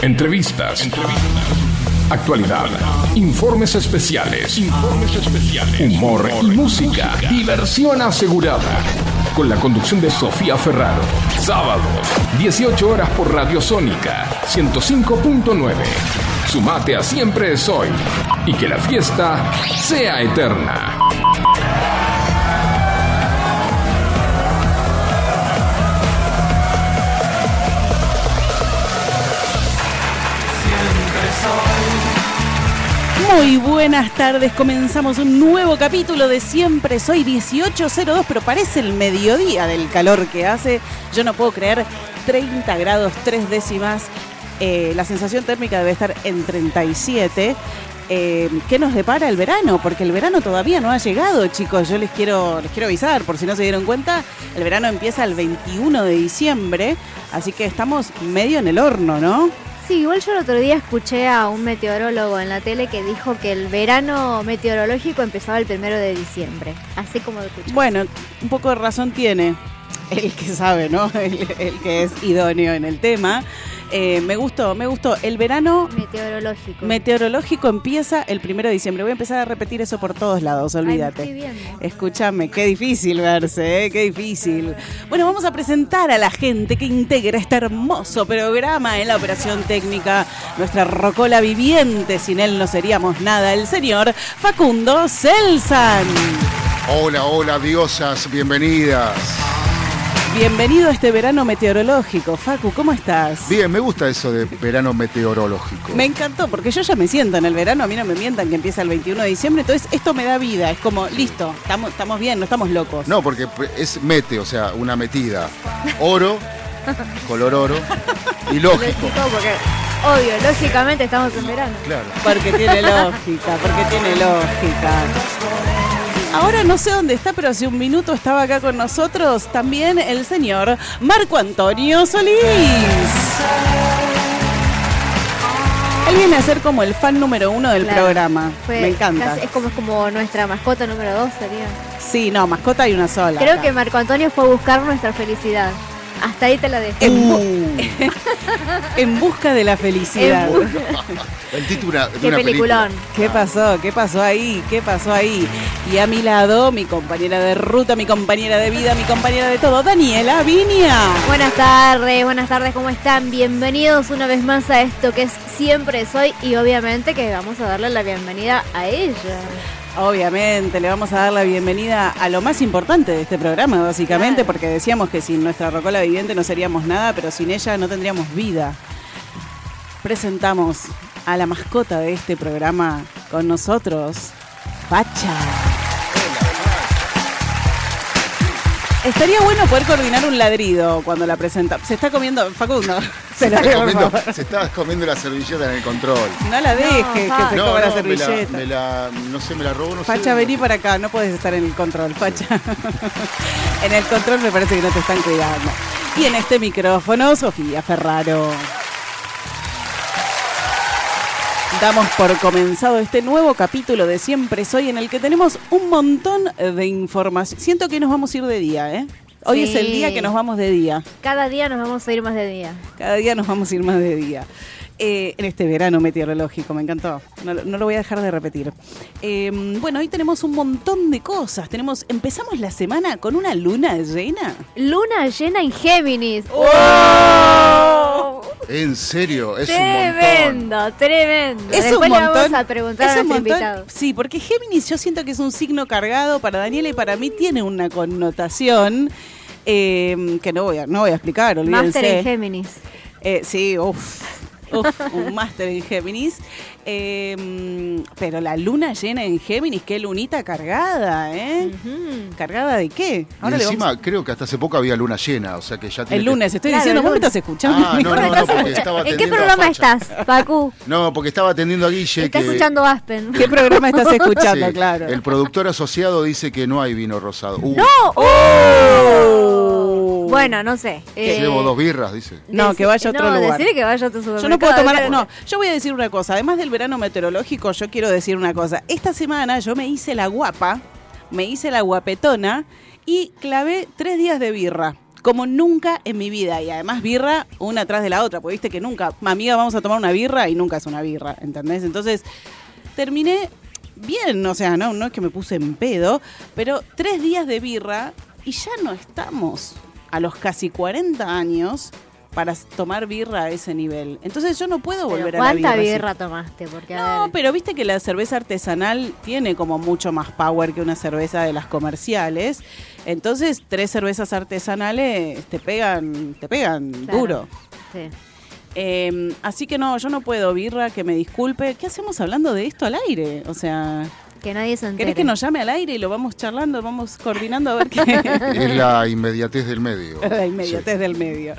Entrevistas. Actualidad. Informes especiales. Humor y música. Diversión asegurada. Con la conducción de Sofía Ferraro. Sábados, 18 horas por Radio Sónica 105.9. Sumate a Siempre es Hoy. Y que la fiesta sea eterna. Muy buenas tardes, comenzamos un nuevo capítulo de Siempre Soy 1802, pero parece el mediodía del calor que hace. Yo no puedo creer 30 grados 3 décimas. Eh, la sensación térmica debe estar en 37. Eh, ¿Qué nos depara el verano? Porque el verano todavía no ha llegado, chicos. Yo les quiero, les quiero avisar, por si no se dieron cuenta, el verano empieza el 21 de diciembre, así que estamos medio en el horno, ¿no? Sí, igual yo el otro día escuché a un meteorólogo en la tele que dijo que el verano meteorológico empezaba el primero de diciembre, así como lo escuché. Bueno, un poco de razón tiene el que sabe, ¿no? El, el que es idóneo en el tema. Eh, me gustó, me gustó. El verano Meteorológico. meteorológico empieza el primero de diciembre. Voy a empezar a repetir eso por todos lados, olvídate. Escúchame, qué difícil verse, ¿eh? qué difícil. Bueno, vamos a presentar a la gente que integra este hermoso programa en la operación técnica, nuestra rocola viviente, sin él no seríamos nada, el señor Facundo Celsan. Hola, hola, diosas, bienvenidas. Bienvenido a este verano meteorológico. Facu, ¿cómo estás? Bien, me gusta eso de verano meteorológico. Me encantó, porque yo ya me siento en el verano, a mí no me mientan que empieza el 21 de diciembre, entonces esto me da vida, es como, listo, estamos, estamos bien, no estamos locos. No, porque es mete, o sea, una metida. Oro, color oro, y lógico. Lógico, porque obvio, lógicamente estamos en verano. Claro. Porque tiene lógica, porque tiene lógica. Ahora no sé dónde está, pero hace un minuto estaba acá con nosotros también el señor Marco Antonio Solís. Él viene a ser como el fan número uno del Claro. programa. Fue Me encanta. casi- es como, es como nuestra mascota número dos sería. Sí, no, mascota hay una sola. Creo acá. que Marco Antonio fue a buscar nuestra felicidad. Hasta ahí te la dejo. En, bu- en busca de la felicidad. El título de Qué una peliculón. película. ¿Qué pasó? ¿Qué pasó ahí? ¿Qué pasó ahí? Y a mi lado, mi compañera de ruta, mi compañera de vida, mi compañera de todo, Daniela Viña. Buenas tardes, buenas tardes, ¿cómo están? Bienvenidos una vez más a esto que es Siempre Soy y obviamente que vamos a darle la bienvenida a ella. Obviamente, le vamos a dar la bienvenida a lo más importante de este programa, básicamente, Claro. porque decíamos que sin nuestra rocola viviente no seríamos nada, pero sin ella no tendríamos vida. Presentamos a la mascota de este programa con nosotros, Pacha. Estaría bueno poder coordinar un ladrido cuando la presenta. Se está comiendo, Facundo. Se, está comiendo, se está comiendo la servilleta en el control. No la dejes que se no, coma la no, me la, servilleta. me la- no sé, me la robó, no sé. Facha, vení para acá, no puedes estar en el control, Facha. en el control me parece que no te están cuidando. Y en este micrófono, Sofía Ferraro. Damos por comenzado este nuevo capítulo de Siempre Soy en el que tenemos un montón de información. Siento que nos vamos a ir de día, ¿eh? Hoy Sí. es el día que nos vamos de día. Cada día nos vamos a ir más de día. Cada día nos vamos a ir más de día. Eh, en este verano meteorológico, me encantó. No, lo- no lo voy a dejar de repetir. Eh, bueno, hoy tenemos un montón de cosas. Tenemos, empezamos la semana con una luna llena. Luna llena en Géminis. En serio, es un montón. Tremendo, tremendo. Es Después un le montón. vamos a preguntar es a un nuestro montón. invitado. Sí, porque Géminis yo siento que es un signo cargado para Daniela y para mí tiene una connotación eh, que no voy a, no voy a explicar, olvídense. Máster en Géminis. Eh, sí, uff. Un máster en Géminis. Eh, pero la luna llena en Géminis, qué lunita cargada, ¿eh? ¿Cargada de qué? Y le encima, vamos- creo que hasta hace poco había luna llena, o sea que ya tiene El que- lunes, estoy Claro, diciendo, ¿vos me estás escuchando? Ah, no, ¿Vos no, estás porque estaba ¿En qué atendiendo a programa estás, Pacu? No, porque estaba atendiendo a Guille Está que... escuchando Aspen. ¿Qué programa estás escuchando? Sí, claro. El productor asociado dice que no hay vino rosado. Uh, ¡No! Oh. Bueno, no sé. Eh, Llevo dos birras, dice. No, que vaya a otro no, lugar. decirle que vaya a otro Yo supermercado. no puedo tomar, no, yo voy a decir una cosa, además del verano meteorológico, yo quiero decir una cosa. Esta semana yo me hice la guapa, me hice la guapetona y clavé tres días de birra. como nunca en mi vida. Y además birra una atrás de la otra, porque viste que nunca, amiga, vamos a tomar una birra y nunca es una birra, ¿entendés? Entonces terminé bien, o sea, no, no es que me puse en pedo, pero tres días de birra y ya no estamos a los casi 40 años para tomar birra a ese nivel. Entonces yo no puedo volver a la birra. ¿Cuánta así. birra tomaste? Porque, No, ver, pero viste que la cerveza artesanal tiene como mucho más power que una cerveza de las comerciales. Entonces, tres cervezas artesanales te pegan, te pegan Claro. duro. sí. Eh, así que no, yo no puedo, birra, que me disculpe. ¿Qué hacemos hablando de esto al aire? O sea, Que nadie se entere. ¿querés que nos llame al aire y lo vamos charlando, vamos coordinando a ver qué? Es la inmediatez del medio. la inmediatez del medio.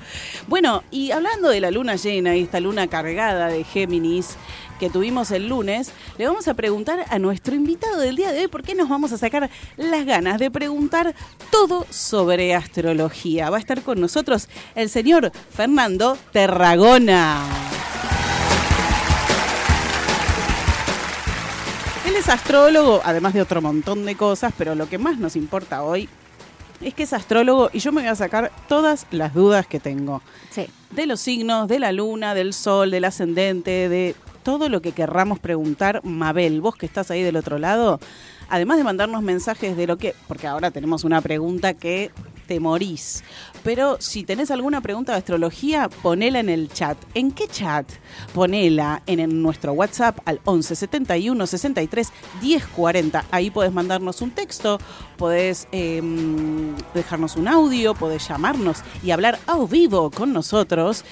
Bueno, y hablando de la luna llena y esta luna cargada de Géminis que tuvimos el lunes, le vamos a preguntar a nuestro invitado del día de hoy por qué nos vamos a sacar las ganas de preguntar todo sobre astrología. Va a estar con nosotros el señor Fernando Terragona. Es astrólogo, además de otro montón de cosas, pero lo que más nos importa hoy es que es astrólogo y yo me voy a sacar todas las dudas que tengo. Sí. De los signos, de la luna, del sol, del ascendente, de todo lo que querramos preguntar. Mabel, vos que estás ahí del otro lado, además de mandarnos mensajes de lo que, porque ahora tenemos una pregunta que te morís. Pero si tenés alguna pregunta de astrología, ponela en el chat. ¿En qué chat? Ponela en, nuestro WhatsApp al 11 71 63 10 40. Ahí podés mandarnos un texto, podés eh, dejarnos un audio, podés llamarnos y hablar a vivo con nosotros.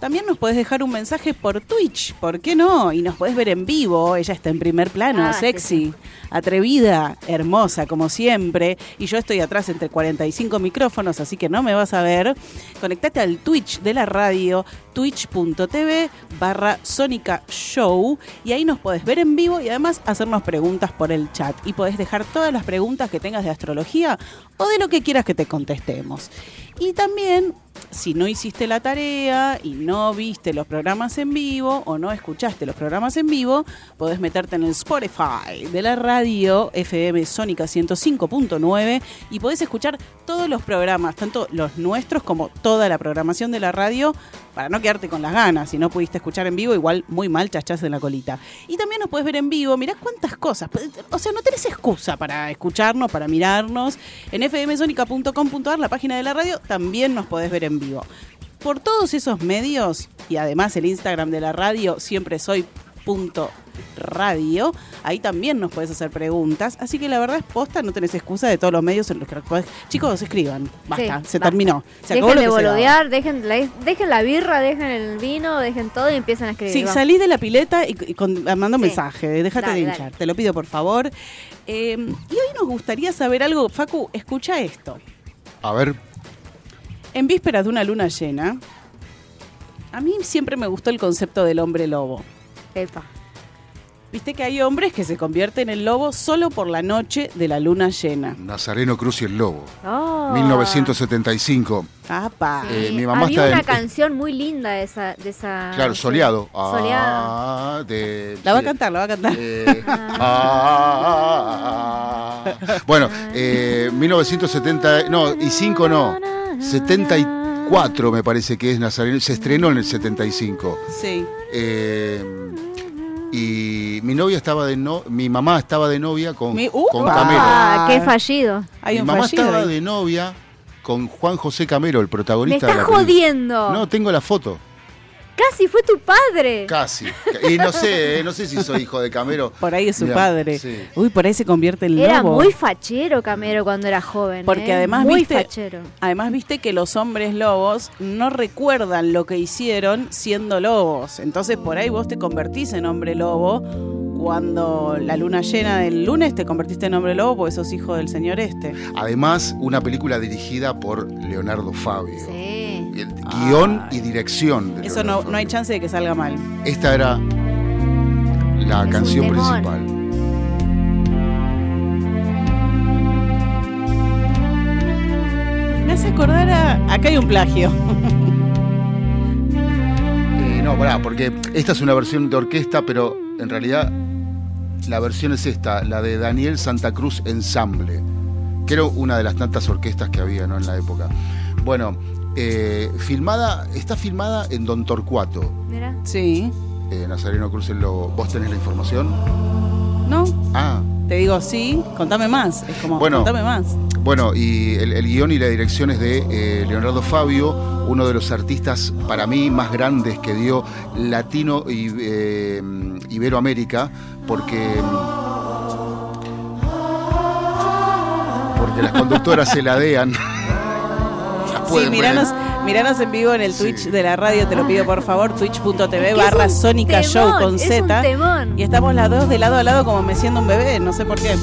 También nos podés dejar un mensaje por Twitch, ¿por qué no? Y nos podés ver en vivo, ella está en primer plano, Ah, sí, sexy, sí. atrevida, hermosa como siempre. Y yo estoy atrás entre 45 micrófonos, así que no me vas a ver. Conectate al Twitch de la radio, twitch.tv barra Sónica Show. Y ahí nos podés ver en vivo y además hacernos preguntas por el chat. Y podés dejar todas las preguntas que tengas de astrología o de lo que quieras que te contestemos. Y también, si no hiciste la tarea y no viste los programas en vivo o no escuchaste los programas en vivo, podés meterte en el Spotify de la radio FM Sónica 105.9 y podés escuchar todos los programas, tanto los nuestros como toda la programación de la radio, para no quedarte con las ganas. Si no pudiste escuchar en vivo, igual muy mal chachás en la colita. Y también nos podés ver en vivo, mirá cuántas cosas. O sea, no tenés excusa para escucharnos, para mirarnos. En fmsonica.com.ar, la página de la radio, también nos podés ver en vivo. Por todos esos medios, y además el Instagram de la radio, siempre soy punto radio, ahí también nos puedes hacer preguntas, así que la verdad es posta, no tenés excusa de todos los medios en los que podés... Chicos, escriban, basta, Sí, se basta. terminó, se acabó Dejen de boludear, dejen la, dejen la birra, dejen el vino, dejen todo y empiezan a escribir. Sí, vamos. salí de la pileta y, y con- mando Sí. mensaje, déjate Dale, de dale. hinchar, te lo pido por favor. Eh, y hoy nos gustaría saber algo, Facu, escucha esto. A ver, En vísperas de una luna llena, a mí siempre me gustó el concepto del hombre lobo. Epa. Viste que hay hombres que se convierten en lobo solo por la noche de la luna llena. Nazareno Cruz y el Lobo. Oh. 1975. ¡Apa! Sí. Eh, mi mamá Había está una en- canción muy linda de esa. De esa Claro, soleado. Soleado. Ah, de- La va a cantar, la va a cantar. Eh, ah, bueno, eh, 1970, no, y 5 no, 74 me parece que es Nazareno, se estrenó en el 75. Sí. Eh, y mi novia estaba de no, mi mamá estaba de novia con, Mi- con ¡Upa! Camero. Ah, qué fallido. Hay mi un mamá fallido estaba ahí. de novia con Juan José Camero, el Me protagonista de estás la película. jodiendo. No, tengo la foto. Casi fue tu padre. Casi. Y no sé, eh, no sé si soy hijo de Camero. Por ahí es su Mirá, padre. sí. Uy, por ahí se convierte en Era lobo. muy fachero Camero cuando era joven. Porque ¿eh? además, Muy viste- fachero. Además, viste que los hombres lobos no recuerdan lo que hicieron siendo lobos. Entonces, por ahí vos te convertís en hombre lobo. Cuando la luna llena del lunes te convertiste en hombre lobo porque sos hijo del señor este. Además, una película dirigida por Leonardo Fabio. Sí. El guion y dirección. de Eso no, no hay chance de que salga mal. Esta era la Es canción principal. Me hace acordar a. Acá hay un plagio. Eh, no, pará, porque esta es una versión de orquesta, pero en realidad la versión es esta, la de Daniel Santa Cruz Ensamble, que era una de las tantas orquestas que había ¿no? en la época. Bueno, eh, filmada, está filmada en Don Torcuato. Mira. Sí. Eh, Nazareno Cruz, en lo- ¿vos tenés la información? ¿No? Ah, Te digo sí, contame más. Es como, Bueno. contame más. Bueno, y el, el guion y la dirección es de eh, Leonardo Fabio, uno de los artistas para mí más grandes que dio Latino y eh, Iberoamérica, porque porque las conductoras se ladean. Sí, pueden ver miranos, en- miranos vivo en el Sí. Twitch de la radio, te lo pido por favor, twitch.tv barra Sónica Show con Z. Y estamos las dos de lado a lado como meciendo un bebé, no sé por qué.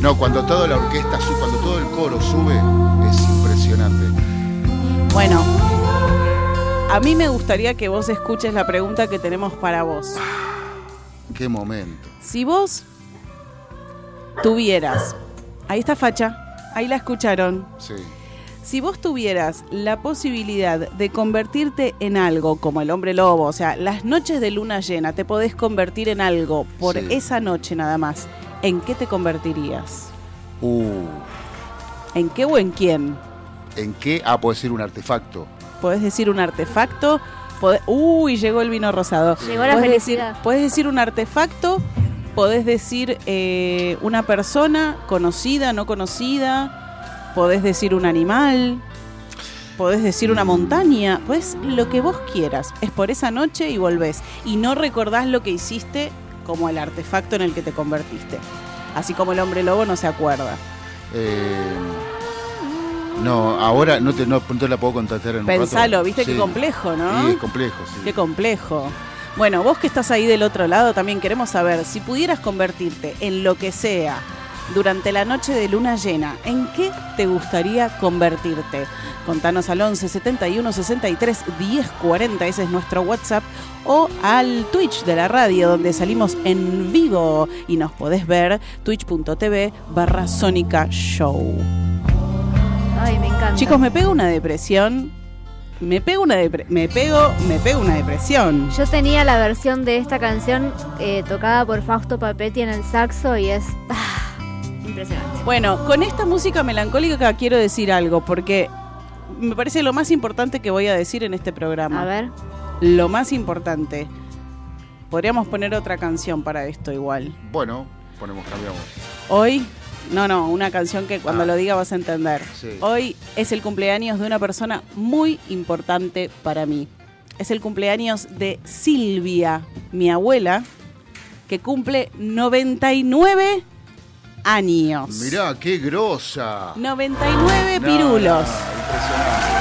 No, cuando toda la orquesta sube, cuando todo el coro sube, es impresionante. Bueno, a mí me gustaría que vos escuches la pregunta que tenemos para vos. Qué momento. Si vos tuvieras, ahí está Facha, ahí la escucharon. Sí. Si vos tuvieras la posibilidad de convertirte en algo como el hombre lobo, o sea, las noches de luna llena, te podés convertir en algo por Sí. esa noche nada más, ¿en qué te convertirías? Uh, ¿En qué o en quién? ¿En qué? Ah, puede ser un artefacto. Podés decir un artefacto. podés- Uy, llegó el vino rosado. Llegó la Podés decir, felicidad. podés decir un artefacto, podés decir eh, una persona conocida, no conocida, podés decir un animal, podés decir una montaña, podés lo que vos quieras. Es por esa noche y volvés. Y no recordás lo que hiciste como el artefacto en el que te convertiste. Así como el hombre lobo no se acuerda. Eh, no, ahora no te, no, la puedo contactar en un rato. Pensalo, viste Sí. qué complejo, ¿no? Sí, es complejo, sí. Qué complejo. Bueno, vos que estás ahí del otro lado, también queremos saber si pudieras convertirte en lo que sea durante la noche de luna llena, ¿en qué te gustaría convertirte? Contanos al 11 71 63 10 40, ese es nuestro WhatsApp, o al Twitch de la radio, donde salimos en vivo y nos podés ver, twitch.tv barra Sónica Show. Ay, me encanta. Chicos, me pego una depresión. Me pego una depre- me pego, me pego una depresión. Yo tenía la versión de esta canción eh, tocada por Fausto Papetti en el saxo y es ah, impresionante. Bueno, con esta música melancólica quiero decir algo, porque me parece lo más importante que voy a decir en este programa. A ver, Lo más importante. Podríamos poner otra canción para esto igual. Bueno, ponemos, cambiamos. Hoy, no, no, una canción que cuando Ah. lo diga vas a entender. Sí. Hoy es el cumpleaños de una persona muy importante para mí. Es el cumpleaños de Silvia, mi abuela, que cumple 99 años. Mirá, qué grosa. 99 No, pirulos. no, impresionante.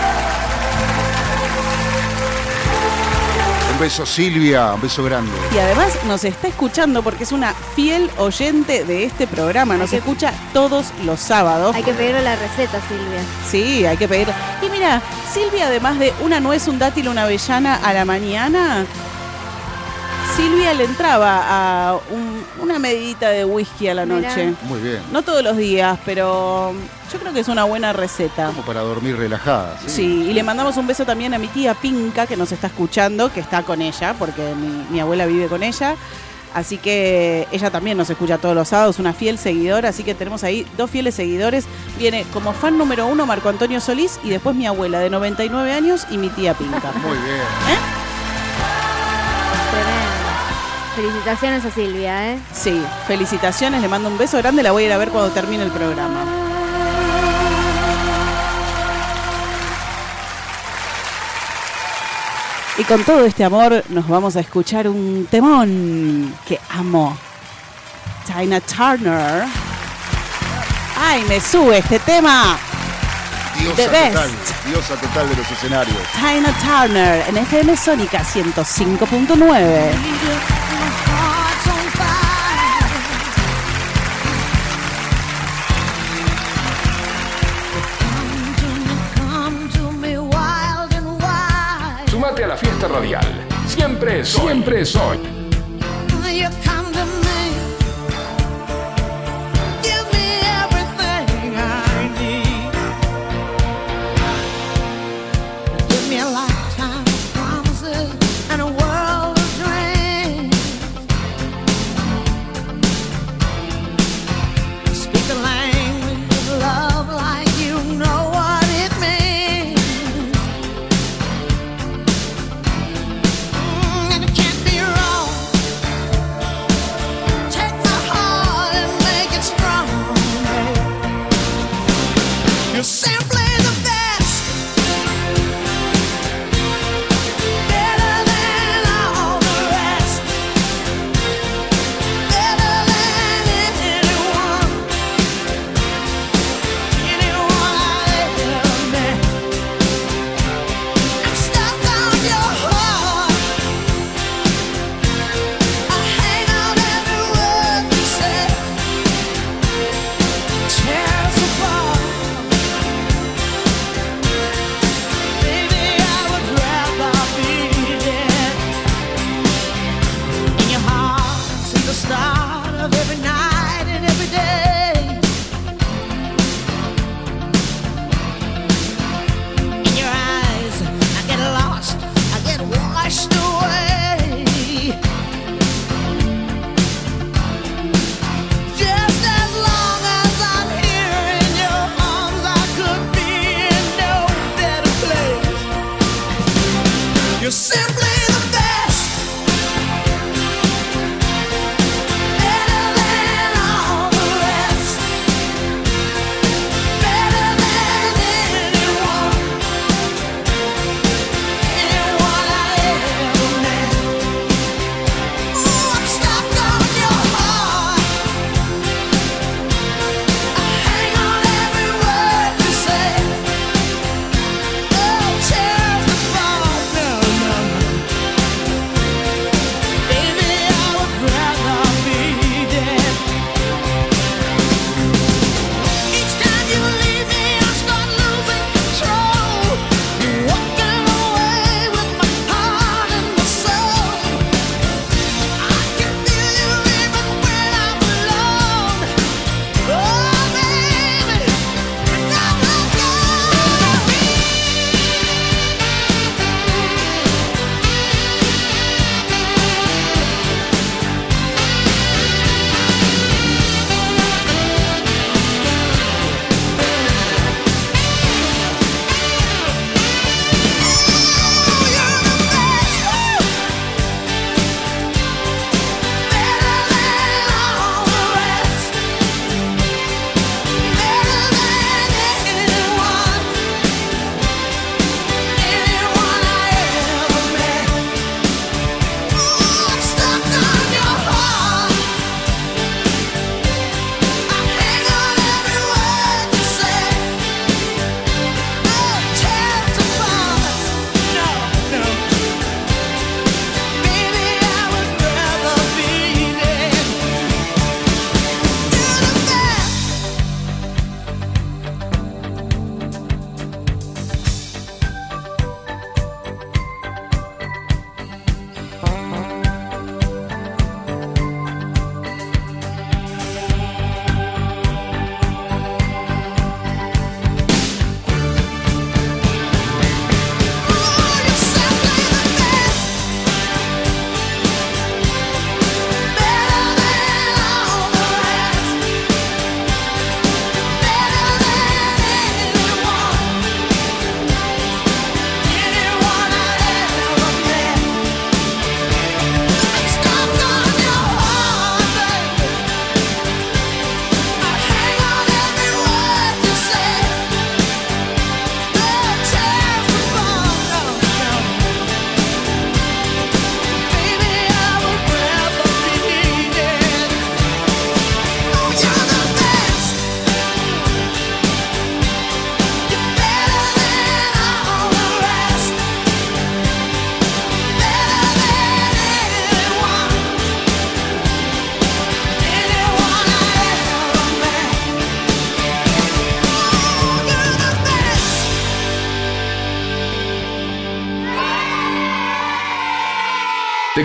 Un beso Silvia, un beso grande. Y además nos está escuchando porque es una fiel oyente de este programa. Nos que- escucha todos los sábados. hay que pedirle la receta, Silvia. Sí, hay que pedir. Y mira, Silvia, además de una nuez, un dátil, una avellana a la mañana, Silvia le entraba a un- una medidita de whisky a la Mirá. noche. Muy bien. No todos los días, pero yo creo que es una buena receta. Como para dormir relajada. Sí. Sí, y le mandamos un beso también a mi tía Pinca, que nos está escuchando, que está con ella, porque mi, mi abuela vive con ella. Así que ella también nos escucha todos los sábados, una fiel seguidora. Así que tenemos ahí dos fieles seguidores. Viene como fan número uno Marco Antonio Solís y después mi abuela de 99 años y mi tía Pinca. Muy bien. Tremendo. Felicitaciones a Silvia, ¿eh? Sí, felicitaciones, le mando un beso grande, la voy a ir a ver cuando termine el programa. Y con todo este amor nos vamos a escuchar un temón que amo. Tina Turner. ¡Ay, me sube este tema! Diosa The total. best. Diosa total de los escenarios. Tina Turner en FM Sónica 105.9. radial. Siempre soy. Siempre soy.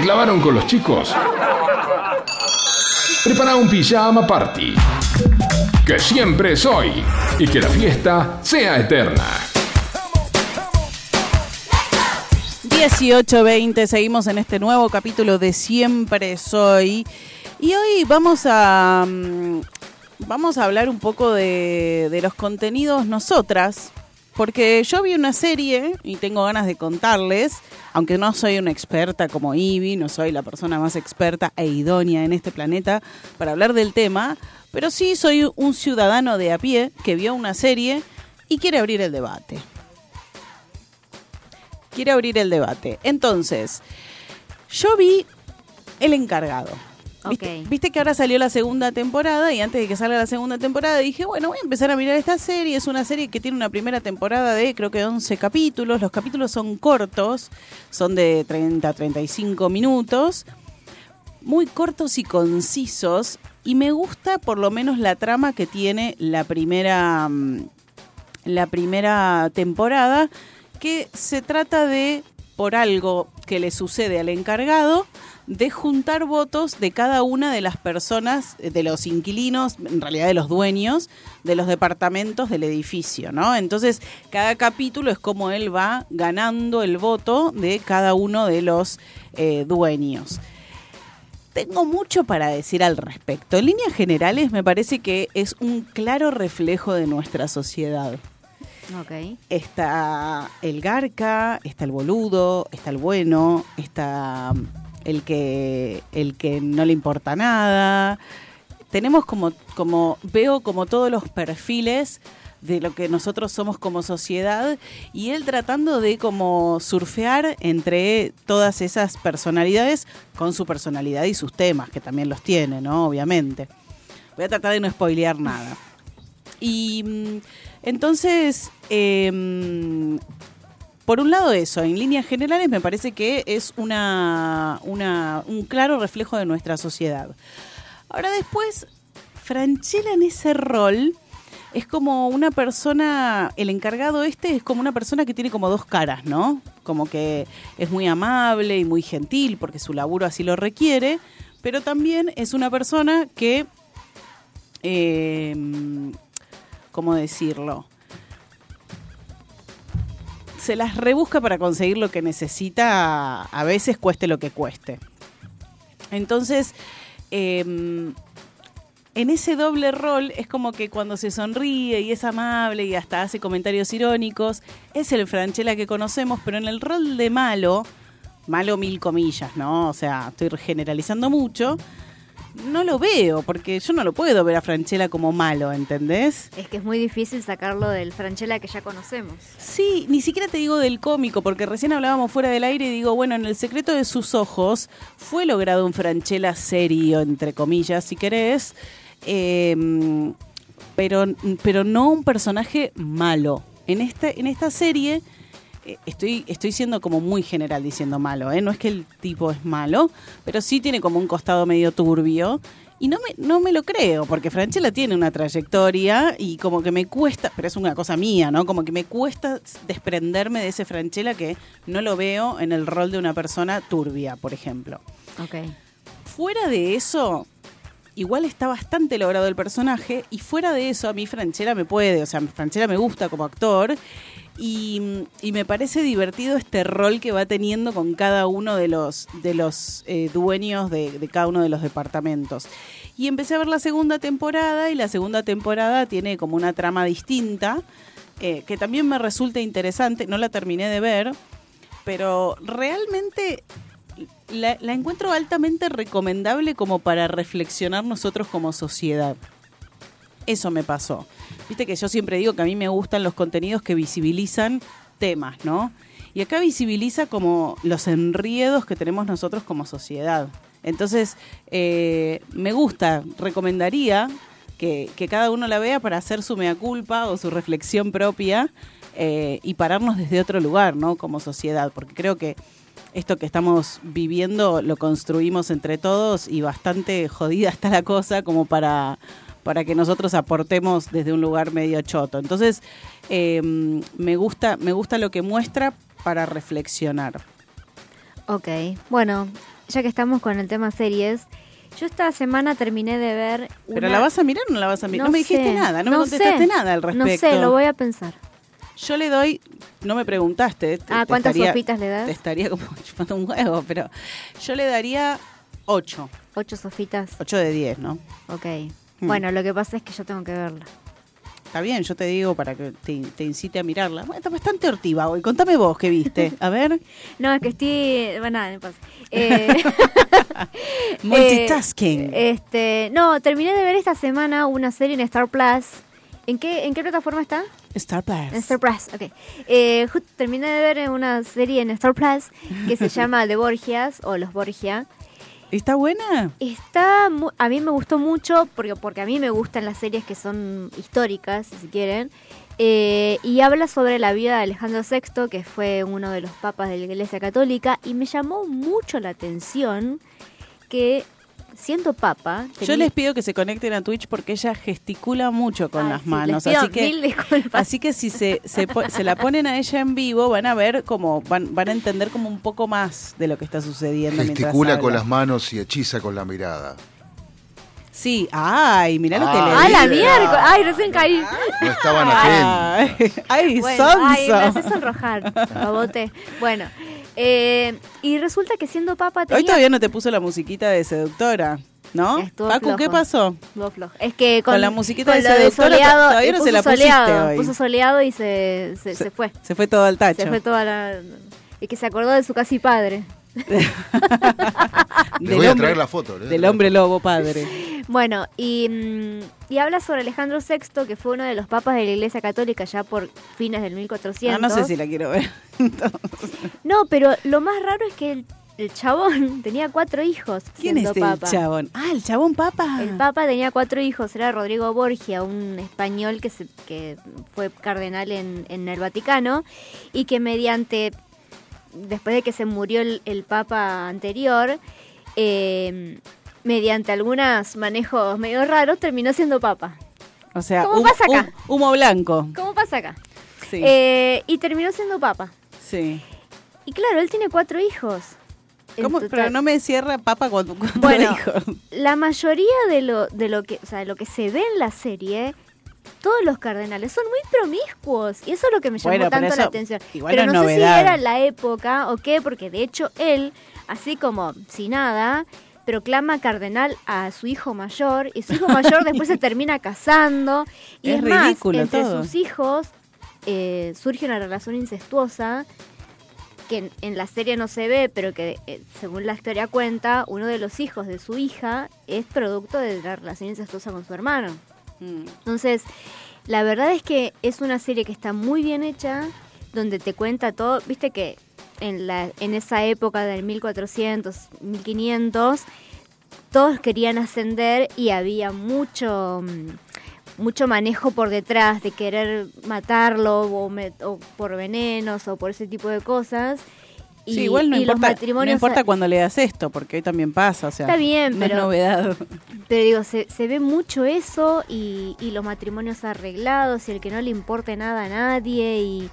Clavaron con los chicos? Prepara un pijama party. Que siempre soy. Y que la fiesta sea eterna. 18.20, seguimos en este nuevo capítulo de Siempre Soy. Y hoy vamos a, mm, vamos a hablar un poco de, de los contenidos nosotras, porque yo vi una serie y tengo ganas de contarles, aunque no soy una experta como Ivy, no soy la persona más experta e idónea en este planeta para hablar del tema, pero sí soy un ciudadano de a pie que vio una serie y quiere abrir el debate. Quiere abrir el debate. Entonces, yo vi El Encargado. ¿Viste, que ahora salió la segunda temporada y antes de que salga la segunda temporada dije, bueno, voy a empezar a mirar esta serie. Es una serie que tiene una primera temporada de creo que 11 capítulos. Los capítulos son cortos, son de 30 a 35 minutos. Muy cortos y concisos. Y me gusta por lo menos la trama que tiene la primera, mm, la primera temporada, que se trata de, por algo que le sucede al encargado, de juntar votos de cada una de las personas, eh, de los inquilinos, en realidad de los dueños, de los departamentos del edificio, ¿no? Entonces, cada capítulo es como él va ganando el voto de cada uno de los eh, dueños. Tengo mucho para decir al respecto. En líneas generales, me parece que es un claro reflejo de nuestra sociedad. Está el garca, está el boludo, está el bueno, está el que, el que no le importa nada. Tenemos como, como, veo como todos los perfiles de lo que nosotros somos como sociedad y él tratando de como surfear entre todas esas personalidades con su personalidad y sus temas, que también los tiene, ¿no? Obviamente. Voy a tratar de no spoilear nada. Y mm, entonces, em, por un lado eso, en líneas generales me parece que es una, un claro reflejo de nuestra sociedad. Ahora después, Franchella en ese rol es como una persona, el encargado este es como una persona que tiene como dos caras, ¿no? Como que es muy amable y muy gentil porque su laburo así lo requiere, pero también es una persona que, eh, ¿cómo decirlo? Se las rebusca para conseguir lo que necesita, a veces cueste lo que cueste. Entonces, eh, en ese doble rol es como que cuando se sonríe y es amable y hasta hace comentarios irónicos, es el Franchella que conocemos, pero en el rol de malo, malo mil comillas, ¿no? O sea, estoy generalizando mucho, no lo veo, porque yo no lo puedo ver a Franchella como malo, ¿entendés? Es que es muy difícil sacarlo del Franchella que ya conocemos. Sí, ni siquiera te digo del cómico, porque recién hablábamos fuera del aire y digo, bueno, en el secreto de sus ojos fue logrado un Franchella serio, entre comillas, si querés, eh, pero, pero no un personaje malo. En esta, en esta serie estoy, estoy siendo como muy general diciendo malo, ¿eh? no es que el tipo es malo, pero sí tiene como un costado medio turbio. Y no me, no me lo creo, porque Franchella tiene una trayectoria y como que me cuesta, pero es una cosa mía, ¿no? Como que me cuesta desprenderme de ese Franchella que no lo veo en el rol de una persona turbia, por ejemplo. Fuera de eso, igual está bastante logrado el personaje y fuera de eso a mí Franchella me puede, o sea, Franchella me gusta como actor y, me parece divertido este rol que va teniendo con cada uno de los, de los eh, dueños de, de cada uno de los departamentos. Y empecé a ver la segunda temporada y la segunda temporada tiene como una trama distinta eh, que también me resulta interesante, no la terminé de ver, pero realmente la, la encuentro altamente recomendable como para reflexionar nosotros como sociedad. Eso me pasó. Viste que yo siempre digo que a mí me gustan los contenidos que visibilizan temas, ¿no? Y acá visibiliza como los enriedos que tenemos nosotros como sociedad. Entonces, eh, me gusta, recomendaría que, cada uno la vea para hacer su mea culpa o su reflexión propia eh, y pararnos desde otro lugar, ¿no? Como sociedad, porque creo que esto que estamos viviendo lo construimos entre todos y bastante jodida está la cosa como para, para que nosotros aportemos desde un lugar medio choto. Entonces, eh, me, gusta, me gusta lo que muestra para reflexionar. Ok. Bueno, ya que estamos con el tema series, yo esta semana terminé de ver. ¿Pero la vas a mirar o no la vas a mirar? No, me dijiste sé, nada, no, me contestaste sé, nada al respecto. No sé, lo voy a pensar. Yo le doy, no me preguntaste. te- Ah, te ¿cuántas estaría- sofitas le das? Te estaría como chupando un huevo, pero yo le daría 8. Ocho sofitas. 8 de 10, ¿no? Ok. Hmm. Bueno, lo que pasa es que yo tengo que verla. Está bien, yo te digo para que te, te incite a mirarla. Bueno, está bastante hortiva hoy. Contame vos qué viste. A ver. No, es que estoy. Bueno, nada, no pasa. Eh, Multitasking. eh, este, no, terminé de ver esta semana una serie en Star Plus. ¿En qué, en qué plataforma está? Star Plus. En Star Plus, ok. Eh, terminé de ver una serie en Star Plus que se llama The Borgias o Los Borgia. ¿Está buena? Está, a mí me gustó mucho porque, porque a mí me gustan las series que son históricas, si quieren. Eh, y habla sobre la vida de Alejandro VI, que fue uno de los papas de la Iglesia Católica, y me llamó mucho la atención que siendo papa... Yo les pido que se conecten a Twitch porque ella gesticula mucho con Ay, las sí, manos. les pido Así que, mil disculpas. así que si se, se, po- se la ponen a ella en vivo, van a ver como, van, van a entender como un poco más de lo que está sucediendo. Gesticula con las manos y hechiza con la mirada. Sí, ay, mirá lo que le Ah, ¡Ah, la miércoles! ¡Ay, recién caí! No estaban atentos. Ay, ay, Bueno, ay, me sonso. haces sonrojar, babote. Bueno, eh, y resulta que siendo papa tenía... Hoy todavía no te puso la musiquita de seductora, ¿no? Estuvo Pacu, ¿qué pasó? Estuvo flojo. Es que con, Con la musiquita con de seductora soleado, todavía no puso se la pusiste soleado, hoy. Puso soleado y se, se, se fue. Se fue todo al tacho. Se fue toda la... Y que se acordó de su casi padre. Les voy a traer la foto. Del hombre lobo padre. Bueno, y, mm, y habla sobre Alejandro VI, que fue uno de los papas de la Iglesia Católica ya por fines del 1400. Ah, no sé si la quiero ver. No, pero lo más raro es que el, el chabón tenía cuatro hijos ¿Quién es siendo el papa. chabón? Ah, el chabón papa. El Papa tenía cuatro hijos, era Rodrigo Borgia, un español que, se, que fue cardenal en, en el Vaticano y que mediante, después de que se murió el, el Papa anterior, eh, mediante algunos manejos medio raros, terminó siendo Papa. O sea, ¿Cómo hum- pasa acá? hum- humo blanco. ¿Cómo pasa acá? Sí. Eh, y terminó siendo Papa. sí. Y claro, él tiene cuatro hijos. ¿Cómo? Pero no me cierra papa cuatro Bueno, hijos. la mayoría de lo, de lo que, o sea, de lo que se ve en la serie, todos los cardenales son muy promiscuos. Y eso es lo que me llamó Bueno, tanto la atención. pero no sé si era la época o qué, porque de hecho él, así como sin nada, proclama cardenal a su hijo mayor, y su hijo mayor después se termina casando. Y Es es, más, ridículo entre todo. sus hijos eh, surge una relación incestuosa que en, en la serie no se ve, pero que eh, según la historia cuenta, uno de los hijos de su hija es producto de la relación incestuosa con su hermano. Entonces, la verdad es que es una serie que está muy bien hecha, donde te cuenta todo, viste que en, la, en esa época del 1400, 1500, todos querían ascender y había mucho... mm, mucho manejo por detrás de querer matarlo o, o por venenos o por ese tipo de cosas. Y, sí, igual no y los importa, no importa cuando leas esto, porque hoy también pasa, o sea, Está bien, no pero- es novedad. Pero digo, se, se ve mucho eso y, y los matrimonios arreglados y el que no le importe nada a nadie y,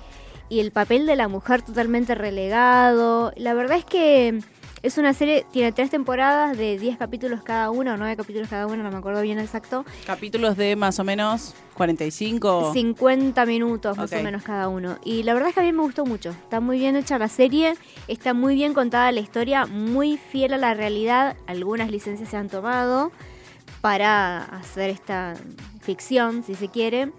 y el papel de la mujer totalmente relegado. La verdad es que es una serie, tiene tres temporadas de 10 capítulos cada una o 9 capítulos cada una, no me acuerdo bien exacto. Capítulos de más o menos 45. 50 minutos más o menos cada uno. Y la verdad es que a mí me gustó mucho. Está muy bien hecha la serie, está muy bien contada la historia, muy fiel a la realidad. Algunas licencias se han tomado para hacer esta ficción, si se quiere,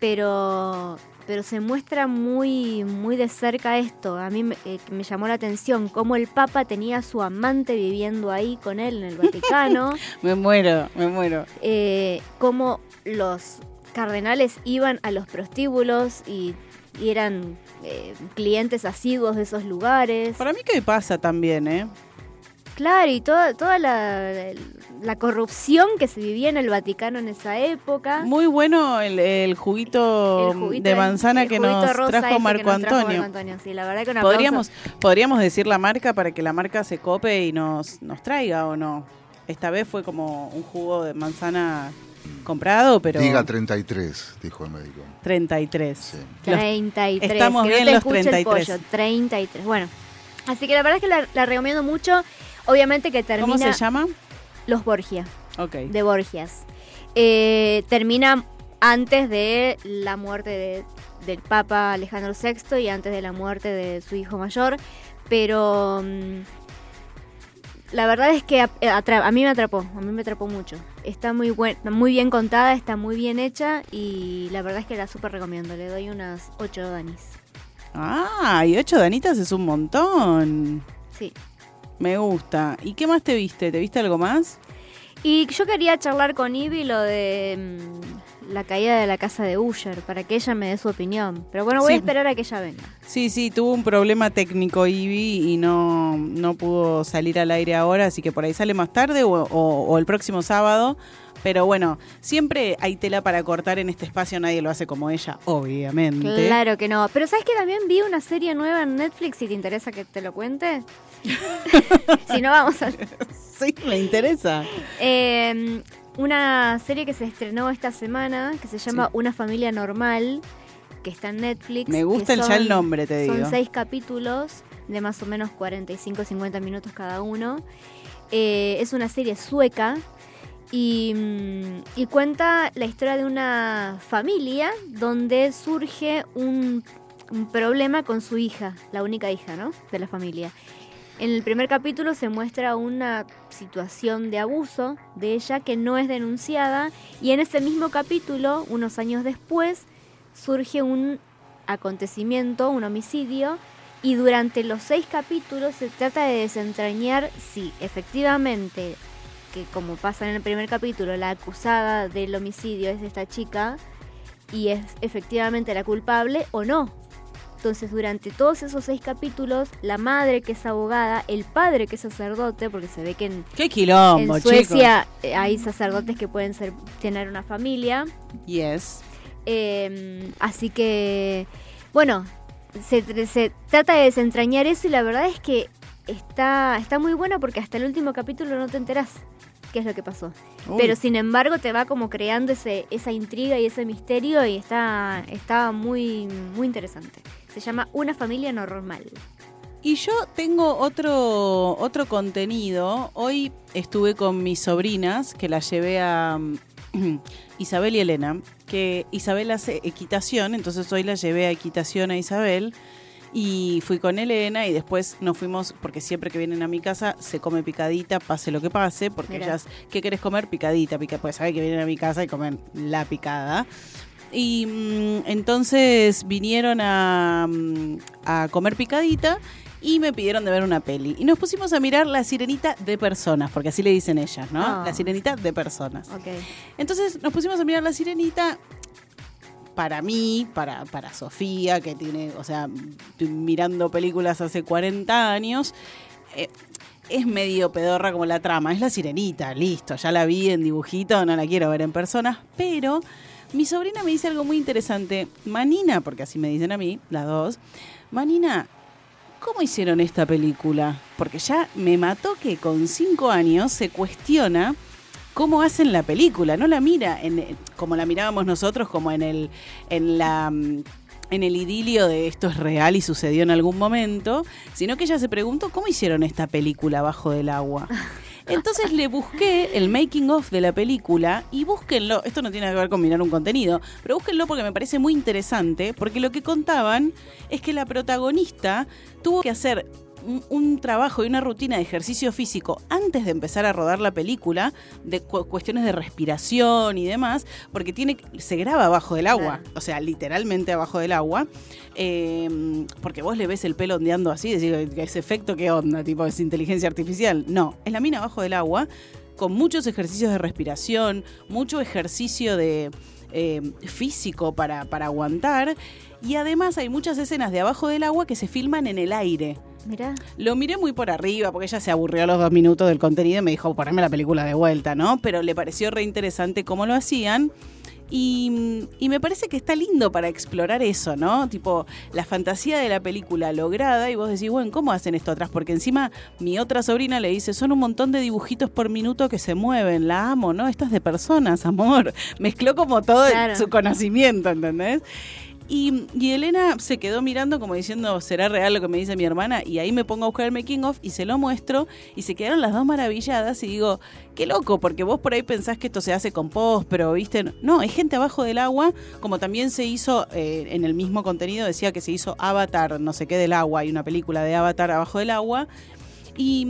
pero pero se muestra muy muy de cerca esto. A mí me, eh, me llamó la atención cómo el Papa tenía a su amante viviendo ahí con él en el Vaticano Me muero, me muero. eh, cómo los cardenales iban a los prostíbulos y, y eran eh, clientes asiduos de esos lugares. Para mí que pasa también, ¿eh? Claro, y toda, toda la, la corrupción que se vivía en el Vaticano en esa época. Muy bueno el, el juguito, El juguito de manzana el que juguito nos trajo que Marco nos trajo Antonio. Marco Antonio. Sí, la verdad que aplauso. Podríamos, podríamos decir la marca para que la marca se cope y nos, nos traiga o no. Esta vez fue como un jugo de manzana comprado, pero Diga 33, dijo el médico. 33. Sí. Los- 33. Estamos que bien no te los escuche 33. El pollo, 33. Bueno, así que la verdad es que la, la recomiendo mucho. Obviamente que termina... ¿Cómo se llama? Los Borgia, Ok. de Borgias. Eh, termina antes de la muerte de- del Papa Alejandro VI y antes de la muerte de su hijo mayor, pero mm, la verdad es que a mí me atrapó, a mí me atrapó mucho. Está muy buen, muy bien contada, está muy bien hecha y la verdad es que la súper recomiendo. Le doy unas 8 danis. Ah, y ocho danitas es un montón. Sí. Me gusta. ¿Y qué más te viste? ¿Te viste algo más? Y yo quería charlar con Ivy lo de mm, la caída de la casa de Usher, para que ella me dé su opinión. Pero bueno, voy Sí. a esperar a que ella venga. Sí, sí, tuvo un problema técnico Ivy y no, no pudo salir al aire ahora, así que por ahí sale más tarde o, o- o el próximo sábado. Pero bueno, siempre hay tela para cortar en este espacio, nadie lo hace como ella, obviamente. Claro que no. Pero ¿sabes que también vi una serie nueva en Netflix? Si te interesa que te lo cuente. si no, vamos a... Sí, me interesa. Eh, una serie que se estrenó esta semana, que se llama Sí. Una familia normal, que está en Netflix. Me gusta ya el nombre, te Son digo. seis capítulos de más o menos 45-50 minutos cada uno. Eh, es una serie sueca y, mm, y cuenta la historia de una familia donde surge un, un problema con su hija, la única hija, ¿no? De la familia. En el primer capítulo se muestra una situación de abuso de ella que no es denunciada y en ese mismo capítulo, unos años después, surge un acontecimiento, un homicidio y durante los seis capítulos se trata de desentrañar si efectivamente, que como pasa en el primer capítulo, la acusada del homicidio es esta chica y es efectivamente la culpable o no. Entonces, durante todos esos seis capítulos, la madre que es abogada, el padre que es sacerdote, porque se ve que en, Qué quilombo, en Suecia eh, hay sacerdotes que pueden ser, tener una familia. Yes. Eh, así que, bueno, se, tr- se trata de desentrañar eso y la verdad es que está, está muy bueno porque hasta el último capítulo no te enterás qué es lo que pasó. Uy. Pero sin embargo te va como creando ese, esa intriga y ese misterio y está, está muy, muy interesante. Se llama Una familia normal. Y yo tengo otro, otro contenido. Hoy estuve con mis sobrinas, que las llevé a mm, Isabel y Elena, que Isabel hace equitación, entonces hoy la llevé a equitación a Isabel. Y fui con Elena y después nos fuimos, porque siempre que vienen a mi casa se come picadita, pase lo que pase, porque Mirá. ellas, ¿qué querés comer? Picadita, pica, pues saben que vienen a mi casa y comen la picada. Y mm, entonces vinieron a, mm, a comer picadita y me pidieron de ver una peli. Y nos pusimos a mirar La Sirenita de Personas, porque así le dicen ellas, ¿no? Ah. La Sirenita de Personas. Entonces nos pusimos a mirar La Sirenita para mí, para, para Sofía, que tiene, o sea, mirando películas hace 40 años. eh, es medio pedorra como la trama, es la sirenita, listo, ya la vi en dibujito, no la quiero ver en persona, pero mi sobrina me dice algo muy interesante. Manina, porque así me dicen a mí, las dos, Manina, ¿cómo hicieron esta película? Porque ya me mató que con cinco años se cuestiona cómo hacen la película, no la mira en, como la mirábamos nosotros, como en el, en la mm, en el idilio de esto es real y sucedió en algún momento, sino que ella se preguntó cómo hicieron esta película bajo del agua. Entonces le busqué el making of de la película y búsquenlo, esto no tiene que ver con mirar un contenido, pero búsquenlo porque me parece muy interesante, porque lo que contaban es que la protagonista tuvo que hacer un, un trabajo y una rutina de ejercicio físico antes de empezar a rodar la película, de cu- cuestiones de respiración y demás, porque tiene se graba abajo del agua, Claro. o sea, literalmente abajo del agua, eh, porque vos le ves el pelo ondeando así, y decís, ese efecto, ¿qué onda? Tipo, es inteligencia artificial. No, es la mina abajo del agua, con muchos ejercicios de respiración, mucho ejercicio de eh, físico para, para aguantar, y además hay muchas escenas de abajo del agua que se filman en el aire. Mirá. Lo miré muy por arriba porque ella se aburrió a los dos minutos del contenido y me dijo ponerme la película de vuelta, ¿no? Pero le pareció re interesante cómo lo hacían. Y, y me parece que está lindo para explorar eso, ¿no? Tipo, la fantasía de la película lograda y vos decís, bueno, ¿cómo hacen esto atrás? Porque encima mi otra sobrina le dice, son un montón de dibujitos por minuto que se mueven, la amo, ¿no? Estas de personas, amor. Mezcló como todo Claro. su conocimiento, ¿entendés? Y, y Elena se quedó mirando como diciendo, ¿será real lo que me dice mi hermana? Y ahí me pongo a buscar el making of y se lo muestro y se quedaron las dos maravilladas y digo, qué loco, porque vos por ahí pensás que esto se hace con post, pero viste, no, hay gente abajo del agua, como también se hizo eh, en el mismo contenido, decía que se hizo Avatar, no sé qué del agua, hay una película de Avatar abajo del agua. Y,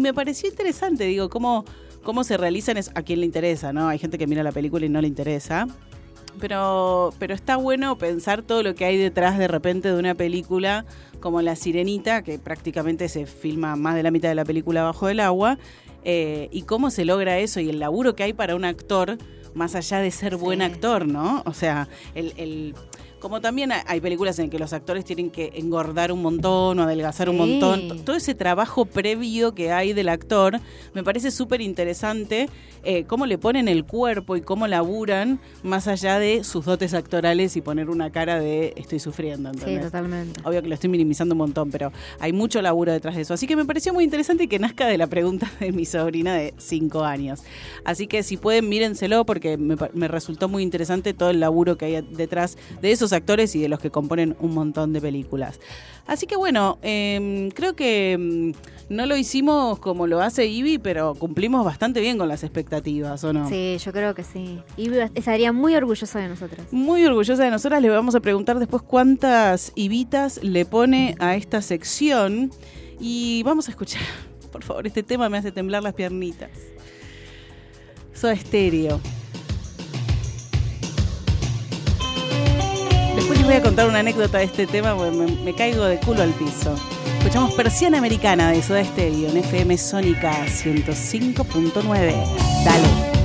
me pareció interesante, digo, cómo, cómo se realizan, es, a quién le interesa, ¿no? Hay gente que mira la película y no le interesa pero, pero está bueno pensar todo lo que hay detrás de repente de una película como La Sirenita, que prácticamente se filma más de la mitad de la película bajo el agua, eh, y cómo se logra eso y el laburo que hay para un actor, más allá de ser buen actor, ¿no? O sea, el, el como también hay películas en que los actores tienen que engordar un montón o adelgazar un montón. Todo ese trabajo previo que hay del actor me parece súper interesante. Eh, cómo le ponen el cuerpo y cómo laburan más allá de sus dotes actorales y poner una cara de estoy sufriendo. Sí, totalmente. Obvio que lo estoy minimizando un montón, pero hay mucho laburo detrás de eso. Así que me pareció muy interesante que nazca de la pregunta de mi sobrina de 5 años. Así que si pueden, mírenselo porque me, me resultó muy interesante todo el laburo que hay detrás de esos actores y de los que componen un montón de películas. Así que bueno, em, creo que em, no lo hicimos como lo hace Ivy, pero cumplimos bastante bien con las expectativas, ¿o no? Sí, yo creo que sí. Ivy estaría muy orgullosa de nosotras. Muy orgullosa de nosotras. Le vamos a preguntar después cuántas Ivitas le pone a esta sección. Y vamos a escuchar, por favor, este tema me hace temblar las piernitas. Soy estéreo. Después les voy a contar una anécdota de este tema porque me, caigo de culo al piso. Escuchamos Persiana Americana de Soda Stereo en FM Sónica 105.9. Dale.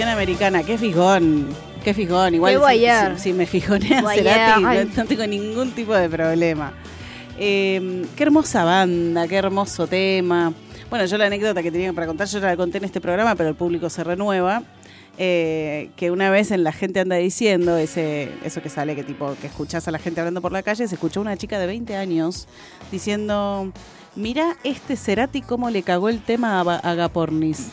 Americana. Qué fijón. Qué fijón. Igual si, si- si me fijonea. Cerati, no, no tengo ningún tipo de problema. Eh, qué hermosa banda, qué hermoso tema. Bueno, yo la anécdota que tenía para contar, yo ya la conté en este programa, pero el público se renueva. Eh, que una vez en La Gente Anda Diciendo, ese, eso que sale, que tipo, que escuchás a la gente hablando por la calle, se escuchó una chica de 20 años diciendo, mira este Cerati cómo le cagó el tema a Agapornis.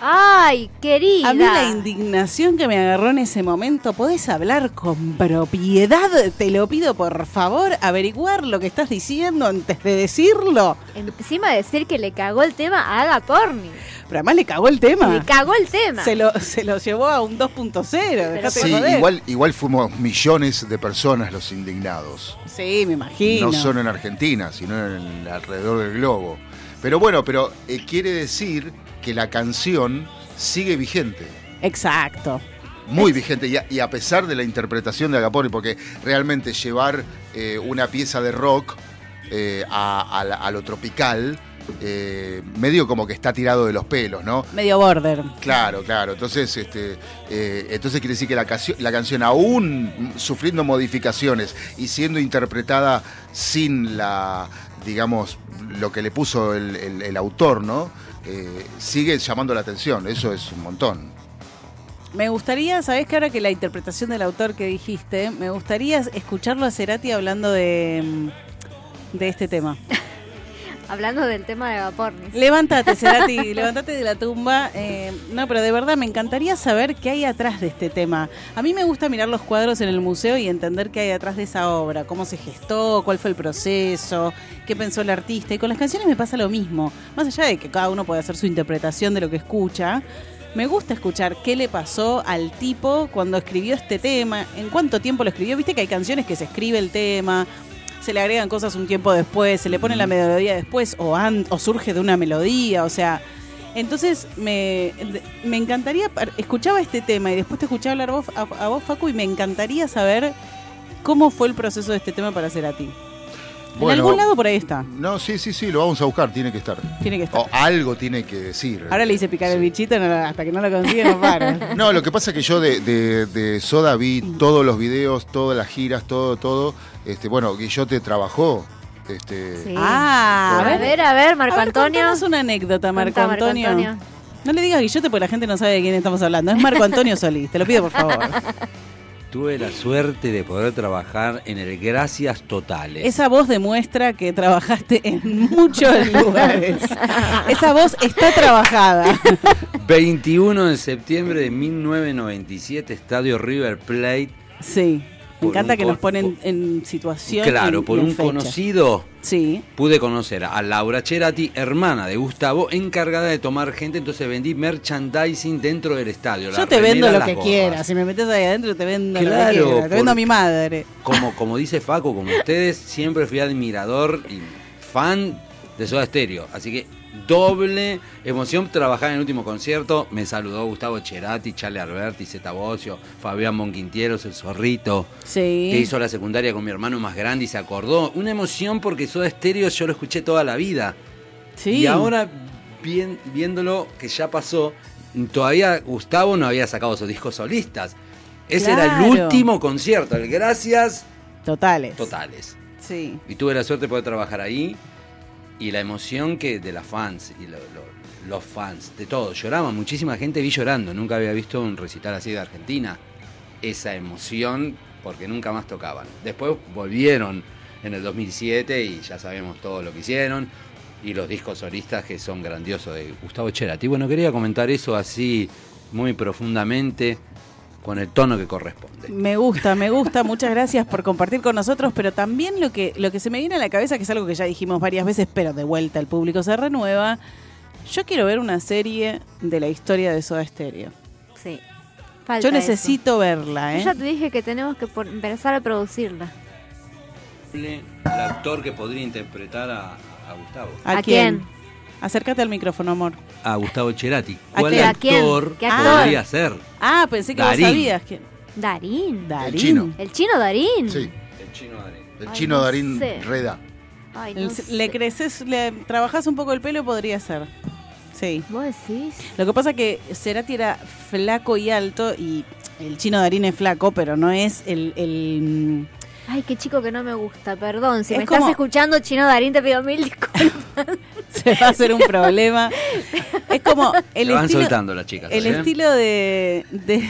Ay, querida. A mí la indignación que me agarró en ese momento, ¿podés hablar con propiedad? Te lo pido por favor, averiguar lo que estás diciendo antes de decirlo. Encima de decir que le cagó el tema a Aga Porni. Pero además le cagó el tema. Le cagó el tema. Se lo, se lo llevó a un 2.0. dejate Sí, igual, igual fuimos millones de personas los indignados. Sí, me imagino. No solo en Argentina, sino en el- alrededor del globo. Pero bueno, pero eh, quiere decir que la canción sigue vigente. Exacto. Muy vigente, y a, y a pesar de la interpretación de Agaponi, porque realmente llevar eh, una pieza de rock eh, a, a lo tropical, eh, medio como que está tirado de los pelos, ¿no? Medio border. Claro, claro. Entonces, este, eh, entonces quiere decir que la, la canción, aún sufriendo modificaciones y siendo interpretada sin la, digamos, lo que le puso el, el- el autor, ¿no? Eh, sigue llamando la atención. Eso es un montón. Me gustaría, ¿sabés que ahora que la interpretación del autor que dijiste, me gustaría escucharlo a Cerati hablando de, mm, de este tema. Hablando del tema de Aga Porni. Levántate, Cerati, levántate de la tumba. Eh, no, pero de verdad me encantaría saber qué hay atrás de este tema. A mí me gusta mirar los cuadros en el museo y entender qué hay atrás de esa obra, cómo se gestó, cuál fue el proceso, qué pensó el artista. Y con las canciones me pasa lo mismo. Más allá de que cada uno puede hacer su interpretación de lo que escucha, me gusta escuchar qué le pasó al tipo cuando escribió este tema, en cuánto tiempo lo escribió. Viste que hay canciones que se escribe el tema, se le agregan cosas un tiempo después, se le pone la melodía después o, an- o surge de una melodía, o sea... Entonces me, me encantaría, escuchaba este tema y después te escuchaba hablar vos, a, a vos, Facu, y me encantaría saber cómo fue el proceso de este tema para hacer a ti. en Bueno. algún lado por ahí está, No, sí, sí, sí, lo vamos a buscar, tiene que estar. tiene que estar. O algo tiene que decir. Ahora le hice picar el bichito, no, hasta que no lo consigue no para. No, lo que pasa es que yo de, de- de Soda vi todos los videos, todas las giras, todo, todo. Este, bueno, Guillote trabajó. Este, Sí. Ah, a ver, a ver, Marco A ver, Antonio. contanos una anécdota, Marco Contá, Antonio. No le digas Guillote porque la gente no sabe de quién estamos hablando. Es Marco Antonio Solís, te lo pido por favor. Tuve la suerte de poder trabajar en el Gracias Totales. Esa voz demuestra que trabajaste en muchos lugares. Esa voz está trabajada. 21 de septiembre de 1997, Estadio River Plate. Sí. Me encanta que nos ponen en situación. Claro, por en un fecha. conocido Sí. pude conocer a Laura Cerati, hermana de Gustavo, encargada de tomar gente, entonces vendí merchandising dentro del estadio. Yo te vendo lo que quieras. Si me metes ahí adentro, te vendo lo que Claro, quieras. Te vendo a mi madre. Como, como dice Faco, como ustedes, siempre fui admirador y fan de Soda Stereo. Así que doble emoción trabajar en el último concierto. Me saludó Gustavo Cerati, Charlie Alberti, Zeta Bocio, Fabián Monquintieros, el zorrito, Sí. que hizo la secundaria con mi hermano más grande y se acordó. Una emoción porque Soda Stereo yo lo escuché toda la vida. Sí. Y ahora, bien- viéndolo que ya pasó, todavía Gustavo no había sacado sus discos solistas. Ese era el último concierto, el Gracias Totales. Totales. Sí. Y tuve la suerte de poder trabajar ahí y la emoción que de las fans y lo- lo- los fans, de todo, lloraban, muchísima gente vi llorando, nunca había visto un recital así de Argentina. Esa emoción porque nunca más tocaban. Después volvieron en el 2007 y ya sabemos todo lo que hicieron y los discos solistas que son grandiosos de Gustavo Cerati. Bueno, quería comentar eso así muy profundamente con el tono que corresponde. Me gusta, me gusta. Muchas gracias por compartir con nosotros, pero también lo que, lo que se me viene a la cabeza, que es algo que ya dijimos varias veces, pero de vuelta el público se renueva. Yo quiero ver una serie de la historia de Soda Stereo. Sí. Falta Yo eso. necesito verla, Yo ¿eh? ya te dije que tenemos que empezar a producirla. el actor que podría interpretar a, a Gustavo. ¿A, ¿A quién? quién? Acércate al micrófono, amor. A Gustavo Cerati. ¿A ¿Cuál quién? ¿A quién? actor ¿Qué actor? podría ser? Ah, pensé que Darín. vos sabías. Darín. Darín. chino. ¿El chino Darín? Sí, El chino Darín. el Ay, chino no Darín sé. Reda. Ay, no El- sé. le creces, le trabajás un poco el pelo, podría ser. Sí. ¿Vos decís? Lo que pasa que Cerati era flaco y alto y el chino Darín es flaco, pero no es el... el Ay, qué chico que no me gusta, perdón. Si Es me como- estás escuchando, Chino Darín, te pido mil disculpas. se va a hacer un problema. Es como el van estilo, soltando las chicas. el ¿eh? estilo de, de-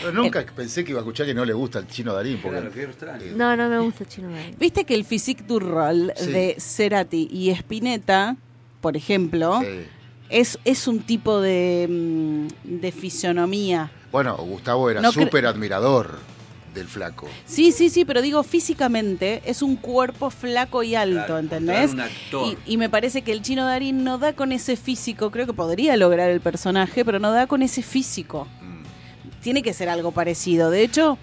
Pero nunca pensé que iba a escuchar que no le gusta el chino Darín. Porque, Claro. No, no me gusta Chino Darín. Viste que el physique du rol Sí. de Cerati y Spinetta, por ejemplo, eh, es, es un tipo de, mm, de fisionomía. bueno, Gustavo era No súper admirador del flaco. Sí, sí, sí, pero digo físicamente es un cuerpo flaco y alto, Claro, ¿entendés? un actor. Y, y me parece que el chino Darín no da con ese físico, creo que podría lograr el personaje, pero no da con ese físico. Mm. Tiene que ser algo parecido. De hecho,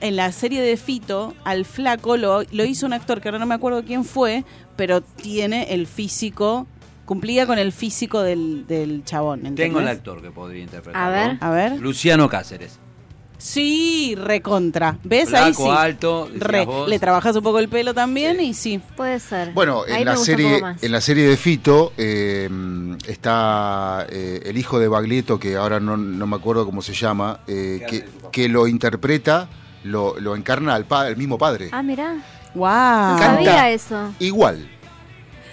en la serie de Fito, al flaco lo, lo hizo un actor que ahora no me acuerdo quién fue, pero tiene el físico, cumplía con el físico del, del chabón. ¿entendés? Tengo el actor que podría interpretar. A ver. A ver. Luciano Cáceres. Sí, recontra. ¿Ves? Ahí sí. alto, Re. Le trabajas un poco el pelo también y sí. Puede ser. Bueno, en la, serie, en la serie de Fito eh, está eh, el hijo de Baglietto, que ahora no, no me acuerdo cómo se llama, eh, ¿Qué hace que, que lo interpreta, lo, lo encarna al pa- el mismo padre. Ah, mirá. ¡Wow! Sabía eso. Igual.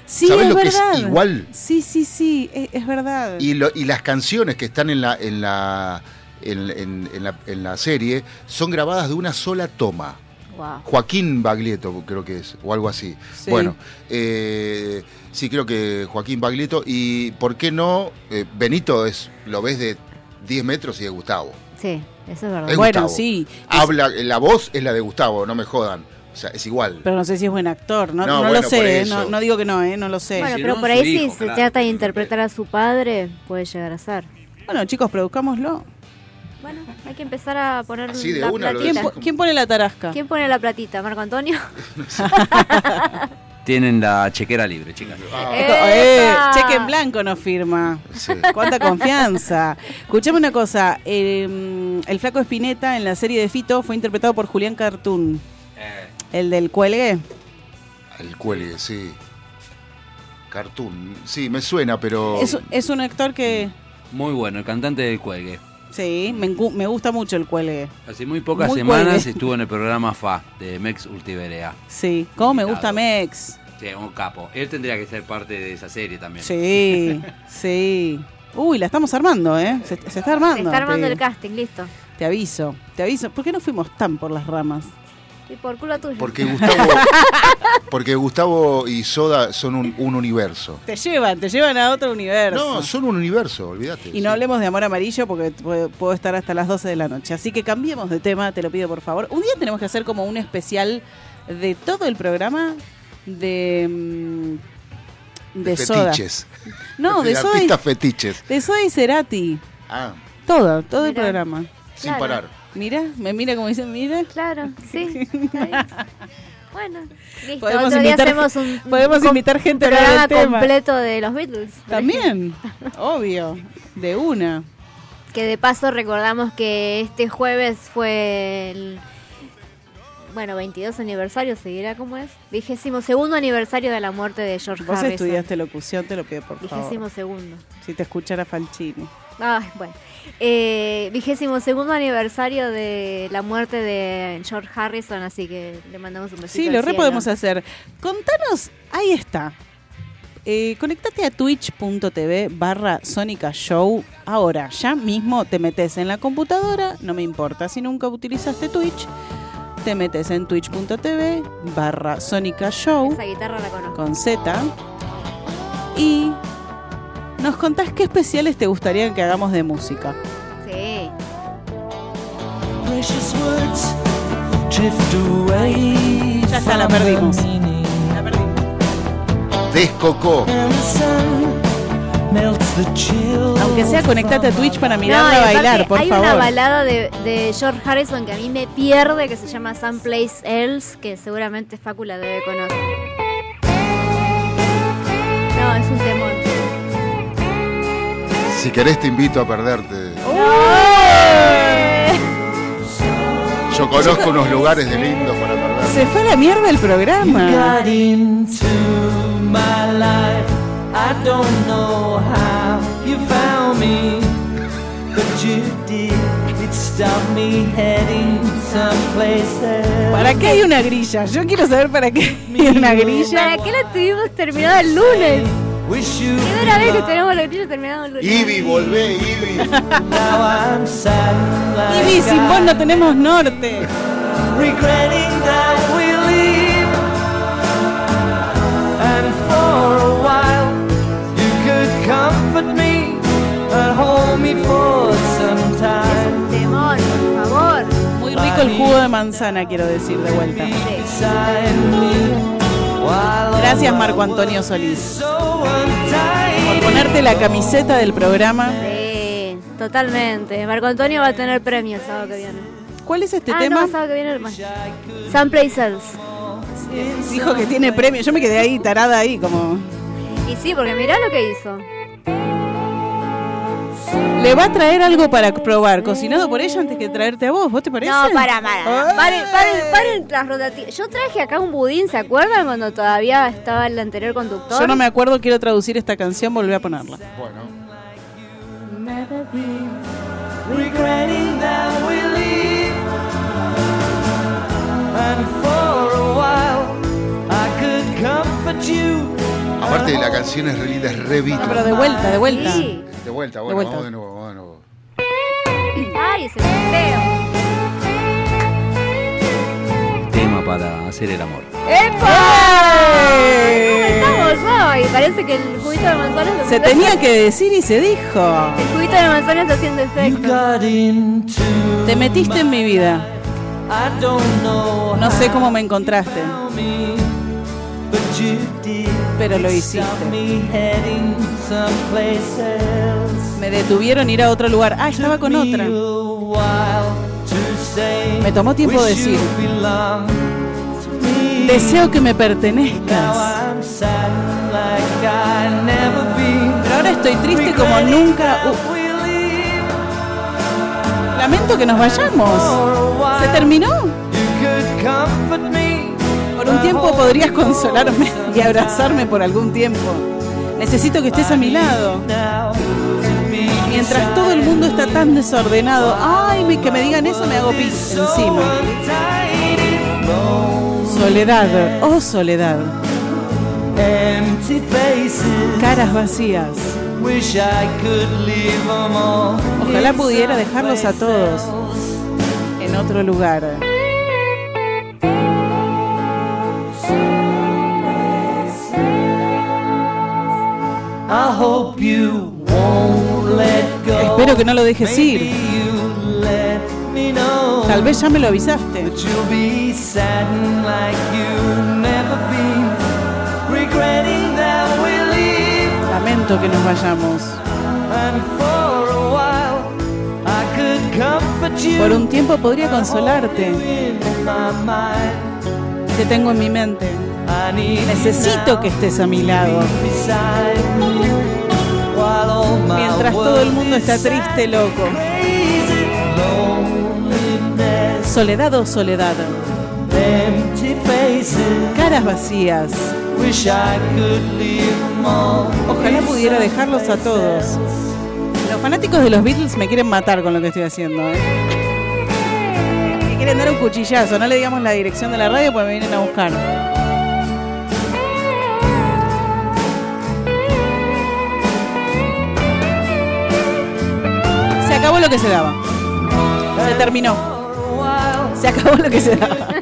Sí, ¿Sabés es lo que es verdad. igual? Sí, sí, sí, es, es verdad. Y, lo- y las canciones que están en la, en, la, en, en- en la, en la serie son grabadas de una sola toma. Wow. Joaquín Baglietto, creo que es, o algo así. Sí. Bueno, eh, sí, creo que Joaquín Baglietto. Y ¿por qué no? eh, Benito es, lo ves de 10 metros y de Gustavo. Sí, eso es verdad. Es bueno, Gustavo. sí. Habla, la voz es la de Gustavo, no me jodan. O sea, es igual. Pero no sé si es buen actor, no, No, no bueno, lo sé, ¿eh? no, no digo que no, ¿eh? no lo sé. Bueno, Si pero por ahí hijo, si se claro. trata de interpretar a su padre, puede llegar a ser. Bueno, chicos, produzcámoslo. Bueno, hay que empezar a poner Así de la una lo ¿Quién, platita. po- quién pone la tarasca? ¿Quién pone la platita? ¿Marco Antonio? Tienen la chequera libre, chicas. Ah, eh, cheque en blanco nos firma. sí. Cuánta confianza. Escuchame una cosa. El, el flaco Espineta en la serie de Fito fue interpretado por Julián Cartoon. El del cuelgue. El cuelgue, sí. Cartoon. Sí, me suena, pero. Es, es un actor que. Muy bueno, el cantante del cuelgue. Sí, me, me gusta mucho el cuelgue. Hace muy pocas Muy semanas cuelgue. estuvo en el programa FA de Mex Ultiverea. Sí. ¿Cómo me gusta. Mex? Sí, un capo. Él tendría que ser parte de esa serie también. Sí, sí. Uy, la estamos armando, ¿eh? Se, se está armando. Se está armando te, el casting, listo. te aviso, te aviso. ¿Por qué no fuimos tan por las ramas? Y por culo tuyo. Porque Gustavo. porque Gustavo y Soda son un, un universo. Te llevan, te llevan a otro universo. No, son un universo, olvídate. Y sí. no hablemos de amor amarillo porque puedo, estar hasta las 12 de la noche. Así que cambiemos de tema, te lo pido por favor. Un día tenemos que hacer como un especial de todo el programa de. mm, De, Soda. Fetiches. No, de Soda, y, artistas fetiches. de Soda y Cerati. Ah, Todo, todo el programa. sin Claro. parar. Mira, me mira como dicen, mira. Claro, sí. Bueno, listo. Podemos Otro día invitar- hacemos un, podemos un invitar gente a hablar programa del tema. completo de los Beatles. También, obvio, de una. Que de paso recordamos que este jueves fue el. Bueno, 22 aniversario, seguirá como es. Vigésimo segundo aniversario de la muerte de George Vos Harrison. estudiaste locución, te lo pido por Vigésimo favor. segundo. Si te escuchara Falchini. Ay, bueno. Eh, vigésimo segundo aniversario de la muerte de George Harrison, así que le mandamos un besito. Sí, lo re podemos hacer. Contanos, ahí está. Eh, conectate a twitch.tv barra Sónica Show. Ahora, ya mismo te metes en la computadora, no me importa si nunca utilizaste Twitch. Te metes en twitch.tv barra Sónica Show Esa guitarra la conozco. con Z. Y nos contás qué especiales te gustaría que hagamos de música. Sí. Ya está, la perdimos. La perdimos. Descocó. Aunque sea, conectate a Twitch para No, mirarla aparte, bailar, por hay favor. una balada de, de George Harrison que a mí me pierde, que se llama Someplace Else, que seguramente Facu la debe conocer. No, es un temor. Si querés te invito a perderte. Yo conozco unos lugares de lindos para perderte. Se fue a la mierda el programa. I don't know how you found me, but you did. It stopped me heading someplace else. ¿Para qué hay una grilla? Yo quiero saber para qué hay una grilla. ¿Para qué la tuvimos terminada el lunes? Primera vez que tenemos la grilla terminada el lunes. Ibi, volvé, Ibi. Ibi, sin vos no tenemos norte. Regretting that we leave, and for a while. Hold me for some time. Temón, por favor. Muy rico el jugo de manzana, quiero decir de vuelta. Gracias Marco Antonio Solís so por ponerte la camiseta del programa. Sí, totalmente. Marco Antonio va a tener premio el sábado que viene. ¿Cuál es este ah, tema? no, el sábado que viene. Someplace else. Dijo que tiene premio. Yo me quedé ahí tarada ahí como. Y sí, porque mirá lo que hizo. Le va a traer algo para probar, cocinado por ella antes que traerte a vos, ¿vos te parece? No, para, para. Paren, paren, paren las rotativas. Yo traje acá un budín, ¿se acuerdan cuando todavía estaba el anterior conductor? Yo no me acuerdo, quiero traducir esta canción, volví a ponerla. Bueno, regretting that we leave. And for a while, I could comfort you. aparte la canción es re linda, es re No, Beatles. Ah, pero de vuelta, de vuelta. Sí. De vuelta, bueno, vuelta. vamos de nuevo, vamos de nuevo. Ay, ese feo. Tema para hacer el amor. ¡Epa! ¿Cómo estamos hoy? Parece que el juguito de manzana está Se tenía que decir y se dijo. El juguito de manzana está haciendo efecto. Te metiste en mi vida. I don't know No sé how cómo me encontraste, you me, but you did. pero lo hiciste. Me detuvieron ir a otro lugar. Ah, estaba con otra. Me tomó tiempo decir. Deseo que me pertenezcas. Pero ahora estoy triste como nunca. Uh, lamento que nos vayamos. ¿Se terminó? Por un tiempo podrías consolarme y abrazarme por algún tiempo. Necesito que estés a mi lado. Mientras todo el mundo está tan desordenado. Ay, que me digan eso me hago pis encima. Soledad, oh soledad. Caras vacías. Ojalá pudiera dejarlos a todos en otro lugar. I hope you won't. Espero que no lo dejes ir. Tal vez ya me lo avisaste. Lamento que nos vayamos. And for a while, I could comfort you. Por un tiempo podría consolarte. you in my mind. Te tengo en mi mente. Necesito que estés a mi lado. Mientras todo el mundo está triste, loco. Soledad o soledad. Caras vacías. wish I could leave them all Ojalá pudiera dejarlos a todos. Los fanáticos de los Beatles me quieren matar con lo que estoy haciendo. ¿eh? Me quieren dar un cuchillazo. No le digamos la dirección de la radio porque me vienen a buscar. Acabó lo que se daba. Se terminó. Se acabó lo que se daba.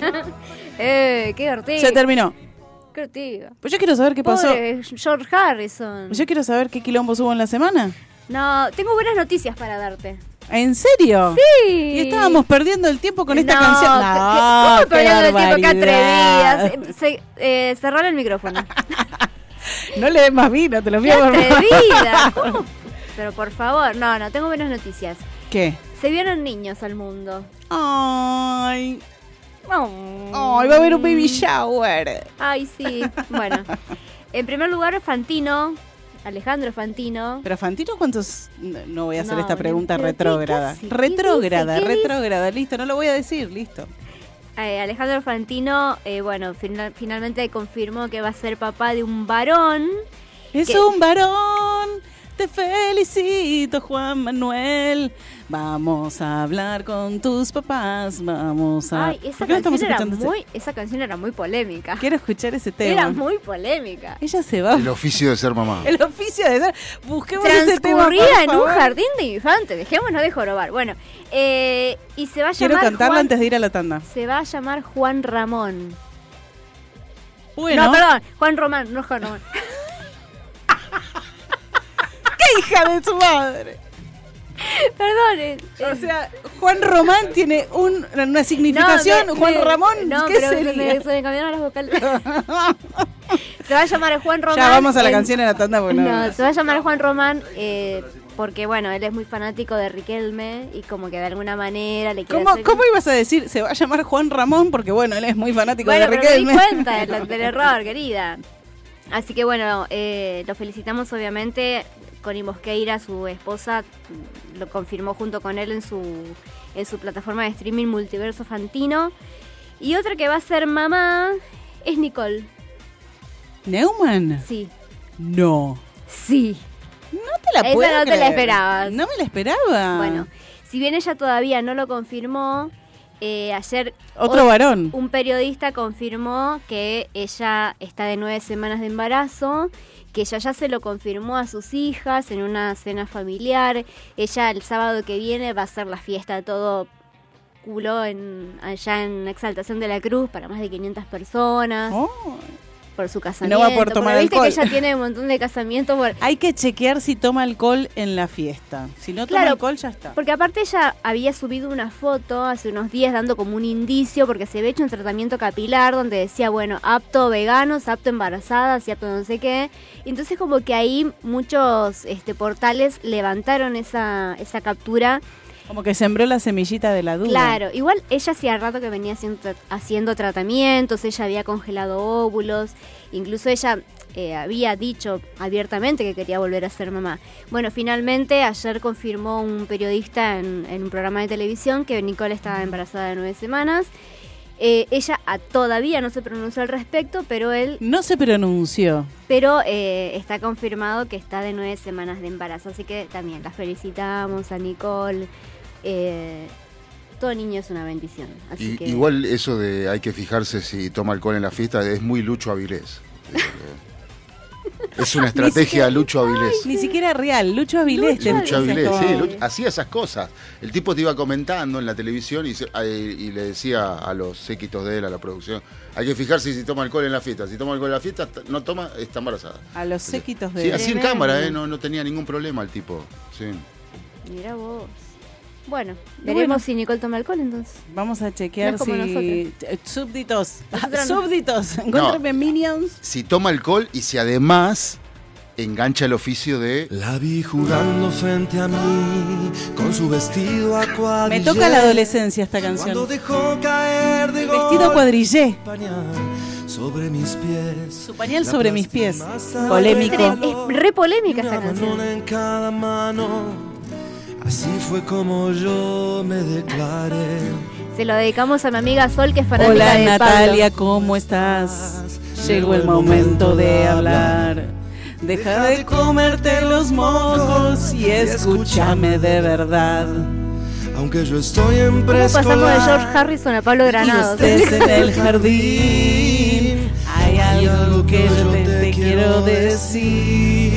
Eh, qué divertido. Se terminó. Qué divertido. Pues yo quiero saber qué pasó. Pobre George Harrison. Yo quiero saber qué quilombo hubo en la semana. No, tengo buenas noticias para darte. ¿En serio? Sí. Y estábamos perdiendo el tiempo con esta No, canción. ¿qué- No, ¿Cómo qué perdiendo el tiempo? ¡Qué barbaridad. atrevidas! Se, eh, cerrale el micrófono. No le des más vino, te lo ¡Qué pido favor. atrevida! ¿Cómo? Pero por favor, no, no, tengo buenas noticias. ¿Qué? Se vieron niños al mundo. Ay, Oh. ay, va a haber un baby shower. Ay, sí. Bueno, en primer lugar, Fantino, Alejandro Fantino. Pero Fantino, ¿cuántos? No, voy a hacer No, esta pregunta pero ¿qué- retrógrada. Retrógrada, retrógrada. Listo, no lo voy a decir, listo. eh, Alejandro Fantino, eh, bueno, final- finalmente confirmó que va a ser papá de un varón. Es ¿Qué? un varón. Te felicito, Juan Manuel. Vamos a hablar con tus papás. Vamos a. Ay, esa ¿Por qué no estamos canción, era escuchando este- muy, esa canción era muy polémica. Quiero escuchar ese tema. Era muy polémica. Ella se va. El oficio de ser mamá. El oficio de ser. Busquemos ese tema. Transcurría en un jardín de infantes. Dejémonos de jorobar. Bueno, eh, y se va a Quiero llamar. cantarla Juan- antes de ir a la tanda. Se va a llamar Juan Ramón. Bueno, No, perdón, Juan Román, no Juan Román. ¡qué hija de su madre! perdón. eh, O eh, sea, Juan Román tiene un- una significación. no, me- Juan me- Ramón, No, ¿qué pero se sería? me, se me cambiaron las vocales. se va a llamar Juan Román. Ya vamos a la en- canción en la tanda. Bueno, No, se va a llamar Juan Román eh, porque, bueno, él es muy fanático de Riquelme y como que de alguna manera le quiere ¿Cómo, hacer- ¿Cómo ibas a decir? Se va a llamar Juan Ramón porque, bueno, él es muy fanático Bueno, de pero me di Riquelme. cuenta del, del error, querida. Así que bueno, eh, lo felicitamos obviamente. Connie Mosqueira, su esposa, lo confirmó junto con él en su, en su plataforma de streaming Multiverso Fantino. Y otra que va a ser mamá es Nicole. ¿Neumann? Sí, No. sí. No te la Esa puedo no te la esperabas. No me la esperaba. Bueno, si bien ella todavía no lo confirmó, eh, ayer Otro ot- varón. un periodista confirmó que ella está de nueve semanas de embarazo, que ya se lo confirmó a sus hijas en una cena familiar. Ella el sábado que viene va a hacer la fiesta todo culo en, allá en Exaltación de la Cruz para más de 500 personas Oh. Por su casamiento. va a poder tomar Porque viste alcohol. que ella tiene un montón de casamientos por, Hay que chequear si toma alcohol en la fiesta. Si no toma Claro, alcohol, ya está. Porque aparte ella había subido una foto hace unos días dando como un indicio porque se había hecho un tratamiento capilar donde decía, bueno, apto veganos, apto embarazadas y apto no sé qué. Entonces como que ahí muchos este, portales levantaron esa, esa captura. Como que sembró la semillita de la duda. Claro, igual ella hacía rato que venía haciendo, tra- haciendo tratamientos, ella había congelado óvulos, incluso ella eh, había dicho abiertamente que quería volver a ser mamá. Bueno, finalmente ayer confirmó un periodista en, en un programa de televisión que Nicole estaba embarazada de nueve semanas. Eh, ella ah, todavía no se pronunció al respecto, pero él, No se pronunció. pero eh, está confirmado que está de nueve semanas de embarazo, así que también la felicitamos a Nicole. Eh, todo niño es una bendición, así Y- que Igual eso de hay que fijarse si toma alcohol en la fiesta es muy Lucho Avilés. Es una estrategia siquiera- Lucho Avilés. Ni siquiera real. Lucho Avilés. Lucho te- Lucho Avilés. Sí. Lucho- hacía esas cosas. El tipo te iba comentando en la televisión y, se- y le decía a los séquitos de él, a la producción, hay que fijarse si toma alcohol en la fiesta. Si toma alcohol en la fiesta, no toma, está embarazada. A los séquitos de... Sí, así en cámara, ¿eh? no, no tenía ningún problema el tipo. Sí. Mira vos. Bueno, veremos bueno. si Nicole toma alcohol entonces. Vamos a chequear No si... Eh, Súbditos. No. Súbditos. Encuéntrame Minions. Si toma alcohol y si además engancha el oficio de... La vi jugando frente a mí con su vestido a Me toca la adolescencia esta Cuando canción. dejó caer de Vestido cuadrillé. pañal sobre mis pies. Su pañal sobre mis pies. Polémico. Es re polémica esta canción. manona en cada mano. Así fue como yo me declaré. Se lo dedicamos a mi amiga Sol, que es fanática Hola de Natalia, ¿cómo estás? Llegó el momento de hablar. Deja de comerte los mocos y escúchame de verdad. Aunque yo estoy en. ¿Cómo pasamos de preescolar. George Harrison a Pablo Y Granados? estés en el jardín. Hay algo que yo te, te quiero decir.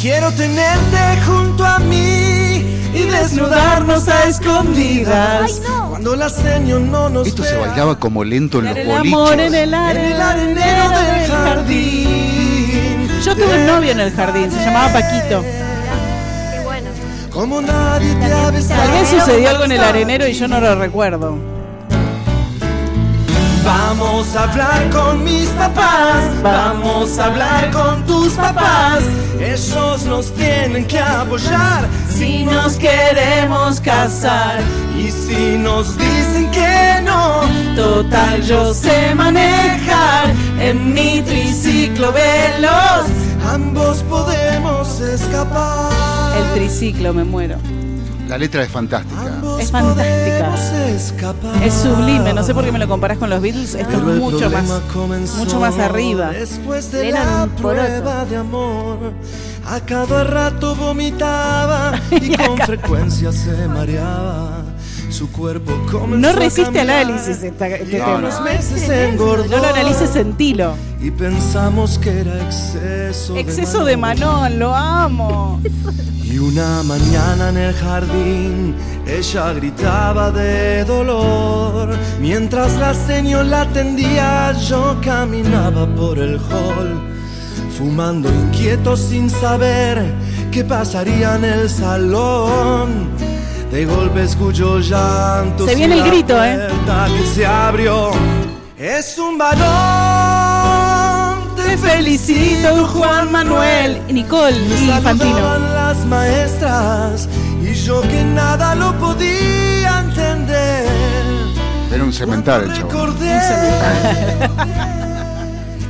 Quiero tenerte junto a mí y desnudarnos a escondidas. Cuando la seño no nos Esto se bailaba como lento en los El amor en boliches. el en el arenero del jardín. Yo tuve un novio en el jardín, se llamaba Paquito. Qué bueno. Como nadie te ha besado. Tal vez sucedió algo en el arenero y yo no lo recuerdo. Vamos a hablar con mis papás, vamos a hablar con tus papás. Ellos nos tienen que apoyar si nos queremos casar. Y si nos dicen que no, Total, yo sé manejar en mi triciclo veloz. ambos podemos escapar. El triciclo, me muero. La letra es fantástica. Es fantástica. Es sublime, no sé por qué me lo comparás con los Beatles, esto es mucho más, mucho más arriba. Después de la por otro. prueba de amor, a cada rato vomitaba y con frecuencia se mareaba. Su cuerpo No resiste cambiar. análisis esta, este tema. unos meses engordó. No lo analices, sentilo. Y pensamos que era exceso. Exceso de Manón, lo amo. Y una mañana en el jardín ella gritaba de dolor. Mientras la señor la atendía, yo caminaba por el hall, fumando inquieto sin saber qué pasaría en el salón. De golpe escucho llanto. Se viene el grito, ¿eh? que se abrió. Es un balón. Te felicito, Juan Manuel. Y Nicole y Fantino. las maestras y yo que nada lo podía entender. Era un cemental. Recordé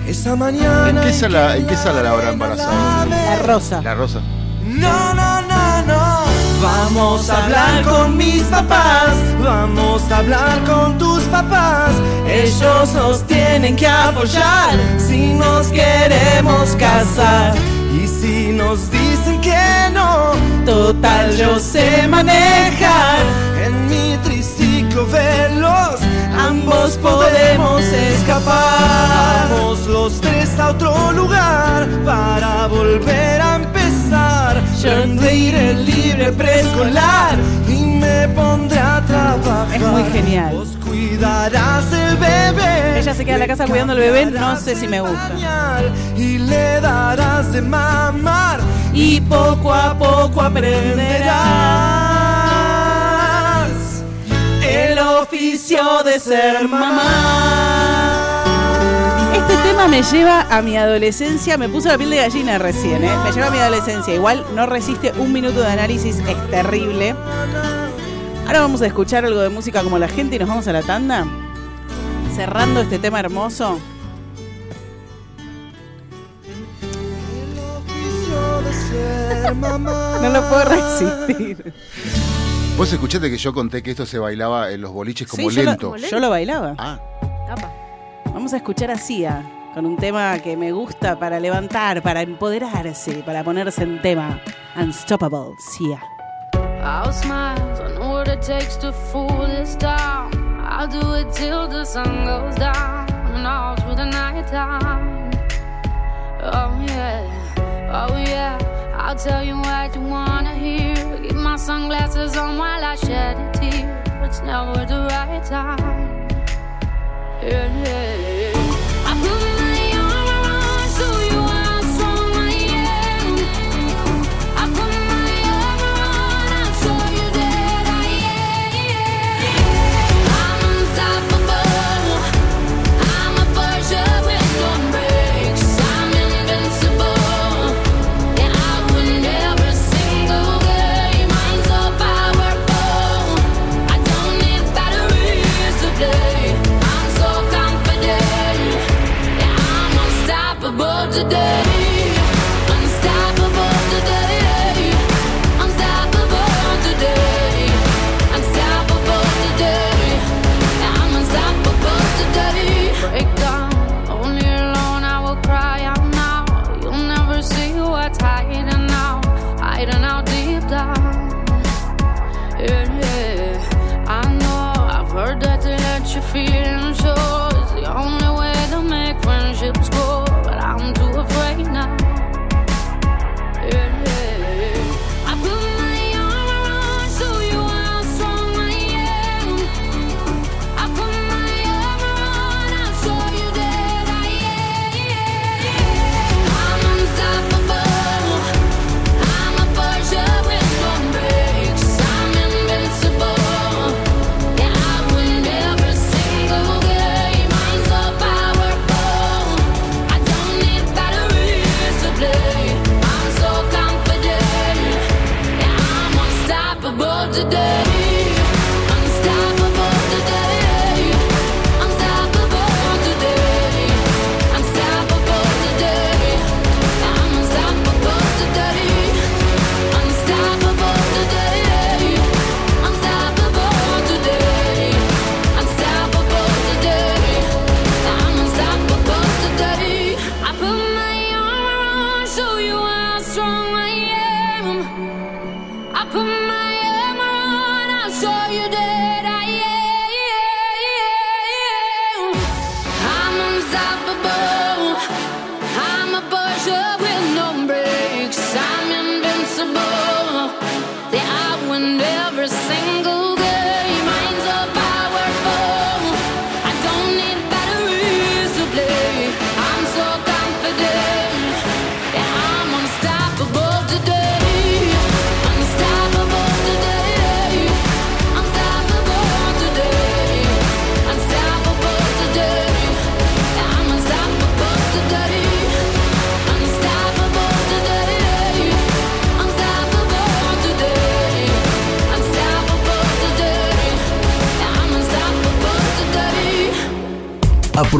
esa mañana. ¿En qué sala, en qué sala la habrá embarazado? La rosa. La Rosa. No, no. Vamos a hablar con mis papás. Vamos a hablar con tus papás. Ellos nos tienen que apoyar si nos queremos casar. Y si nos dicen que no, total yo sé manejar. En mi triciclo veloz, ambos podemos escapar. Vamos los tres a otro lugar para volver a empezar. Yo iré libre preescolar y me pondré a trabajar. Es muy genial. Vos cuidarás el bebé. Ella se queda en la casa cuidando al bebé, no sé si me gusta. Y le darás de mamar y poco a poco aprenderás el oficio de ser mamá. Este tema me lleva a mi adolescencia, me puso la piel de gallina recién, ¿eh? Me lleva a mi adolescencia. Igual no resiste un minuto de análisis, es terrible. Ahora vamos a escuchar algo de música como la gente y nos vamos a la tanda. Cerrando este tema hermoso. No lo puedo resistir. Vos escuchaste que yo conté que esto se bailaba en los boliches como Sí, yo lo- lento. Yo lo bailaba. Ah, Apa. Vamos a escuchar a Sia con un tema que me gusta para levantar, para empoderarse, para ponerse en tema. Unstoppable, Sia. I'll smile, I know what it takes to fool this town. I'll do it till the sun goes down and all through the night time. Oh yeah, oh yeah. I'll tell you what you wanna hear. Keep my sunglasses on while I shed a tear. It's never the right time. Yeah, yeah,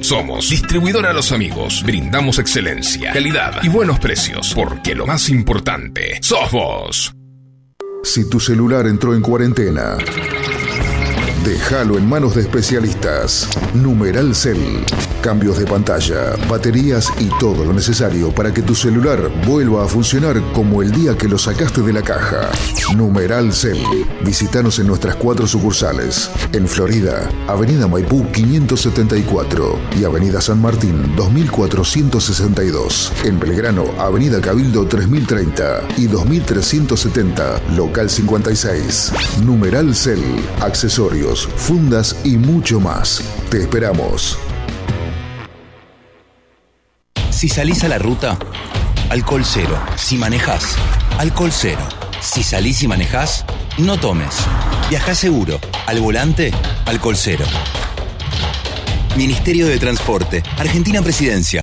Somos Distribuidora Los Amigos. Brindamos excelencia, calidad y buenos precios, porque lo más importante sos vos. Si tu celular entró en cuarentena, déjalo en manos de especialistas. Numeral Cell. Cambios de pantalla, baterías y todo lo necesario para que tu celular vuelva a funcionar como el día que lo sacaste de la caja. Numeral Cell. Visítanos en nuestras cuatro sucursales. En Florida, Avenida Maipú 574 y Avenida San Martín 2462. En Belgrano, Avenida Cabildo 3030 y 2370, local 56. Numeral Cell. Accesorios, fundas y mucho más. Te esperamos. Si salís a la ruta, alcohol cero. Si manejás, alcohol cero. Si salís y manejás, no tomes. Viajá seguro. Al volante, alcohol cero. Ministerio de Transporte, Argentina Presidencia.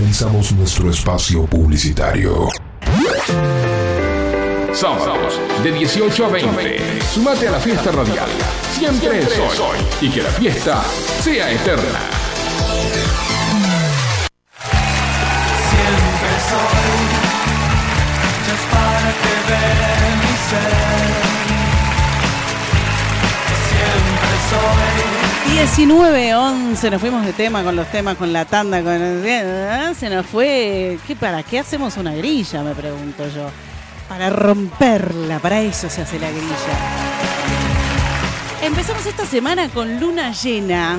Finalizamos nuestro espacio publicitario. Sábados, de 18 a 20. Sumate a la fiesta radial. Siempre es hoy. Y que la fiesta sea eterna. Siempre soy just para que vean mi ser. Siempre soy 19-11, nos fuimos de tema con los temas, con la tanda, con se nos fue. ¿Qué, ¿Para qué hacemos una grilla? Me pregunto yo. Para romperla, para eso se hace la grilla. Empezamos esta semana con luna llena.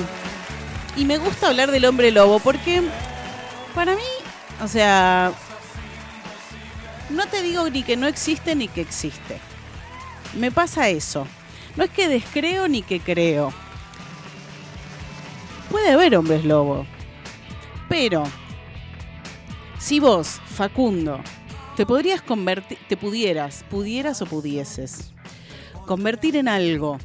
Y me gusta hablar del hombre lobo porque para mí, o sea, no te digo ni que no existe ni que existe. Me pasa eso. No es que descreo ni que creo. Puede haber hombres lobo. Pero Si vos, Facundo, te podrías convertir, te pudieras, pudieras o pudieses, convertir en algo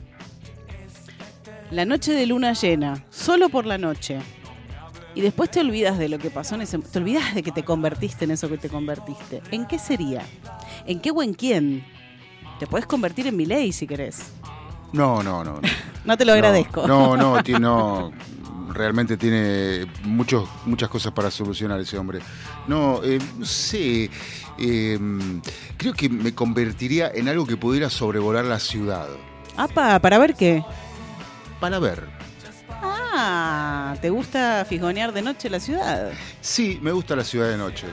la noche de luna llena, solo por la noche, y después te olvidas de lo que pasó en ese te olvidas de que te convertiste en eso que te convertiste. ¿En qué sería? ¿En qué o en quién? Te puedes convertir en Milei si querés. No, no, no. no. No te lo agradezco. No, no, ti- no. Realmente tiene muchos, muchas cosas para solucionar ese hombre. No, eh, no sé. eh, creo que me convertiría en algo que pudiera sobrevolar la ciudad. Apa, ¿para ver qué? Para ver. Ah, ¿te gusta fijonear de noche la ciudad? Sí, me gusta la ciudad de noche.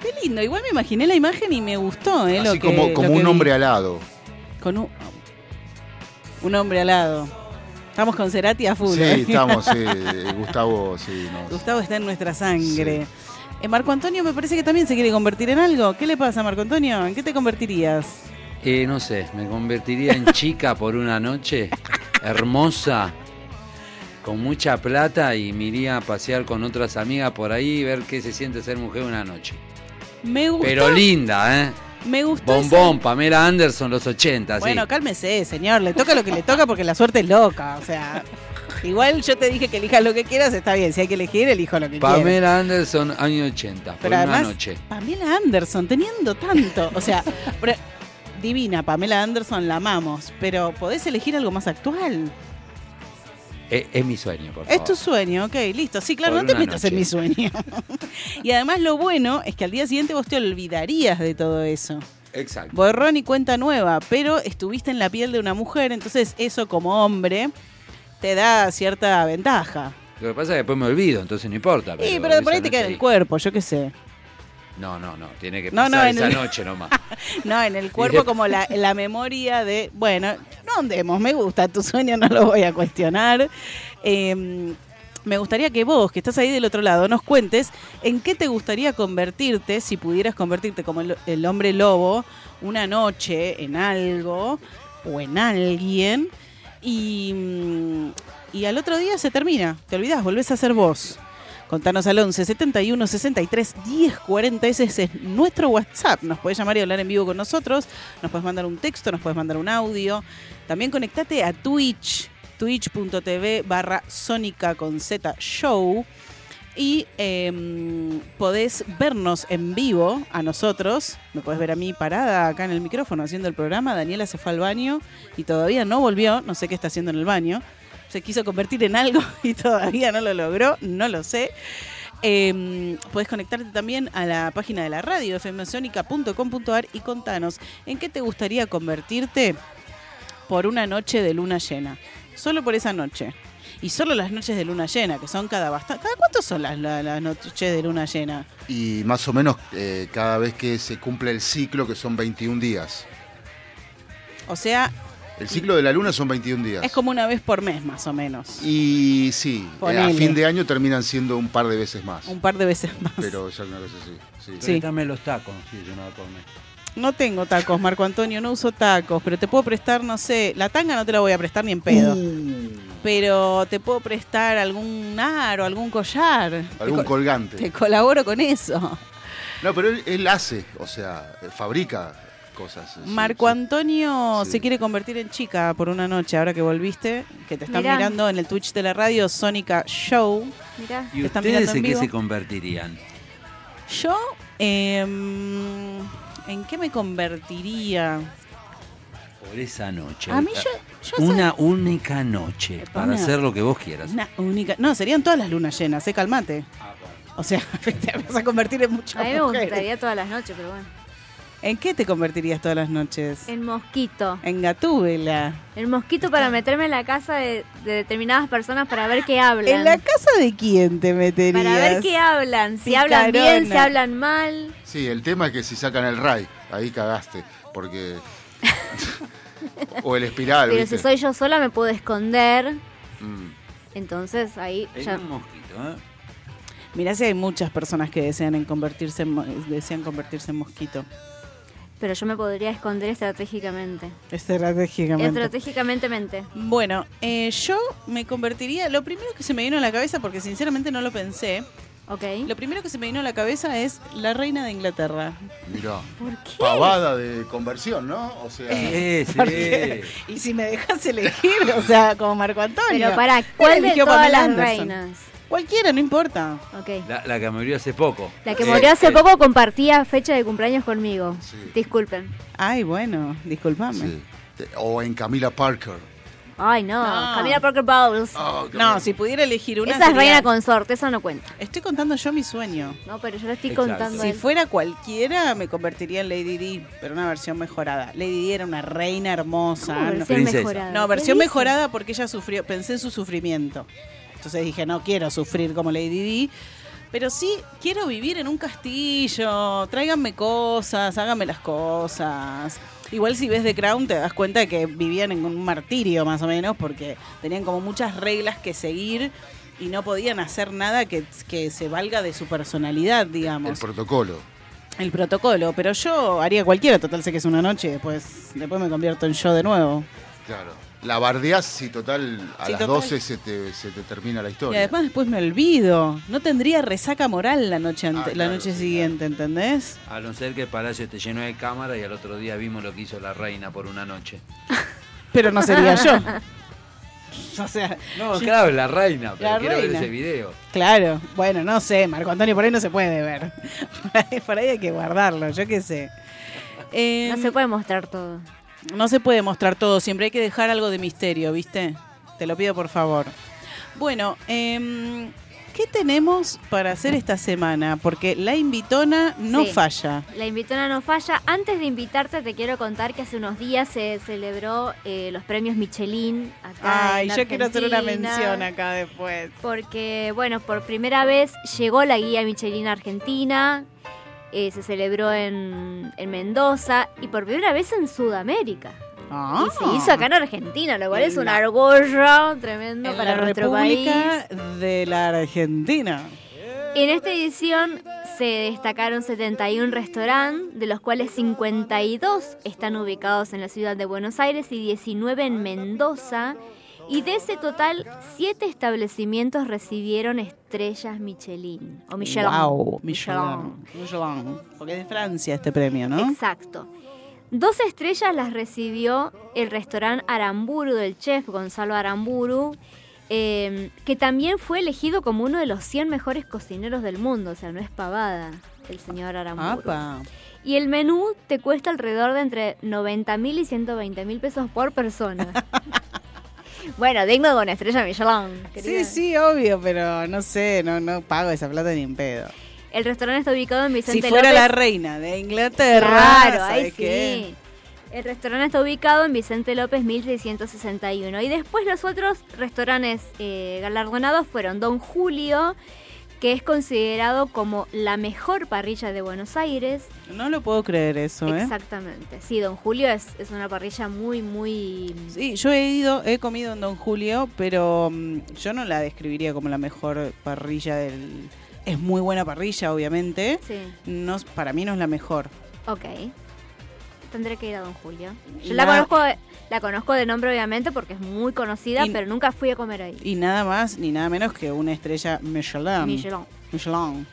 Qué lindo, igual me imaginé la imagen y me gustó, ¿eh? lo Así que- como, lo como que un vi. hombre alado. Con un, un hombre al lado. Estamos con Cerati a full. Sí, ¿eh? estamos, sí. Gustavo, sí. nos- Gustavo está en nuestra sangre. Eh, Marco Antonio me parece que también se quiere convertir en algo. ¿Qué le pasa, Marco Antonio? ¿En qué te convertirías? Eh, no sé, me convertiría en chica por una noche, hermosa, con mucha plata y me iría a pasear con otras amigas por ahí y ver qué se siente ser mujer una noche. Me gustó. Pero linda, ¿eh? Me gustó. Bombón, Pamela Anderson, los 80, sí. Bueno, cálmese, señor. Le toca lo que le toca porque la suerte es loca. O sea, igual yo te dije que elijas lo que quieras, está bien. Si hay que elegir, elijo lo que quiera. Pamela Anderson, año 80, por Pero una además, noche. Pamela Anderson, teniendo tanto. O sea, pero- divina, Pamela Anderson, la amamos. Pero ¿podés elegir algo más actual? Es, es mi sueño, por favor. Es tu sueño, ok, listo. Sí, claro, Por no te metas en mi sueño. y además lo bueno es que al día siguiente vos te olvidarías de todo eso. Exacto. Borrón y cuenta nueva, pero estuviste en la piel de una mujer, entonces eso como hombre te da cierta ventaja. Lo que pasa es que después me olvido, entonces no importa. Sí, pero por ahí te queda el cuerpo, yo qué sé. No, no, no, tiene que pasar no, esa el- noche nomás. No, en el cuerpo como la, la memoria de, bueno, no andemos, me gusta tu sueño, no lo voy a cuestionar. Eh, me gustaría que vos, que estás ahí del otro lado, nos cuentes en qué te gustaría convertirte, si pudieras convertirte como el, el hombre lobo, una noche en algo o en alguien, y, mm, y al otro día se termina, te olvidas, volvés a ser vos. Contanos al 11 71 63 10 40. Ese es nuestro WhatsApp. Nos puedes llamar y hablar en vivo con nosotros. Nos puedes mandar un texto, nos puedes mandar un audio. También conectate a Twitch, twitch.tv barra Sónica con Z Show. Y em, podés vernos en vivo a nosotros. Me podés ver a mí parada acá en el micrófono haciendo el programa. Daniela se fue al baño y todavía no volvió. No sé qué está haciendo en el baño. Se quiso convertir en algo y todavía no lo logró. No lo sé. Eh, puedes conectarte también a la página de la radio, fmsonica.com.ar y contanos en qué te gustaría convertirte por una noche de luna llena. Solo por esa noche. Y solo las noches de luna llena, que son cada bastante. ¿Cada cuánto son las, la- las noches de luna llena? Y más o menos eh, cada vez que se cumple el ciclo, que son 21 días. O sea, El ciclo de la luna son 21 días. es como una vez por mes, más o menos. Y sí, eh, a fin de año terminan siendo un par de veces más. Un par de veces más. Pero ya una cosa así. Sí. Sí. Los tacos, sí, yo no voy a comer. No tengo tacos, Marco Antonio, no uso tacos, pero te puedo prestar, no sé, la tanga no te la voy a prestar ni en pedo. Uh. Pero te puedo prestar algún aro, algún collar. Algún te, co- colgante. te colaboro con eso. No, pero él, él hace, o sea, eh, fabrica cosas. sí, Marco sí. Antonio Sí. se quiere convertir en chica por una noche, ahora que volviste, que te están Mirá. mirando en el Twitch de la radio, Sónica Show. Mirá. ¿Y Te están ustedes mirando en en qué se convertirían? Yo, em, ¿en qué me convertiría? Por esa noche. A mí yo, yo Una única noche para Una- hacer lo que vos quieras. Una única. No, serían todas las lunas llenas, eh, calmate. O sea, te vas a convertir en muchas A mí me mujeres. gustaría todas las noches, pero bueno. ¿En qué te convertirías todas las noches? En mosquito. En gatúbela. El mosquito para meterme en la casa de, de determinadas personas para ver qué hablan. ¿En la casa de quién te meterías? para ver qué hablan. Si hablan bien, si hablan mal. Sí, el tema es que si sacan el RAI, ahí cagaste. Porque. o el espiral, Pero ¿viste? si soy yo sola me puedo esconder. Mm. Entonces ahí En ya... un mosquito, ¿eh? Mirá si hay muchas personas que desean en convertirse en, desean convertirse en mosquito. Pero yo me podría esconder estratégicamente. Estratégicamente. Estratégicamente mente. Bueno, eh, yo me convertiría. Lo primero que se me vino a la cabeza, porque sinceramente no lo pensé, Ok. Lo primero que se me vino a la cabeza es la reina de Inglaterra. Mirá. ¿Por qué? Pavada de conversión, ¿no? O sea. Sí, sí. Porque- y si me dejas elegir, o sea, como Marco Antonio. Pero para, ¿cuál de eligió todas Pamela las Anderson. reinas? Cualquiera, no importa. Ok. La, la que murió hace poco. La que Eh, murió hace eh. poco compartía fecha de cumpleaños conmigo. Sí. Disculpen. Ay, bueno, discúlpame. Sí. Te- O en Camila Parker. Ay, no. No. Camila Parker Bowles. Oh, No, si pudiera elegir una. Esa es reina consorte, eso no cuenta. Estoy contando yo mi sueño. No, pero yo lo estoy Exacto. contando. Si él. fuera cualquiera, me convertiría en Lady Di, pero una versión mejorada. Lady Di era una reina hermosa. ¿Cómo No, versión Princesa. mejorada? no, ¿Qué versión mejorada porque ella sufrió, pensé en su sufrimiento. Entonces dije, no quiero sufrir como Lady Di, pero sí quiero vivir en un castillo, tráiganme cosas, háganme las cosas. Igual si ves The Crown te das cuenta de que vivían en un martirio más o menos porque tenían como muchas reglas que seguir y no podían hacer nada que, que se valga de su personalidad, El digamos. protocolo. El protocolo, pero yo haría cualquiera, total sé que es una noche, después, después me convierto en yo de nuevo. Claro. La bardeás si total a Sí, las total. 12 se te, se te termina la Y historia. además después me olvido. No tendría resaca moral la noche ante- Ah, la claro, noche sí, siguiente, ¿entendés? A no ser que el palacio esté lleno de cámaras y al otro día vimos lo que hizo la reina por una noche. Pero no sería yo. O sea, No, claro, la reina, pero La quiero reina. ver ese video. claro. Bueno, no sé, Marco Antonio, por ahí no se puede ver. Por ahí, por ahí hay que guardarlo, yo qué sé. Eh, No se puede mostrar todo. No se puede mostrar todo, siempre hay que dejar algo de misterio, ¿viste? Te lo pido por favor. Bueno, em, ¿qué tenemos para hacer esta semana? Porque la invitona no Sí. falla. La invitona no falla. Antes de invitarte, te quiero contar que hace unos días se celebró eh, los premios Michelin acá Ay, en yo quiero hacer una mención acá después. Porque, bueno, por primera vez llegó la guía Michelin a Argentina. Eh, se celebró en, en Mendoza y por primera vez en Sudamérica. Ah. Y se hizo acá en Argentina, lo cual es un la- orgullo tremendo en para la nuestro país. República de la Argentina. En esta edición se destacaron 71 restaurantes, de los cuales 52 están ubicados en la ciudad de Buenos Aires y 19 en Mendoza. Y de ese total, 7 establecimientos recibieron estrellas Michelin. O Michelin. Wow, Michelin. Michelin. Porque es de Francia este premio, ¿no? Exacto. Dos estrellas las recibió el restaurante Aramburu del chef Gonzalo Aramburu, eh, que también fue elegido como uno de los 100 mejores cocineros del mundo, o sea, no es pavada el señor Aramburu. Apa. Y el menú te cuesta alrededor de entre 90 mil y 120 mil pesos por persona. bueno, digno una estrella Michelin. Sí, querida. sí, obvio, pero no sé, no, no pago esa plata ni en pedo. El restaurante está ubicado en Vicente Si fuera López. la reina de Inglaterra, Claro, ahí ¿sabes sí. qué? El restaurante está ubicado en Vicente López 1661. Y después los otros restaurantes eh, galardonados fueron Don Julio, que es considerado como la mejor parrilla de Buenos Aires. No lo puedo creer eso, ¿eh? Exactamente. Sí, Don Julio es, es una parrilla muy, muy... Sí, yo he ido, he comido en Don Julio, pero mm, yo no la describiría como la mejor parrilla del... Es muy buena parrilla, obviamente. Sí, No, para mí no es la mejor. ok. Tendré que ir a Don Julio. Yo la conozco, de- la conozco de nombre, obviamente, porque es muy conocida, Y- pero nunca fui a comer ahí. Y nada más ni nada menos que una estrella Michelin. Michelin. Michelin.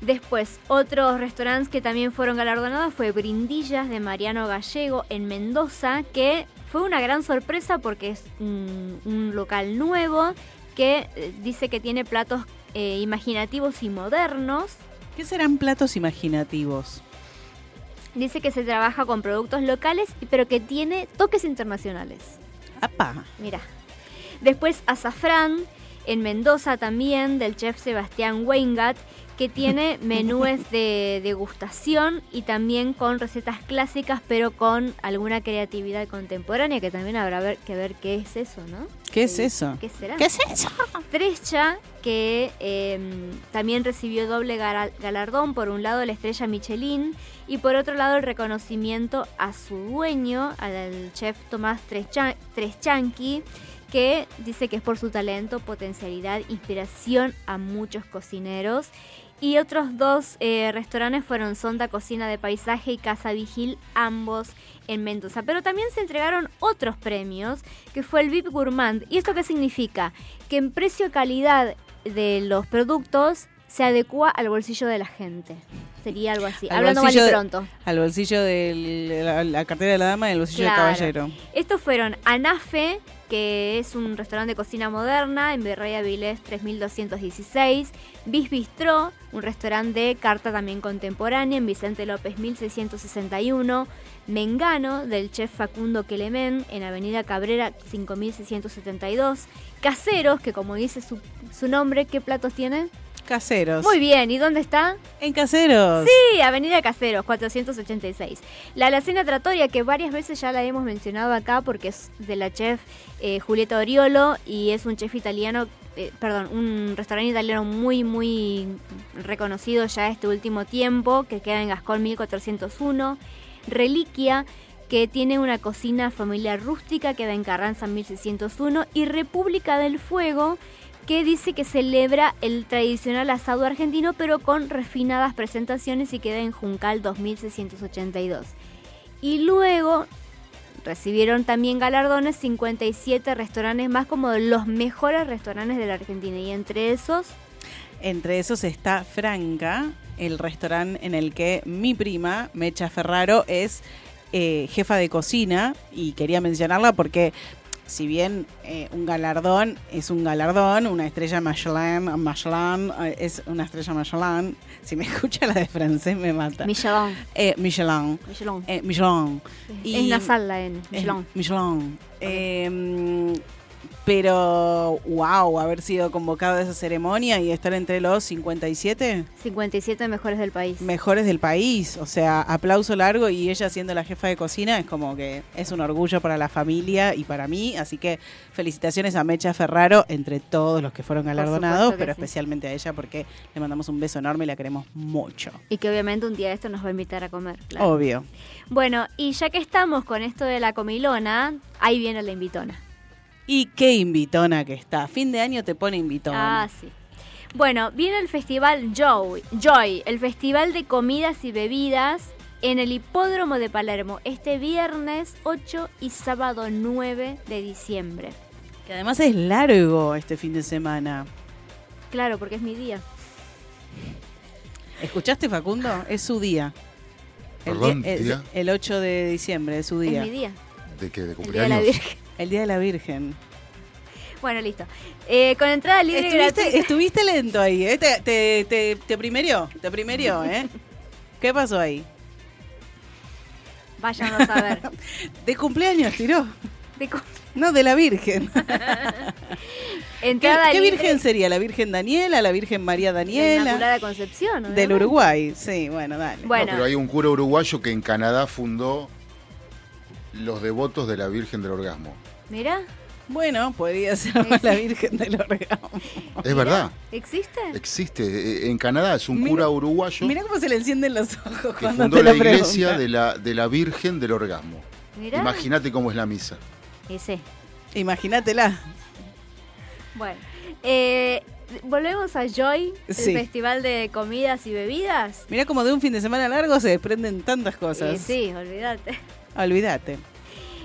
Después, otros restaurantes que también fueron galardonados fue Brindillas de Mariano Gallego en Mendoza, que fue una gran sorpresa porque es un, un local nuevo que eh, dice que tiene platos eh, imaginativos y modernos. ¿Qué serán platos imaginativos? Dice que se trabaja con productos locales, pero que tiene toques internacionales. Apa. Mira. Después Azafrán en Mendoza también del chef Sebastián Weingat que tiene menúes de degustación y también con recetas clásicas pero con alguna creatividad contemporánea que también habrá ver- que ver qué es eso, ¿no? ¿Qué es eso? ¿Qué será? ¿Qué es eso? Trescha, que eh, también recibió doble galardón, por un lado la estrella Michelin y por otro lado el reconocimiento a su dueño, al chef Tomás Trescha- Treschanqui, que dice que es por su talento, potencialidad, inspiración a muchos cocineros. Y otros dos eh, restaurantes fueron Sonda Cocina de Paisaje y Casa Vigil, ambos en Mendoza. Pero también se entregaron otros premios, que fue el VIP Gourmand. ¿Y esto qué significa? Que en precio-calidad de los productos se adecua al bolsillo de la gente. Sería algo así, Al hablando mal y pronto. Al bolsillo de la, la cartera de la dama y el bolsillo Claro. del caballero. Estos fueron Anafe, que es un restaurante de cocina moderna en Virrey Avilés 3216. Bis Bistró, un restaurante de carta también contemporánea en Vicente López 1661. Mengano, del chef Facundo Quelemén, en Avenida Cabrera 5672. Caseros, que como dice su, su nombre, ¿qué platos tiene? Caseros. Muy bien, ¿y dónde está? En caseros. Sí, Avenida Caseros, 486. La alacena Trattoria, que varias veces ya la hemos mencionado acá porque es de la chef eh, Julieta Oriolo y es un chef italiano, eh, perdón, un restaurante italiano muy, muy reconocido ya este último tiempo, que queda en Gascón 1401. Reliquia, que tiene una cocina familiar rústica, queda en Carranza 1601. Y República del Fuego, que dice que celebra el tradicional asado argentino pero con refinadas presentaciones y queda en Juncal 2682. Y luego recibieron también galardones 57 restaurantes más como los mejores restaurantes de la Argentina y entre esos Entre esos está Franca, el restaurante en el que mi prima, Mecha Ferraro, es eh, jefa de cocina y quería mencionarla porque si bien eh, un galardón es un galardón, una estrella Michelin, Michelin eh, es una estrella Michelin, si me escucha la de francés me mata. Michelin. Eh, Michelin. Michelin. Eh, Michelin. es nasal la N, Es Michelin. Michelin. Eh, pero, wow, haber sido convocado a esa ceremonia y estar entre los 57 57 mejores del país. mejores del país. O sea, aplauso largo y ella siendo la jefa de cocina es como que es un orgullo para la familia y para mí. Así que felicitaciones a Mecha Ferraro entre todos los que fueron galardonados, que pero sí. especialmente a ella porque le mandamos un beso enorme y la queremos mucho. Y que obviamente un día de esto nos va a invitar a comer. claro. Obvio. Bueno, y ya que estamos con esto de la comilona, ahí viene la invitona. Y qué invitona que está. Fin de año te pone invitona. Ah, sí. Bueno, viene el festival Joy, Joy, el festival de comidas y bebidas en el hipódromo de Palermo, este viernes 8 y sábado 9 de diciembre. Que además es largo este fin de semana. Claro, porque es mi día. ¿Escuchaste, Facundo? Es su día. El, Perdón, día- el- ¿día? el 8 de diciembre es su día. Es mi día. ¿De qué? ¿De El día de la cumpleaños? Virgen. El día de la Virgen. Bueno, listo. Eh, con entrada libre Estuviste, gratuita. estuviste lento ahí, ¿eh? Te, te, te, te primerió, te primerió, ¿eh? ¿Qué pasó ahí? Váyanos a ver. De cumpleaños tiró. De cu- No, de la Virgen. ¿Qué, entrada qué libre virgen sería? ¿La Virgen Daniela? ¿La Virgen María de Daniela? Inmaculada Concepción. Del. Uruguay, sí, bueno, dale. Bueno, No, pero hay un cura uruguayo que en Canadá fundó los devotos de la Virgen del Orgasmo. Mira, Bueno, podría ser la Virgen del Orgasmo. Es verdad, ¿existe? existe. Eh, En Canadá es un Mira- cura uruguayo Mira cómo se le encienden los ojos que cuando fundó te la lo iglesia de la, de la Virgen del Orgasmo. Mira. Imagínate cómo es la misa. Ese. Imagínatela. Bueno, eh, volvemos a Joy, el Sí. festival de comidas y bebidas. Mira como de un fin de semana largo se desprenden tantas cosas. Eh, sí, olvídate. Olvídate.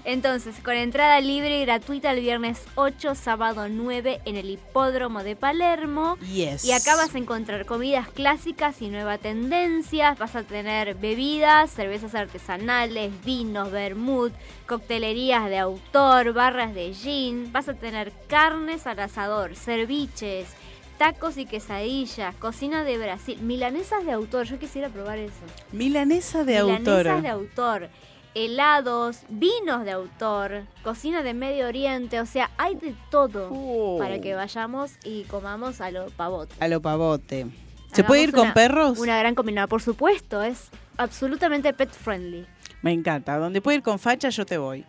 Entonces, con entrada libre y gratuita el viernes 8, sábado 9 en el hipódromo de Palermo. Yes. Y acá vas a encontrar comidas clásicas y nuevas tendencias. Vas a tener bebidas, cervezas artesanales, vinos, vermut, coctelerías de autor, barras de gin. Vas a tener carnes al asador, ceviches, tacos y quesadillas, cocina de Brasil, milanesas de autor. Yo quisiera probar eso. Milanesa de Milanesas autor. de autor. Helados, vinos de autor, cocina de Medio Oriente, o sea, hay de todo Oh. para que vayamos y comamos a lo pavote. A lo pavote. ¿Se puede ir con una- perros? Una gran combinada, por supuesto, es absolutamente pet friendly. Me encanta. Donde puede ir con facha, yo te voy.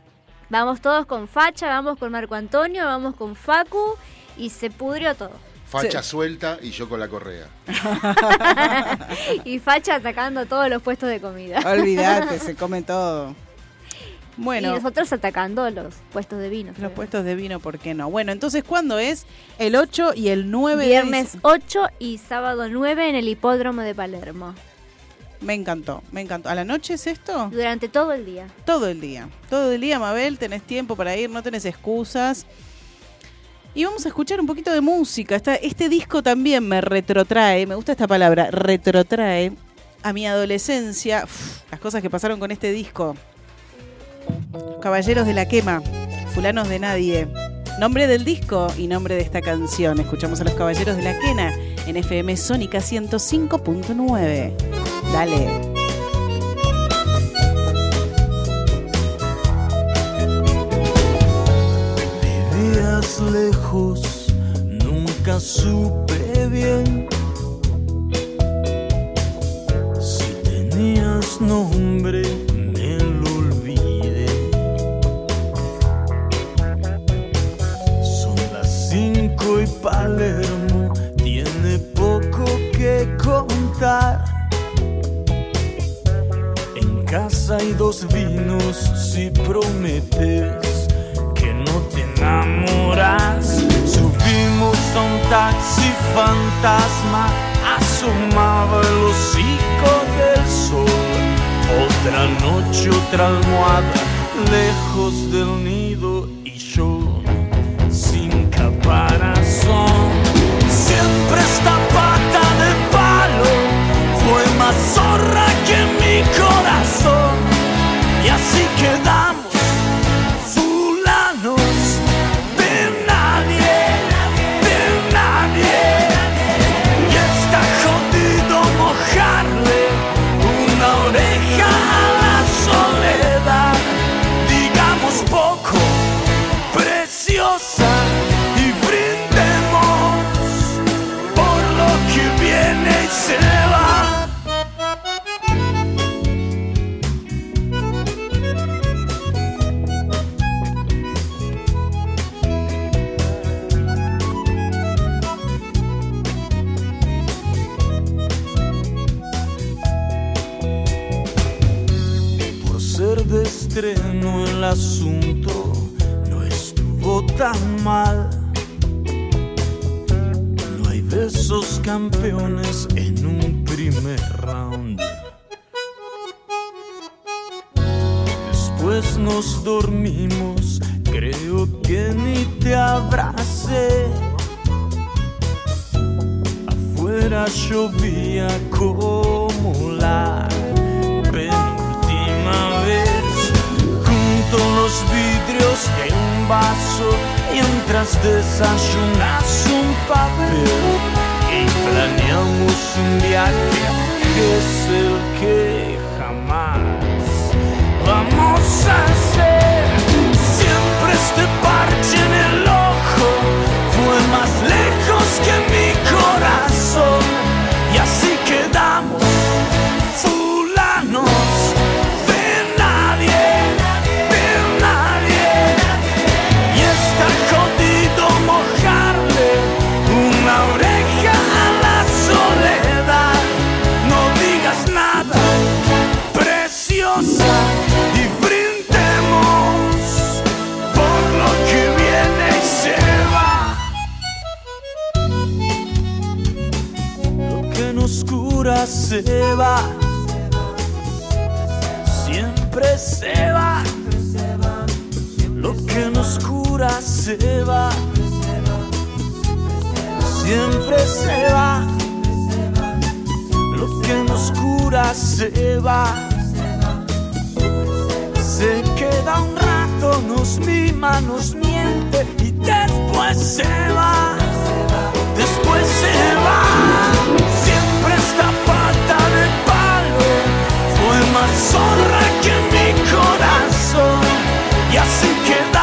Vamos todos con Facha, vamos con Marco Antonio, vamos con Facu y se pudrió todo. Facha Sí. suelta y yo con la correa. y Facha atacando todos los puestos de comida. Olvídate, se come todo. Bueno, Y nosotros atacando los puestos de vino. los puestos de vino, ¿por qué no? Bueno, entonces, ¿cuándo es? El 8 y el 9 de Viernes dic- 8 y sábado 9 en el hipódromo de Palermo. Me encantó, me encantó. ¿A la noche es esto? Durante todo el día. Todo el día. Todo el día, Mabel, tenés tiempo para ir, no tenés excusas. Y vamos a escuchar un poquito de música. Este disco también me retrotrae, me gusta esta palabra, retrotrae a mi adolescencia. Las cosas que pasaron con este disco. Caballeros de la Quema, Fulanos de Nadie. Nombre del disco y nombre de esta canción. Escuchamos a los Caballeros de la Quena en FM Sónica 105.9. Dale. Lejos, nunca supe bien si tenías nombre, me lo olvidé. Son las cinco y Palermo tiene poco que contar. En casa hay dos vinos si prometes enamoras. Subimos a un taxi fantasma, asomaba el hocico del sol. Otra noche, otra almohada, lejos del nido y yo sin caparazón. Siempre esta pata de palo fue más zorra que mi corazón. El asunto no estuvo tan mal. No hay de esos campeones en un primer round. Después nos dormimos, creo que ni te abracé. Afuera llovía como vaso, mientras desayunas un papel y planeamos un viaje que es el que jamás vamos a hacer. Siempre este parche en el ojo fue más lejos que mi corazón. Y así quedamos Lo que nos cura se va, siempre se va. Lo que nos cura se va. Se queda un rato, nos mima, nos miente y después se va. Después se va. Siempre esta pata de palo fue más zorra que mi corazón. Y así quedamos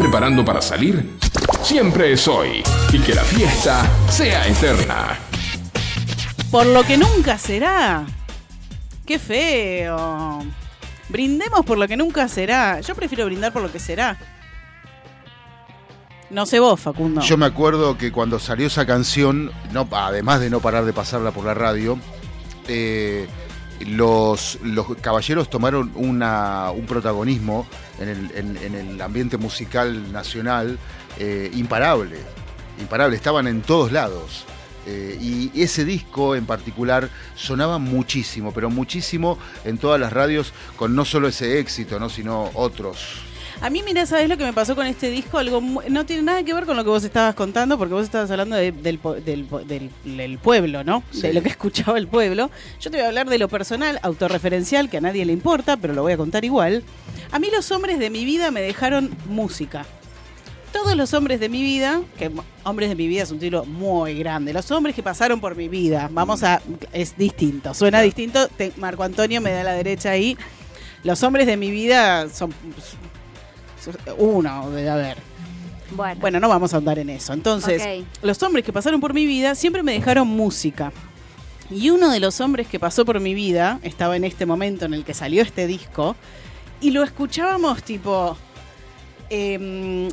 preparando para salir? Siempre es hoy. Y que la fiesta sea eterna. Por lo que nunca será. Qué feo. Brindemos por lo que nunca será. Yo prefiero brindar por lo que será. No sé vos, Facundo. Yo me acuerdo que cuando salió esa canción, no, además de no parar de pasarla por la radio, eh, los, los caballeros tomaron una- un protagonismo en el, en- en el ambiente musical nacional eh, imparable. Imparable, estaban en todos lados. Eh, y ese disco en particular sonaba muchísimo, pero muchísimo en todas las radios, con no solo ese éxito, ¿no? sino otros. A mí, mira, ¿sabes lo que me pasó con este disco? Algo no tiene nada que ver con lo que vos estabas contando, porque vos estabas hablando de- del, del po- del- del pueblo, ¿no? Sí. De lo que escuchaba el pueblo. Yo te voy a hablar de lo personal, autorreferencial, que a nadie le importa, pero lo voy a contar igual. A mí los hombres de mi vida me dejaron música. Todos los hombres de mi vida, que hombres de mi vida es un título muy grande, los hombres que pasaron por mi vida, vamos a, es distinto, suena distinto, te- Marco Antonio me da la derecha ahí, los hombres de mi vida son uno, debe haber. Bueno, Bueno, no vamos a andar en eso. Entonces, los hombres que pasaron por mi vida siempre me dejaron música. Y uno de los hombres que pasó por mi vida estaba en este momento en el que salió este disco y lo escuchábamos tipo em,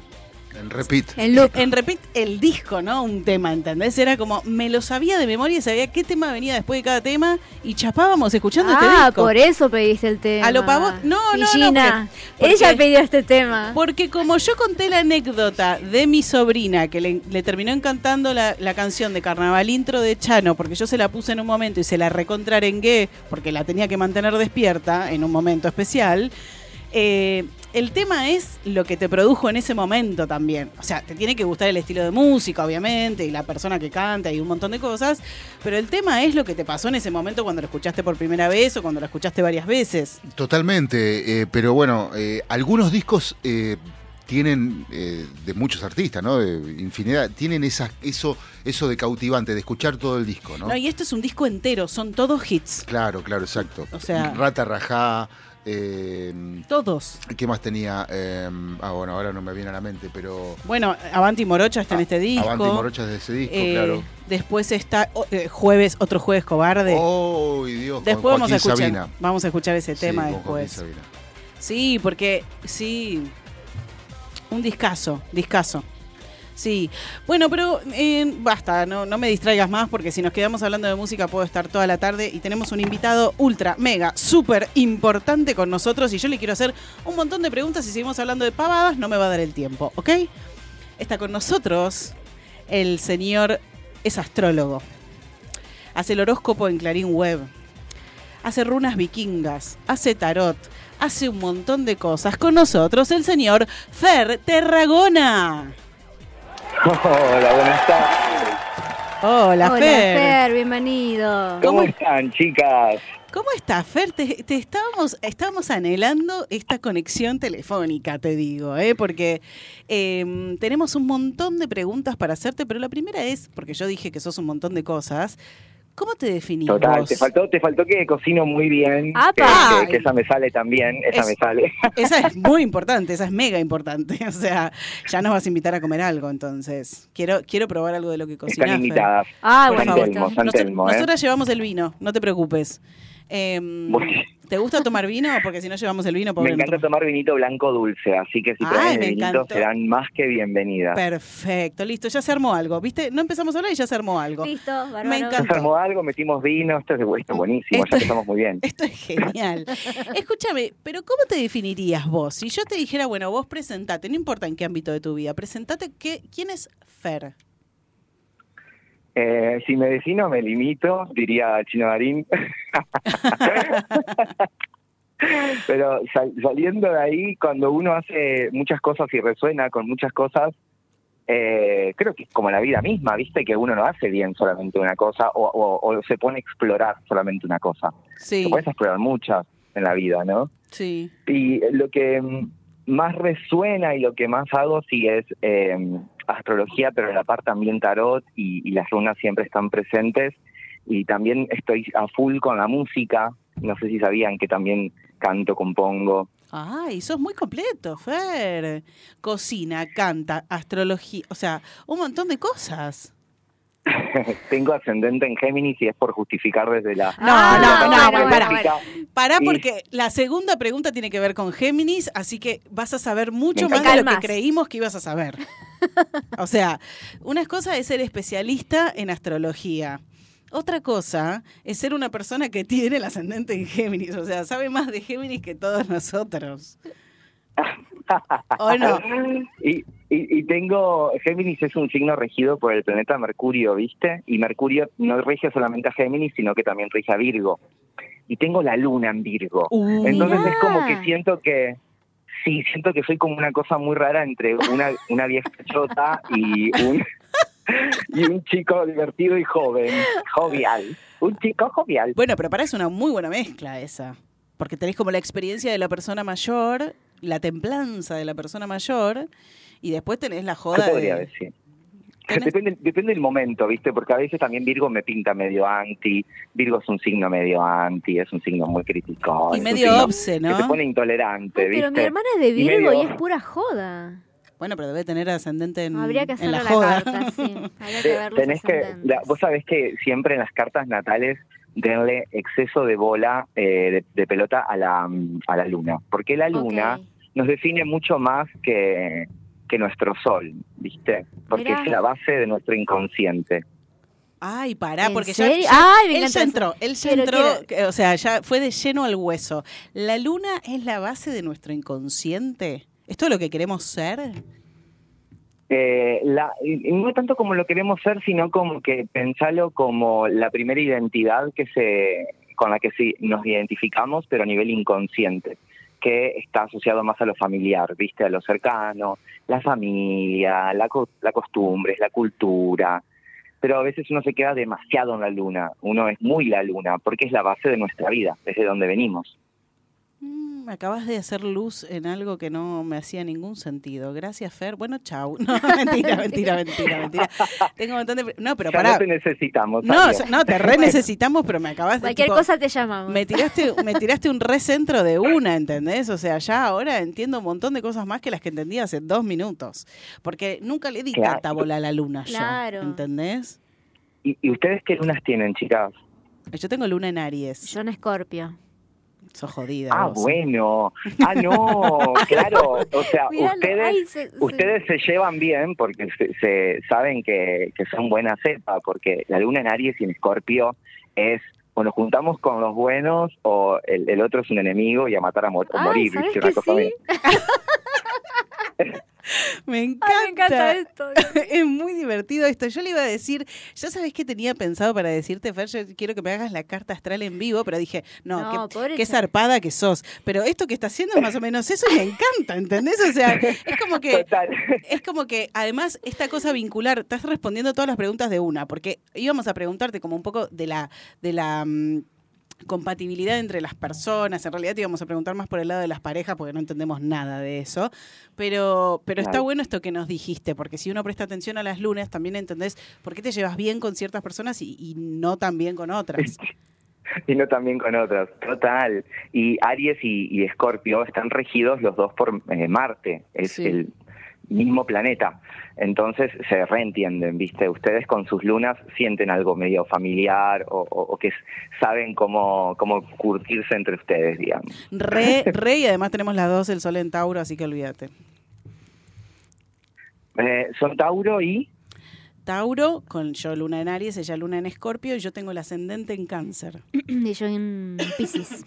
En repeat. en loop. en repeat el disco, ¿no? Un tema, ¿entendés? Era como me lo sabía de memoria y sabía qué tema venía después de cada tema y chapábamos escuchando este Ah, disco. por eso pediste el tema. A lo pavo- no, no, no, Gina, porque- ella porque- pidió este tema. Porque como yo conté la anécdota de mi sobrina que le, le terminó encantando la, la canción de Carnaval Intro de Chano, porque yo se la puse en un momento y se la recontrarengué porque la tenía que mantener despierta en un momento especial, eh, el tema es lo que te produjo en ese momento también. O sea, te tiene que gustar el estilo de música, obviamente, y la persona que canta y un montón de cosas, pero el tema es lo que te pasó en ese momento cuando lo escuchaste por primera vez o cuando lo escuchaste varias veces. Totalmente, eh, pero bueno, eh, algunos discos eh, tienen, de muchos artistas, ¿no? De infinidad, tienen esa, eso, eso de cautivante, de escuchar todo el disco, ¿no? No, y esto es un disco entero, son todos hits. Claro, claro, exacto. O sea- Rata Rajá, eh, Todos. ¿qué más tenía? Eh, ah, bueno, ahora no me viene a la mente, pero... Bueno, Avanti Morocha está en este disco. Avanti Morochas de ese disco, Eh, claro. Después está oh, eh, jueves, otro jueves cobarde. ¡Oh, Dios! después vamos a escuchar, Sabina. vamos a escuchar ese tema después. Sí, porque sí, un discazo, discazo. Sí, bueno, pero eh, basta, no, no me distraigas más porque si nos quedamos hablando de música puedo estar toda la tarde y tenemos un invitado ultra, mega, súper importante con nosotros y yo le quiero hacer un montón de preguntas y seguimos hablando de pavadas, no me va a dar el tiempo, ¿ok? Está con nosotros el señor, es astrólogo, hace el horóscopo en Clarín Web, hace runas vikingas, hace tarot, hace un montón de cosas. Con nosotros el señor Fer Terragona. Hola, buenas tardes. Hola, Hola, Fer. Fer, bienvenido. ¿Cómo están, chicas? ¿Cómo estás, Fer? Te, te estábamos, estábamos anhelando esta conexión telefónica, te digo, ¿eh? porque eh, tenemos un montón de preguntas para hacerte, pero la primera es, porque yo dije que sos un montón de cosas, ¿cómo te definís Total, vos? te faltó, te faltó que cocino muy bien, ¡Apa! que- que esa me sale también, esa Es- me sale. Esa es muy importante, esa es mega importante. O sea, ya nos vas a invitar a comer algo, entonces. Quiero, quiero probar algo de lo que cocinás. Están invitadas. Ah, Por San. Telmo, ¿eh? Nosotras llevamos el vino, no te preocupes. Muy- ¿Te gusta tomar vino? Porque si no llevamos el vino, Me encanta tomar vinito blanco dulce, así que si Ay, traen vinito encantó. serán más que bienvenidas. Perfecto, listo, ya se armó algo. ¿Viste? No empezamos a hablar y ya se armó algo. Listo, bárbaro. Me Ya encanta. se armó algo, metimos vino, esto es, esto es buenísimo, Esto- ya empezamos muy bien. Esto es genial. Escúchame, pero ¿cómo te definirías vos? Si yo te dijera, bueno, vos presentate, no importa en qué ámbito de tu vida, presentate, ¿qué, ¿quién es Fer? Eh, si me defino, me limito, diría Chino Darín. Pero sal- saliendo de ahí, cuando uno hace muchas cosas y resuena con muchas cosas, eh, creo que es como la vida misma, ¿viste? Que uno no hace bien solamente una cosa o, o- o se pone a explorar solamente una cosa. Sí, Puedes explorar muchas en la vida, ¿no? sí. Y lo que mm, más resuena y lo que más hago sí es eh, astrología, pero a la par también tarot y, y las runas siempre están presentes. Y también estoy a full con la música. No sé si sabían que también canto, compongo. Ay, sos muy completo, Fer. Cocina, canta, astrología, o sea, un montón de cosas. Tengo ascendente en Géminis y es por justificar desde la... No, Ah, no, no, bueno, pará. Y- porque la segunda pregunta tiene que ver con Géminis, así que vas a saber mucho más de lo que creímos que ibas a saber. O sea, una cosa es ser especialista en astrología. Otra cosa es ser una persona que tiene el ascendente en Géminis, o sea, sabe más de Géminis que todos nosotros. ¿O no? Y, y, y tengo, Géminis es un signo regido por el planeta Mercurio, ¿viste? Y Mercurio no rige solamente a Géminis, sino que también rige a Virgo. Y tengo la luna en Virgo. Uh, Entonces es como que siento que, sí, siento que soy como una cosa muy rara entre una, una vieja chota y un, y un chico divertido y joven, jovial. Un chico jovial. Bueno, pero para eso una muy buena mezcla esa. Porque tenés como la experiencia de la persona mayor, la templanza de la persona mayor, y después tenés la ¿Qué joda podría de... decir? Depende, depende del momento, ¿viste? Porque a veces también Virgo me pinta medio anti. Virgo es un signo medio anti, es un signo muy crítico. Y medio obse, ¿no? Que se pone intolerante, Ay, ¿viste? pero mi hermana es de Virgo y, medio- es pura joda. Bueno, pero debe tener ascendente en, Habría que en la la, joda. carta, sí. Habría que Te- ver los tenés que, la- vos sabés que siempre en las cartas natales denle exceso de bola eh, de, de pelota a la, mm, a la luna, porque la luna nos define mucho más que, que nuestro sol, ¿viste? Porque Mirá. es la base de nuestro inconsciente. Ay, pará, ¿En porque ya, ya- Ay, me él ya entró, él ya Quiero, entró, o sea, ya fue de lleno al hueso. ¿La luna es la base de nuestro inconsciente? ¿Esto es lo que queremos ser? Eh, la, no tanto como lo queremos ser, sino como que pensarlo como la primera identidad que se con la que sí nos identificamos, pero a nivel inconsciente, que está asociado más a lo familiar, viste, a lo cercano, la familia, la, co- la costumbre, la cultura. Pero a veces uno se queda demasiado en la luna, uno es muy la luna, porque es la base de nuestra vida, desde donde venimos. Mm, me acabas de hacer luz en algo que no me hacía ningún sentido. Gracias, Fer. Bueno, chau. No, mentira, mentira, mentira, mentira. Tengo un montón de... No, pero Ya pará. no te necesitamos. No, Aria. o sea, no, te re necesitamos, pero me acabas de... Cualquier tipo, cosa te llamamos. Me tiraste, me tiraste un recentro de una, ¿entendés? O sea, ya ahora entiendo un montón de cosas más que las que entendí hace dos minutos. Porque nunca le di Claro. tanta bola a la luna yo, Claro. ¿entendés? ¿Y, ¿Y ustedes qué lunas tienen, chicas? Yo tengo luna en Aries. Yo en Escorpio. Sos jodida. Ah, vos. bueno. Ah, no, claro. O sea, ustedes, se- ustedes se llevan bien porque se, se saben que, que son buena cepa, porque la luna en Aries y en Escorpio es o nos juntamos con los buenos o el, el otro es un enemigo y a matar a mo- morir. ¿sabes ¿viste? Una que cosa sí? Me encanta. Ay, me encanta esto. es muy divertido esto. Yo le iba a decir, ya sabes qué tenía pensado para decirte, Fer, yo quiero que me hagas la carta astral en vivo, pero dije, no, No, qué, zarpada que sos. Pero esto que está haciendo es más o menos eso y me encanta, ¿entendés? O sea, es como que Total. es como que además esta cosa vincular, estás respondiendo todas las preguntas de una, porque íbamos a preguntarte como un poco de la de la mm, compatibilidad entre las personas, en realidad te íbamos a preguntar más por el lado de las parejas porque no entendemos nada de eso, pero pero está bueno esto que nos dijiste, porque si uno presta atención a las lunas también entendés por qué te llevas bien con ciertas personas y, y no tan bien con otras. Y no también con otras, total. Y Aries y, y Escorpio están regidos los dos por eh, Marte, es Sí. el mismo planeta. Entonces se reentienden, ¿viste? Ustedes con sus lunas sienten algo medio familiar o, o- o que saben cómo, cómo curtirse entre ustedes, digamos. Re, re, y además tenemos las dos el sol en Tauro, así que olvídate. Eh, son Tauro y... Tauro, con yo luna en Aries, ella luna en Escorpio, y yo tengo el ascendente en Cáncer. y yo en Pisces.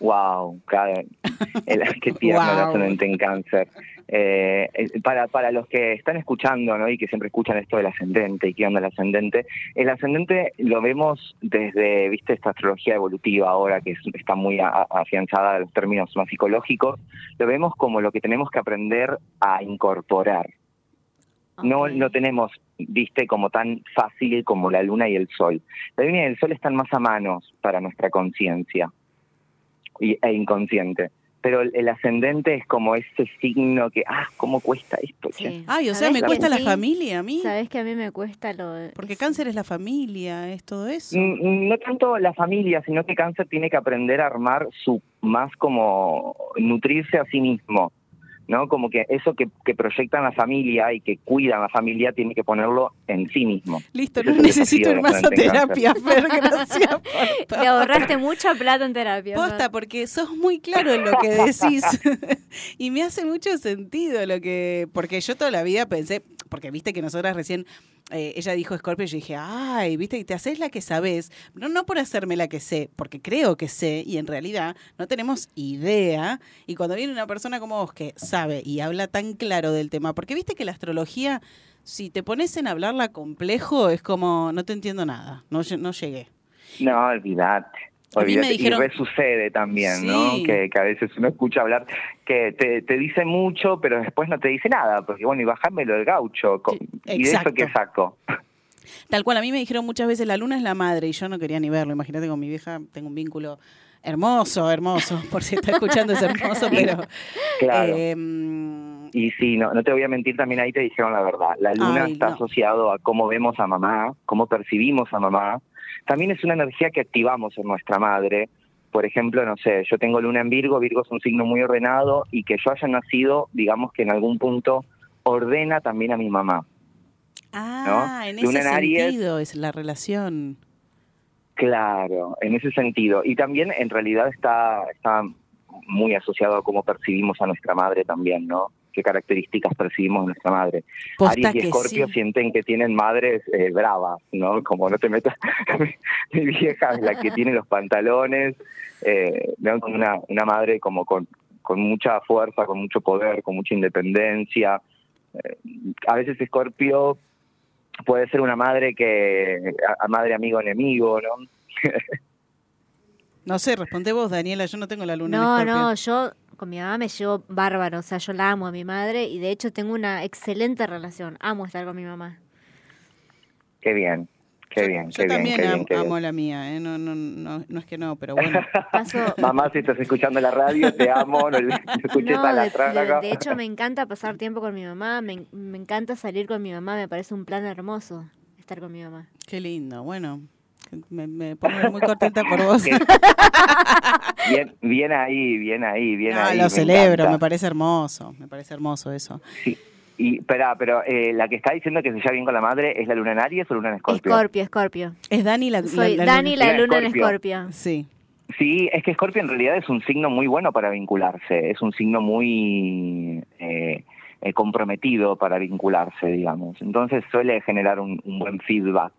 Wow, cada, el, qué tierno el ascendente en cáncer. Eh, eh, para, para los que están escuchando ¿no? y que siempre escuchan esto del ascendente y qué onda el ascendente, el ascendente lo vemos desde viste esta astrología evolutiva ahora que es- está muy a- afianzada a los términos más psicológicos, lo vemos como lo que tenemos que aprender a incorporar. No, no tenemos, viste, como tan fácil como la luna y el sol. La luna y el sol están más a manos para nuestra conciencia e inconsciente. Pero el, el ascendente es como ese signo que, ah, ¿cómo cuesta esto? Sí. Ay, o sea, ¿Sabés me cuesta la sí? familia a mí. Sabes que a mí me cuesta lo de- Porque cáncer es la familia, es todo eso. Mm, No tanto la familia, sino que cáncer tiene que aprender a armar su más como nutrirse a sí mismo. ¿No? Como que eso que, que proyectan la familia y que cuidan la familia tiene que ponerlo en sí mismo. Listo, Ese no necesito ir más a terapia, Fer, gracias por todo. Te ahorraste mucha plata en terapia. Posta, porque sos muy claro en lo que decís. y me hace mucho sentido lo que. Porque yo toda la vida pensé. Porque viste que nosotras recién. eh, ella dijo Scorpio y yo dije, ay, viste, y te haces la que sabes. No, no por hacerme la que sé, porque creo que sé y en realidad no tenemos idea. Y cuando viene una persona como vos que sabe y habla tan claro del tema, porque viste que la astrología, si te pones en hablarla complejo, es como, no te entiendo nada, no, no llegué. No, olvidate. A mí me dijeron- Y resucede también, ¿no? Que, que a veces uno escucha hablar que te, te dice mucho, pero después no te dice nada, porque bueno, y bajármelo del gaucho. ¿Y de eso qué saco? Tal cual, a mí me dijeron muchas veces, la luna es la madre, y yo no quería ni verlo. Imagínate con mi vieja, tengo un vínculo hermoso, hermoso, por si está escuchando es hermoso, pero... Claro. eh, Y sí, no, no te voy a mentir, también ahí te dijeron la verdad. La luna Ay, está no. asociado a cómo vemos a mamá, cómo percibimos a mamá. También es una energía que activamos en nuestra madre. Por ejemplo, no sé, yo tengo luna en Virgo, Virgo es un signo muy ordenado y que yo haya nacido, digamos que en algún punto ordena también a mi mamá. ah, ¿no? en Luna ese Aries. sentido es la relación. Claro, en ese sentido. Y también en realidad está, está muy asociado a cómo percibimos a nuestra madre también, ¿no? ¿Qué características percibimos de nuestra madre? Posta Aries y Escorpio sí. sienten que tienen madres eh, bravas, ¿no? Como no te metas, mi vieja es la que tiene los pantalones, eh, vean con una, una madre como con, con mucha fuerza, con mucho poder, con mucha independencia. Eh, a veces Escorpio puede ser una madre que, a, a madre amigo enemigo, ¿no? No sé, responde vos, Daniela, yo no tengo la luna No, en no, yo con mi mamá me llevo bárbaro, o sea, yo la amo a mi madre y de hecho tengo una excelente relación, amo estar con mi mamá. Qué bien, qué bien, Yo qué bien, también qué am- bien. amo la mía, ¿eh? no, no, no, no es que no, pero bueno. Mamá, si estás escuchando la radio, te amo, no, no escuches No, a la de, hecho me encanta pasar tiempo con mi mamá, me, me encanta salir con mi mamá, me parece un plan hermoso estar con mi mamá. Qué lindo, bueno, me, me pongo muy contenta por vos. Bien, bien ahí, bien ahí, bien No, ahí. lo me celebro, encanta. me parece hermoso, me parece hermoso eso. Y, espera, pero eh, la que está diciendo que se lleva bien con la madre, ¿es la luna en Aries o luna en Escorpio? Escorpio, Escorpio. Es Dani la, Soy la- la Dani la Luna luna en Escorpio. Sí. Sí, es que Escorpio en realidad es un signo muy bueno para vincularse, es un signo muy eh, eh, comprometido para vincularse, digamos. Entonces suele generar un, un buen feedback.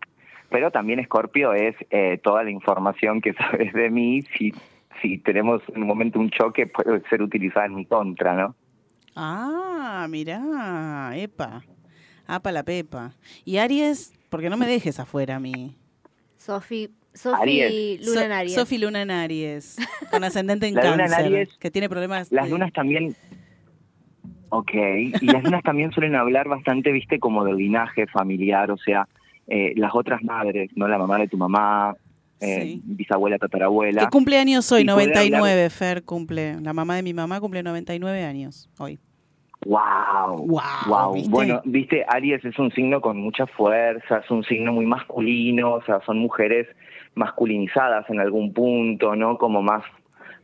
Pero también Escorpio es eh, toda la información que sabes de mí, si, si tenemos en un momento un choque puede ser utilizada en mi contra, ¿no? Ah, mirá, epa. Apa la pepa. Y Aries, porque no me dejes afuera a mí. Sofi, Sofi. Luna en Aries. Sofi Luna en Aries, con ascendente en La luna en cáncer, Aries, que tiene problemas. Las de- lunas también... Ok, y las lunas también suelen hablar bastante, viste, como del linaje familiar, o sea, eh, las otras madres, ¿no? La mamá de tu mamá, eh, Sí. bisabuela, tatarabuela. ¿Qué cumpleaños hoy? Y poder 99, Fer cumple. La mamá de mi mamá cumple 99 años hoy. Wow, Wow, ¿viste? Bueno, viste, Aries es un signo con mucha fuerza, es un signo muy masculino, o sea, son mujeres masculinizadas en algún punto, ¿no? Como más,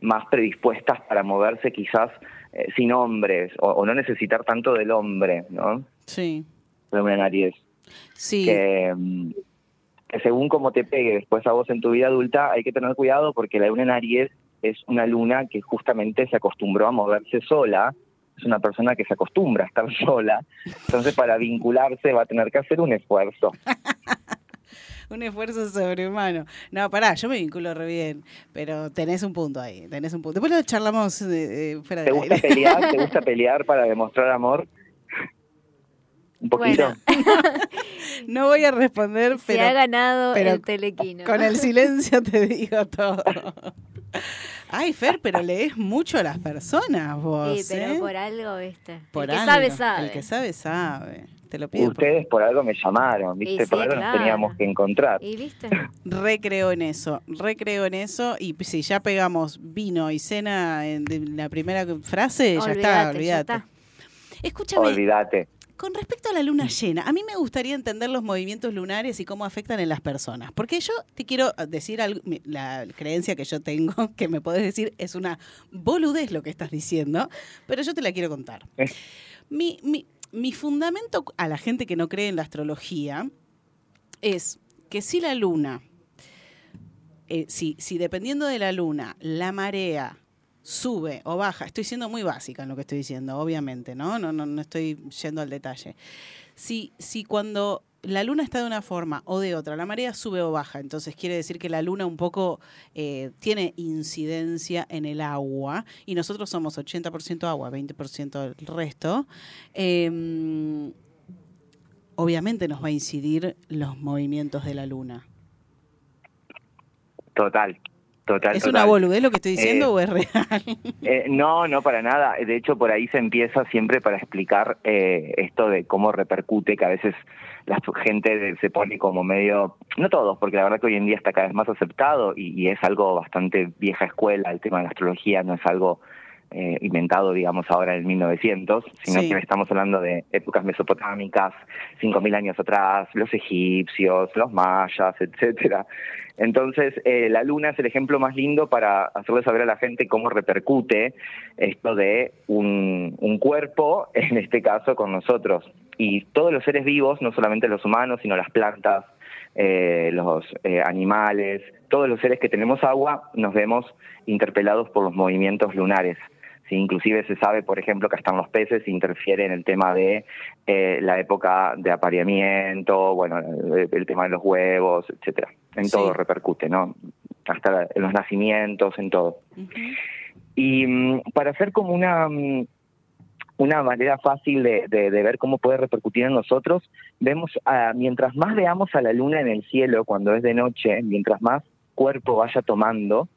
más predispuestas para moverse quizás eh, sin hombres o, o no necesitar tanto del hombre, ¿no? Sí. En Aries. Sí. Que, mm, que según cómo te pegue después a vos en tu vida adulta, hay que tener cuidado porque la luna en Aries es una luna que justamente se acostumbró a moverse sola, es una persona que se acostumbra a estar sola, entonces para vincularse va a tener que hacer un esfuerzo. Un esfuerzo sobrehumano. No, pará, yo me vinculo re bien, pero tenés un punto ahí, tenés un punto. Después lo charlamos eh, eh, fuera ¿Te de gusta aire. pelear? ¿Te gusta pelear para demostrar amor? Un poquito. No voy a responder, Se pero, ha ganado pero el telequino. con el silencio te digo todo. Ay, Fer, pero lees mucho a las personas vos, Sí, pero ¿eh? por algo, viste. Por el que algo. sabe, sabe. El que sabe, sabe. Te lo pido. Ustedes por algo me llamaron, ¿viste? Y por sí, algo nos teníamos que encontrar. ¿Y viste? Recreo en eso, recreo en eso y si ya pegamos vino y cena en la primera frase, ya está, Olvídate. Escúchame, Olvídate. Con respecto a la luna llena, a mí me gustaría entender los movimientos lunares y cómo afectan en las personas. Porque yo te quiero decir algo, la creencia que yo tengo, que me podés decir es una boludez lo que estás diciendo, pero yo te la quiero contar. Mi, mi- mi fundamento a la gente que no cree en la astrología es que si la luna, eh, si, si dependiendo de la luna, la marea sube o baja, estoy siendo muy básica en lo que estoy diciendo, obviamente, ¿no? No, no, no estoy yendo al detalle. Si, si cuando la luna está de una forma o de otra, la marea sube o baja, entonces quiere decir que la luna un poco eh, tiene incidencia en el agua y nosotros somos 80% agua, 20% el resto. eh, obviamente nos va a incidir los movimientos de la luna. Total, total. ¿Es total. una boludez lo que estoy diciendo Eh, o es real? Eh, no, no para nada. De hecho, por ahí se empieza siempre para explicar eh, esto de cómo repercute, que a veces la gente se pone como medio, no todos, porque la verdad que hoy en día está cada vez más aceptado y, y es algo bastante vieja escuela, el tema de la astrología no es algo eh, inventado, digamos, ahora en 1900, sino Sí. que estamos hablando de épocas mesopotámicas, 5.000 años atrás, los egipcios, los mayas, etcétera. Entonces, eh, la luna es el ejemplo más lindo para hacerle saber a la gente cómo repercute esto de un, un cuerpo, en este caso con nosotros. Y todos los seres vivos, no solamente los humanos, sino las plantas, eh, los eh, animales, todos los seres que tenemos agua, nos vemos interpelados por los movimientos lunares. Sí, inclusive se sabe, por ejemplo, que hasta en los peces interfiere en el tema de eh, la época de apareamiento, bueno, el, el tema de los huevos, etcétera. En Sí. todo repercute, ¿no? Hasta en los nacimientos, en todo. Y mm, para hacer como una mm, una manera fácil de, de- de ver cómo puede repercutir en nosotros, vemos, mientras más veamos a la luna en el cielo cuando es de noche, mientras más cuerpo vaya tomando,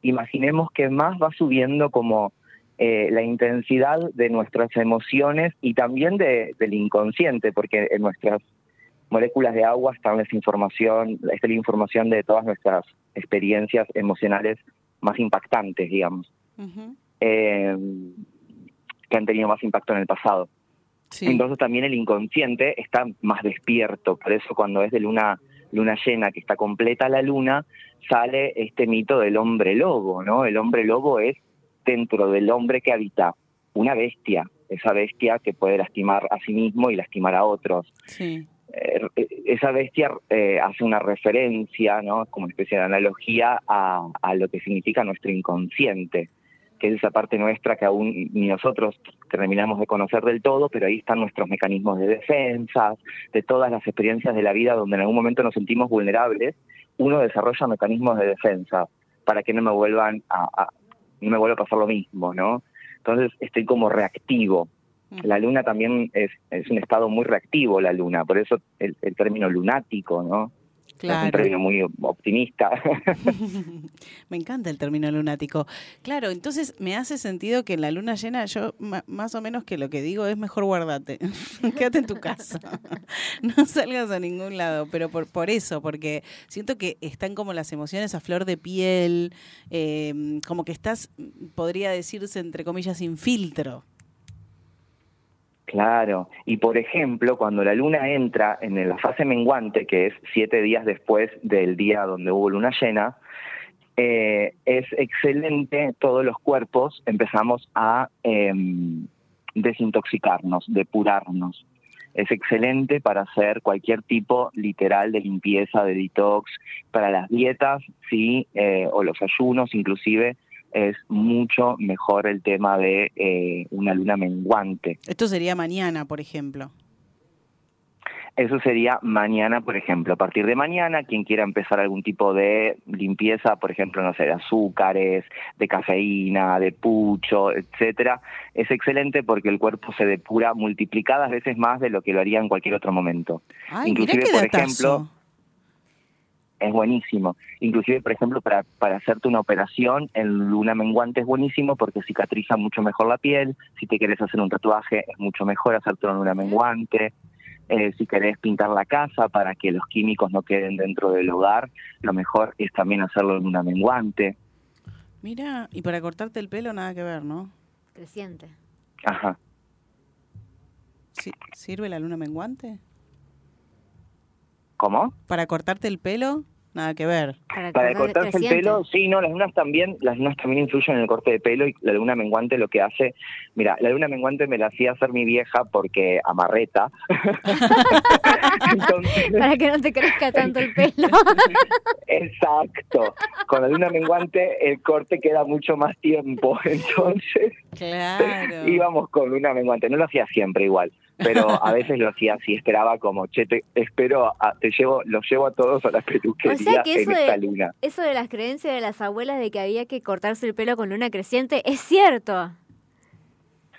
imaginemos que más va subiendo como eh, la intensidad de nuestras emociones y también de- del inconsciente, porque en nuestras moléculas de agua están esa información, está la información de todas nuestras experiencias emocionales más impactantes, digamos eh, que han tenido más impacto en el pasado. Entonces también el inconsciente está más despierto, por eso cuando es de luna luna llena que está completa la luna, sale este mito del hombre lobo, ¿no? El hombre lobo es dentro del hombre que habita una bestia, esa bestia que puede lastimar a sí mismo y lastimar a otros. Sí. Eh, esa bestia eh, hace una referencia, ¿no? como especie de analogía a, a lo que significa nuestro inconsciente, que es esa parte nuestra que aún ni nosotros terminamos de conocer del todo, pero ahí están nuestros mecanismos de defensa, de todas las experiencias de la vida donde en algún momento nos sentimos vulnerables, uno desarrolla mecanismos de defensa para que no me vuelvan a, a- no me vuelva a pasar lo mismo, ¿no? Entonces estoy como reactivo. La luna también es, es un estado muy reactivo, la luna, por eso el, el término lunático, ¿no? Es un Claro. término muy optimista. Me encanta el término lunático. Claro, entonces me hace sentido que en la luna llena yo más o menos que lo que digo es mejor guardate. Quédate en tu casa. no salgas a ningún lado, pero por, por eso, porque siento que están como las emociones a flor de piel, eh, como que estás, podría decirse entre comillas, sin filtro. Claro, y por ejemplo, cuando la luna entra en la fase menguante, que es siete días después del día donde hubo luna llena, eh, es excelente, todos los cuerpos empezamos a em, desintoxicarnos, depurarnos. Es excelente para hacer cualquier tipo literal de limpieza, de detox, para las dietas, sí, eh, o los ayunos inclusive, es mucho mejor el tema de eh, una luna menguante. Esto sería mañana, por ejemplo. Eso sería mañana, por ejemplo. A partir de mañana, quien quiera empezar algún tipo de limpieza, por ejemplo, no sé, de azúcares, de cafeína, de pucho, etcétera, es excelente porque el cuerpo se depura multiplicadas veces más de lo que lo haría en cualquier otro momento. Ay, Inclusive, por datazo. ejemplo, es buenísimo. Inclusive, por ejemplo, para, para hacerte una operación en luna menguante es buenísimo porque cicatriza mucho mejor la piel. Si te quieres hacer un tatuaje, es mucho mejor hacértelo en luna menguante. Eh, si querés pintar la casa para que los químicos no queden dentro del hogar, lo mejor es también hacerlo en luna menguante. Mira, y para cortarte el pelo nada que ver, ¿no? Creciente. Ajá. si- ¿Sirve la luna menguante? ¿Cómo? ¿Para cortarte el pelo? Nada que ver. Para cortarse el pelo, sí, no, las lunas también, las lunas también influyen en el corte de pelo y la luna menguante lo que hace, mira, la luna menguante me la hacía hacer mi vieja porque amarreta. Para que no te crezca tanto el pelo. Exacto. Con la luna menguante el corte queda mucho más tiempo, entonces Claro. íbamos con luna menguante. No lo hacía siempre igual, pero a veces lo hacía así, esperaba como, che, te espero, a- te llevo, los llevo a todos a la peluquería O sea que en eso esta de, luna. eso de las creencias de las abuelas de que había que cortarse el pelo con luna creciente es cierto.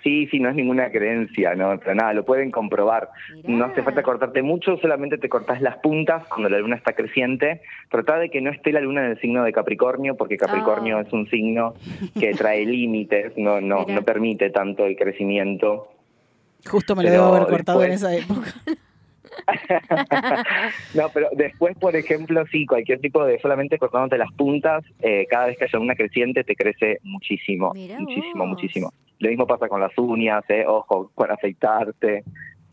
Sí, sí, no es ninguna creencia, no, pero nada, lo pueden comprobar. No hace falta cortarte mucho, solamente te cortás las puntas cuando la luna está creciente. Trata de que no esté la luna en el signo de Capricornio, porque Capricornio Ah. es un signo que trae límites, no, no, no permite tanto el crecimiento. Justo me lo debo haber cortado en esa época. No, pero después, por ejemplo, sí, cualquier tipo de, solamente cortándote las puntas, eh, cada vez que haya una creciente te crece muchísimo, Mirá muchísimo, vos. muchísimo. Lo mismo pasa con las uñas, eh, ojo, con afeitarte.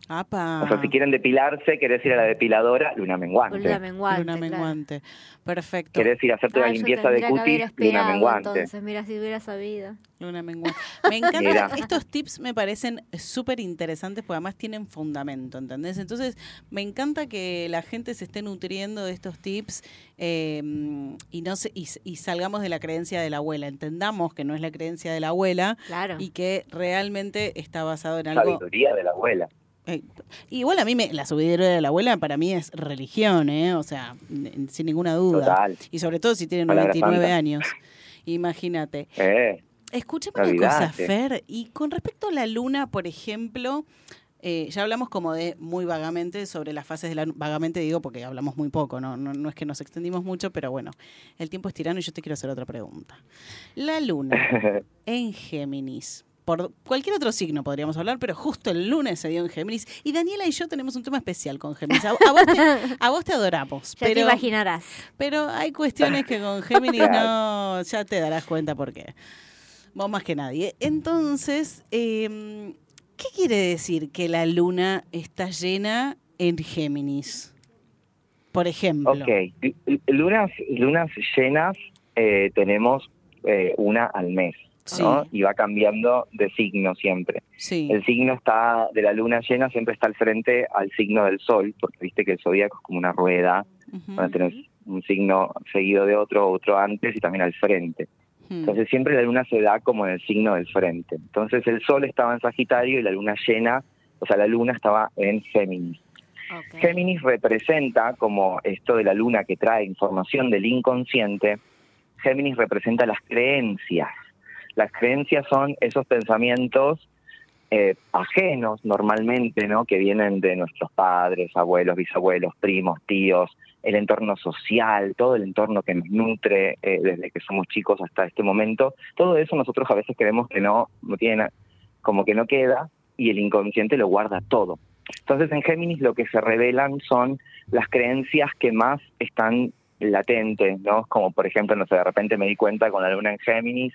Apa. O sea, si quieren depilarse, querés ir a la depiladora, luna menguante. Luna menguante. Luna menguante. Perfecto. Querés ir a hacerte Ah, una yo limpieza de cutis, luna menguante. Entonces, mira, si hubiera sabido. Luna menguante. Me encantan Mira. estos tips, me parecen súper interesantes porque además tienen fundamento, ¿entendés? Entonces, me encanta que la gente se esté nutriendo de estos tips eh, y no se, y, y salgamos de la creencia de la abuela. Entendamos que no es la creencia de la abuela Claro. y que realmente está basado en algo. Sabiduría de la abuela. Eh, igual a mí me, la sabiduría de la abuela para mí es religión, ¿eh? O sea, sin ninguna duda. Total. Y sobre todo si tiene Palabra 99 santa. años. Imagínate. Eh, Escúchame una cosa. Fer, y con respecto a la luna, por ejemplo, eh, ya hablamos como de muy vagamente sobre las fases de la luna. Vagamente digo porque hablamos muy poco, ¿no? No, no es que nos extendimos mucho, pero bueno, el tiempo es tirano y yo te quiero hacer otra pregunta. La luna en Géminis. Por cualquier otro signo podríamos hablar, pero justo el lunes se dio en Géminis. Y Daniela y yo tenemos un tema especial con Géminis. A, a vos, te, a vos te adoramos. Ya te pero, imaginarás. pero hay cuestiones que con Géminis no, ya te darás cuenta por qué. Vos más que nadie. Entonces, eh, ¿qué quiere decir que la luna está llena en Géminis? Por ejemplo. Ok, lunas, lunas llenas eh, tenemos eh, una al mes, ¿no? Y va cambiando de signo siempre. Sí. El signo está de la luna llena siempre está al frente al signo del sol, porque viste que el zodíaco es como una rueda, donde tenés un signo seguido de otro, otro antes y también al frente. Hmm. Entonces siempre la luna se da como en el signo del frente. Entonces el sol estaba en Sagitario y la luna llena, o sea, la luna estaba en Géminis. Géminis representa como esto de la luna que trae información del inconsciente. Géminis representa las creencias. Las creencias son esos pensamientos eh, ajenos normalmente, ¿no? Que vienen de nuestros padres, abuelos, bisabuelos, primos, tíos, el entorno social, todo el entorno que nos nutre eh, desde que somos chicos hasta este momento. Todo eso nosotros a veces creemos que no, no tiene, como que no queda y el inconsciente lo guarda todo. Entonces en Géminis lo que se revelan son las creencias que más están latentes, ¿no? Como por ejemplo, no sé, de repente me di cuenta con la luna en Géminis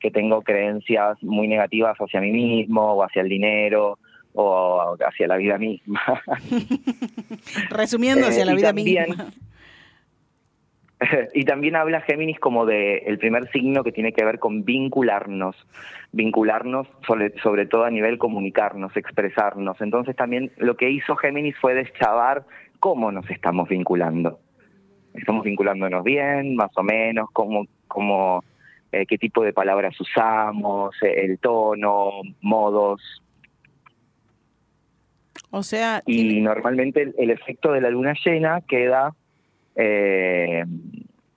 que tengo creencias muy negativas hacia mí mismo o hacia el dinero o hacia la vida misma. Resumiendo hacia Eh, la vida también- misma. y también habla Géminis como de el primer signo que tiene que ver con vincularnos, vincularnos sobre, sobre todo a nivel comunicarnos, expresarnos. Entonces también lo que hizo Géminis fue deschavar cómo nos estamos vinculando. Estamos vinculándonos bien, más o menos, cómo, cómo eh, qué tipo de palabras usamos, el tono, modos. O sea, Y normalmente el, el efecto de la luna llena queda, eh,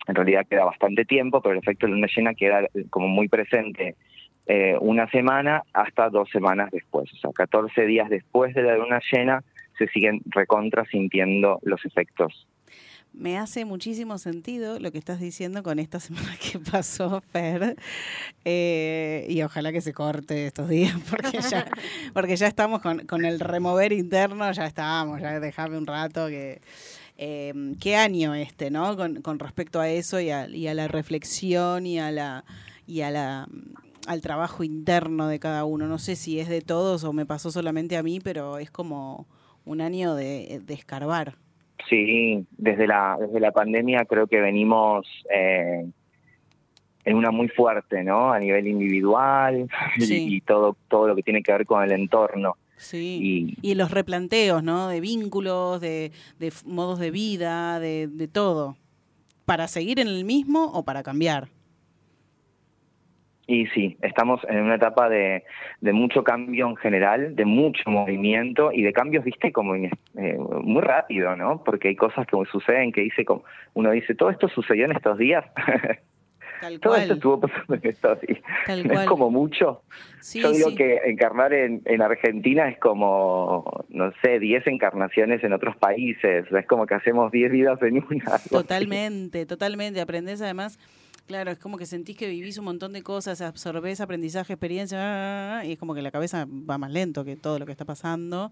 en realidad queda bastante tiempo, pero el efecto de la luna llena queda eh, como muy presente eh, una semana hasta dos semanas después. O sea, 14 días después de la luna llena se siguen recontra sintiendo los efectos. Me hace muchísimo sentido lo que estás diciendo con esta semana que pasó, Fer. Eh, y ojalá que se corte estos días, porque ya, porque ya estamos con, con el remover interno, ya estamos, ya dejame un rato que... eh, ¿Qué año este, no? Con, con respecto a eso y a, y a la reflexión y a la... Y a la al trabajo interno de cada uno. No sé si es de todos o me pasó solamente a mí, pero es como un año de, de escarbar. Sí, desde la, desde la pandemia creo que venimos eh, en una muy fuerte, ¿no? A nivel individual y- Sí. y, todo, todo lo que tiene que ver con el entorno. Sí. Y, los replanteos, ¿no? De vínculos, de, de modos de vida, de, de todo. ¿Para seguir en el mismo o para cambiar? Y sí, estamos en una etapa de, de mucho cambio en general, de mucho movimiento y de cambios, viste, como eh, muy rápido, ¿no? Porque hay cosas que suceden que dice, como uno dice, todo esto sucedió en estos días. Tal todo cual. esto estuvo pasando en estos días. Tal No cual. es como mucho. Sí, Yo digo sí. que encarnar en, en Argentina es como, no sé, 10 encarnaciones en otros países. Es como que hacemos 10 vidas en una. Totalmente, totalmente. Aprendés además, claro, es como que sentís que vivís un montón de cosas, absorbés aprendizaje, experiencia, ah, y es como que la cabeza va más lento que todo lo que está pasando.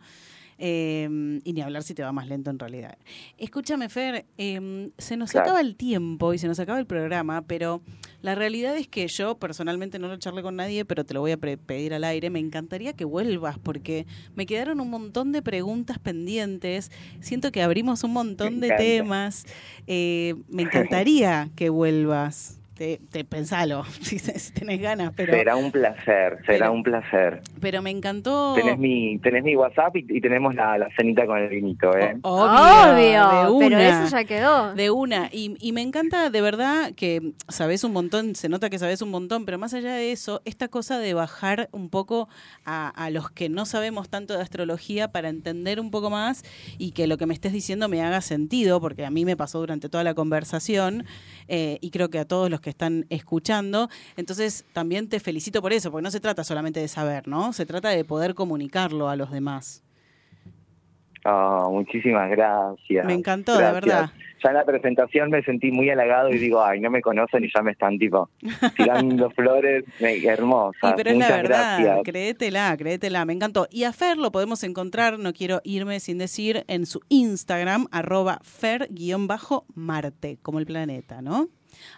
Eh, y ni hablar si te va más lento en realidad. Escúchame, Fer, eh, se nos Claro. acaba el tiempo y se nos acaba el programa, pero la realidad es que yo personalmente no lo charlé con nadie, pero te lo voy a pedir al aire. Me encantaría que vuelvas porque me quedaron un montón de preguntas pendientes. Siento que abrimos un montón de temas. Eh, me encantaría que vuelvas. Te, te pensalo, si, si tenés ganas, pero, será un placer, será pero- un placer. pero me encantó. Tenés mi, tenés mi WhatsApp y, y tenemos la, la cenita con el vinito, ¿eh? Obvio, Obvio, de pero una. eso ya quedó. De una. Y, y me encanta de verdad que sabes un montón, se nota que sabes un montón, pero más allá de eso, esta cosa de bajar un poco a, a los que no sabemos tanto de astrología para entender un poco más y que lo que me estés diciendo me haga sentido, porque a mí me pasó durante toda la conversación eh, y creo que a todos los que están escuchando. Entonces también te felicito por eso, porque no se trata solamente de saber, ¿no? Se trata de poder comunicarlo a los demás. Ah, muchísimas gracias. Me encantó, de Gracias. verdad. Ya en la presentación me sentí muy halagado y digo, ay, no me conocen y ya me están tipo tirando flores hermosas. Sí, pero es la Muchas verdad, gracias. créetela, créetela, me encantó. Y a Fer lo podemos encontrar, no quiero irme sin decir, en su Instagram, arroba fer-marte, como el planeta, ¿no?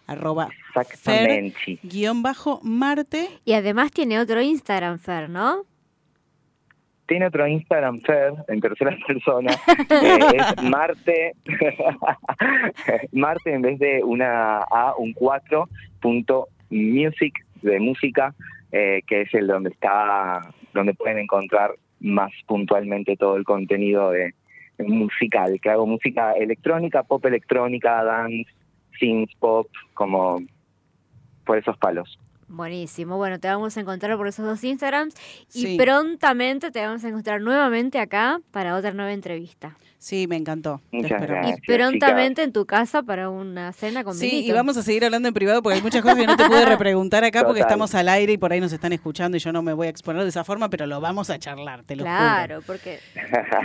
Arroba Exactamente. fer-marte. Y además tiene otro Instagram, Fer, ¿no? Tiene otro Instagram, Fer, en tercera persona. eh, es Marte. Marte en vez de una A, un 4, punto music, de música, eh, que es el donde está, donde pueden encontrar más puntualmente todo el contenido de musical, que hago música electrónica, pop electrónica, dance, synth pop, como por esos palos. Buenísimo. Bueno, te vamos a encontrar por esos dos Instagrams y Sí. prontamente te vamos a encontrar nuevamente acá para otra nueva entrevista. Sí, me encantó. Te Muchas espero. gracias. y prontamente en tu casa para una cena con Sí, vinito. y vamos a seguir hablando en privado porque hay muchas cosas que no te pude repreguntar acá porque estamos al aire y por ahí nos están escuchando y yo no me voy a exponer de esa forma, pero lo vamos a charlar, te lo juro. Claro, porque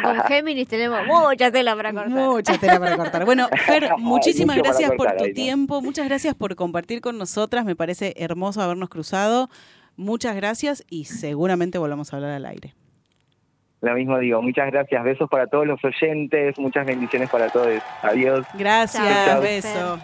con Géminis tenemos mucha tela para cortar. Mucha tela para cortar. Bueno, Fer, muchísimas gracias por tu ahí, ¿no? tiempo, muchas gracias por compartir con nosotras, me parece hermoso habernos cruzado. Muchas gracias y seguramente volvamos a hablar al aire. Lo mismo digo, muchas gracias, besos para todos los oyentes, muchas bendiciones para todos. Adiós. Gracias, Chao, beso.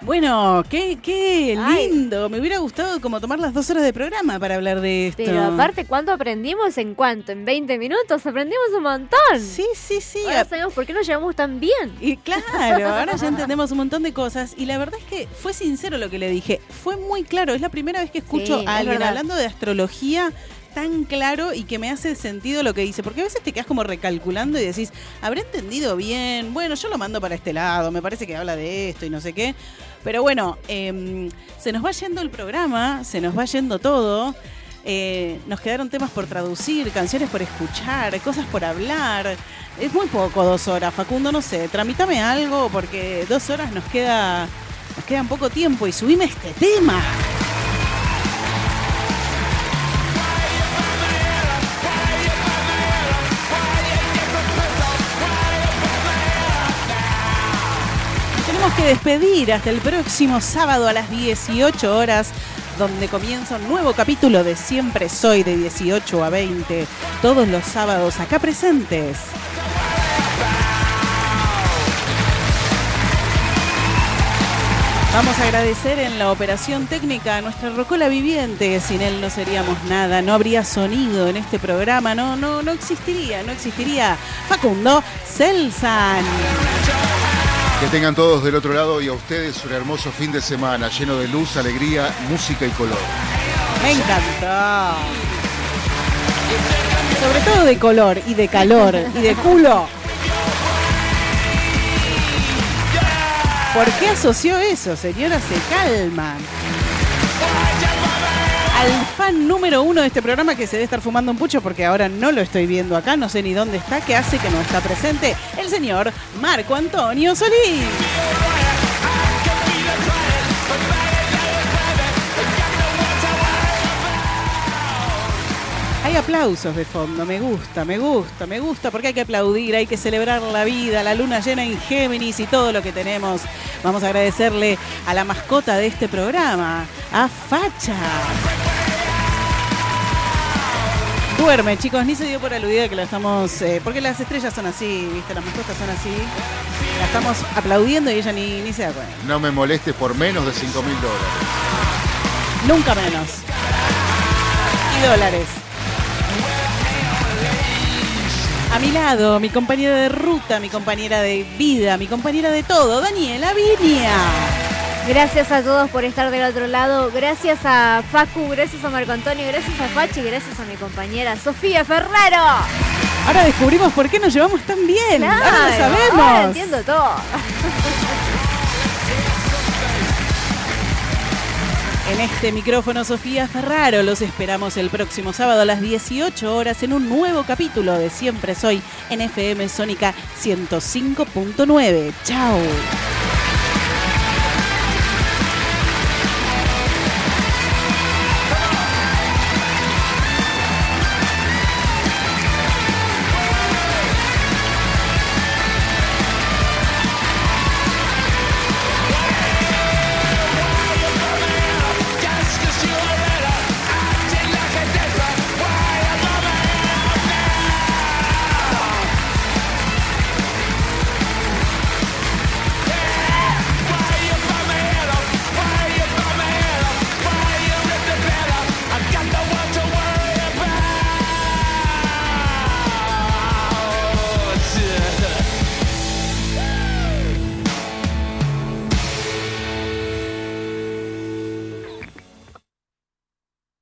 Bueno, qué, qué Ay. lindo. Me hubiera gustado como tomar las dos horas de programa para hablar de esto. Pero aparte, ¿cuánto aprendimos? ¿En cuánto? ¿En 20 minutos? Aprendimos un montón. Sí, sí, sí. Ahora sabemos por qué nos llevamos tan bien. Y claro, ahora ya entendemos un montón de cosas. Y la verdad es que fue sincero lo que le dije. Fue muy claro. Es la primera vez que escucho Sí, a alguien hablando de astrología tan claro y que me hace sentido lo que dice. Porque a veces te quedas como recalculando y decís, ¿habré entendido bien? Bueno, yo lo mando para este lado, me parece que habla de esto y no sé qué. Pero bueno, em, se nos va yendo el programa, se nos va yendo todo. Eh, nos quedaron temas por traducir, canciones por escuchar, cosas por hablar. Es muy poco dos horas, Facundo, no sé, tramítame algo porque dos horas nos queda, nos queda poco tiempo y subime este tema. Despedir hasta el próximo sábado a las 18 horas, donde comienza un nuevo capítulo de Siempre Soy de 18 a 20, todos los sábados acá presentes. Vamos a agradecer en la operación técnica a nuestra Rocola viviente. Sin él no seríamos nada, no habría sonido en este programa, no, no, no existiría, no existiría. Facundo Celsan. Que tengan todos del otro lado y a ustedes un hermoso fin de semana lleno de luz, alegría, música y color. Me encantó. Sobre todo de color y de calor y de culo. ¿Por qué asoció eso, señora? Se calman. Fan número uno de este programa que se debe estar fumando un pucho porque ahora no lo estoy viendo acá, no sé ni dónde está, que hace que no está presente, el señor Marco Antonio Solís. Hay aplausos de fondo, me gusta, me gusta, me gusta, porque hay que aplaudir, hay que celebrar la vida, la luna llena en Géminis y todo lo que tenemos. Vamos a agradecerle a la mascota de este programa, a Facha. Duerme, chicos, ni se dio por aludida que la estamos. eh, porque las estrellas son así, ¿viste? Las mascotas son así. La estamos aplaudiendo y ella ni, ni se da cuenta. No me molestes por menos de 5 mil dólares. Nunca menos. Y dólares. A mi lado, mi compañera de ruta, mi compañera de vida, mi compañera de todo, Daniela Viña. Gracias a todos por estar del otro lado. Gracias a Facu, gracias a Marco Antonio, gracias a Pachi, gracias a mi compañera Sofía Ferraro. Ahora descubrimos por qué nos llevamos tan bien. ahora lo sabemos. ahora entiendo todo. En este micrófono, Sofía Ferraro. Los esperamos el próximo sábado a las 18 horas en un nuevo capítulo de Siempre Soy en FM Sónica 105.9. Chao.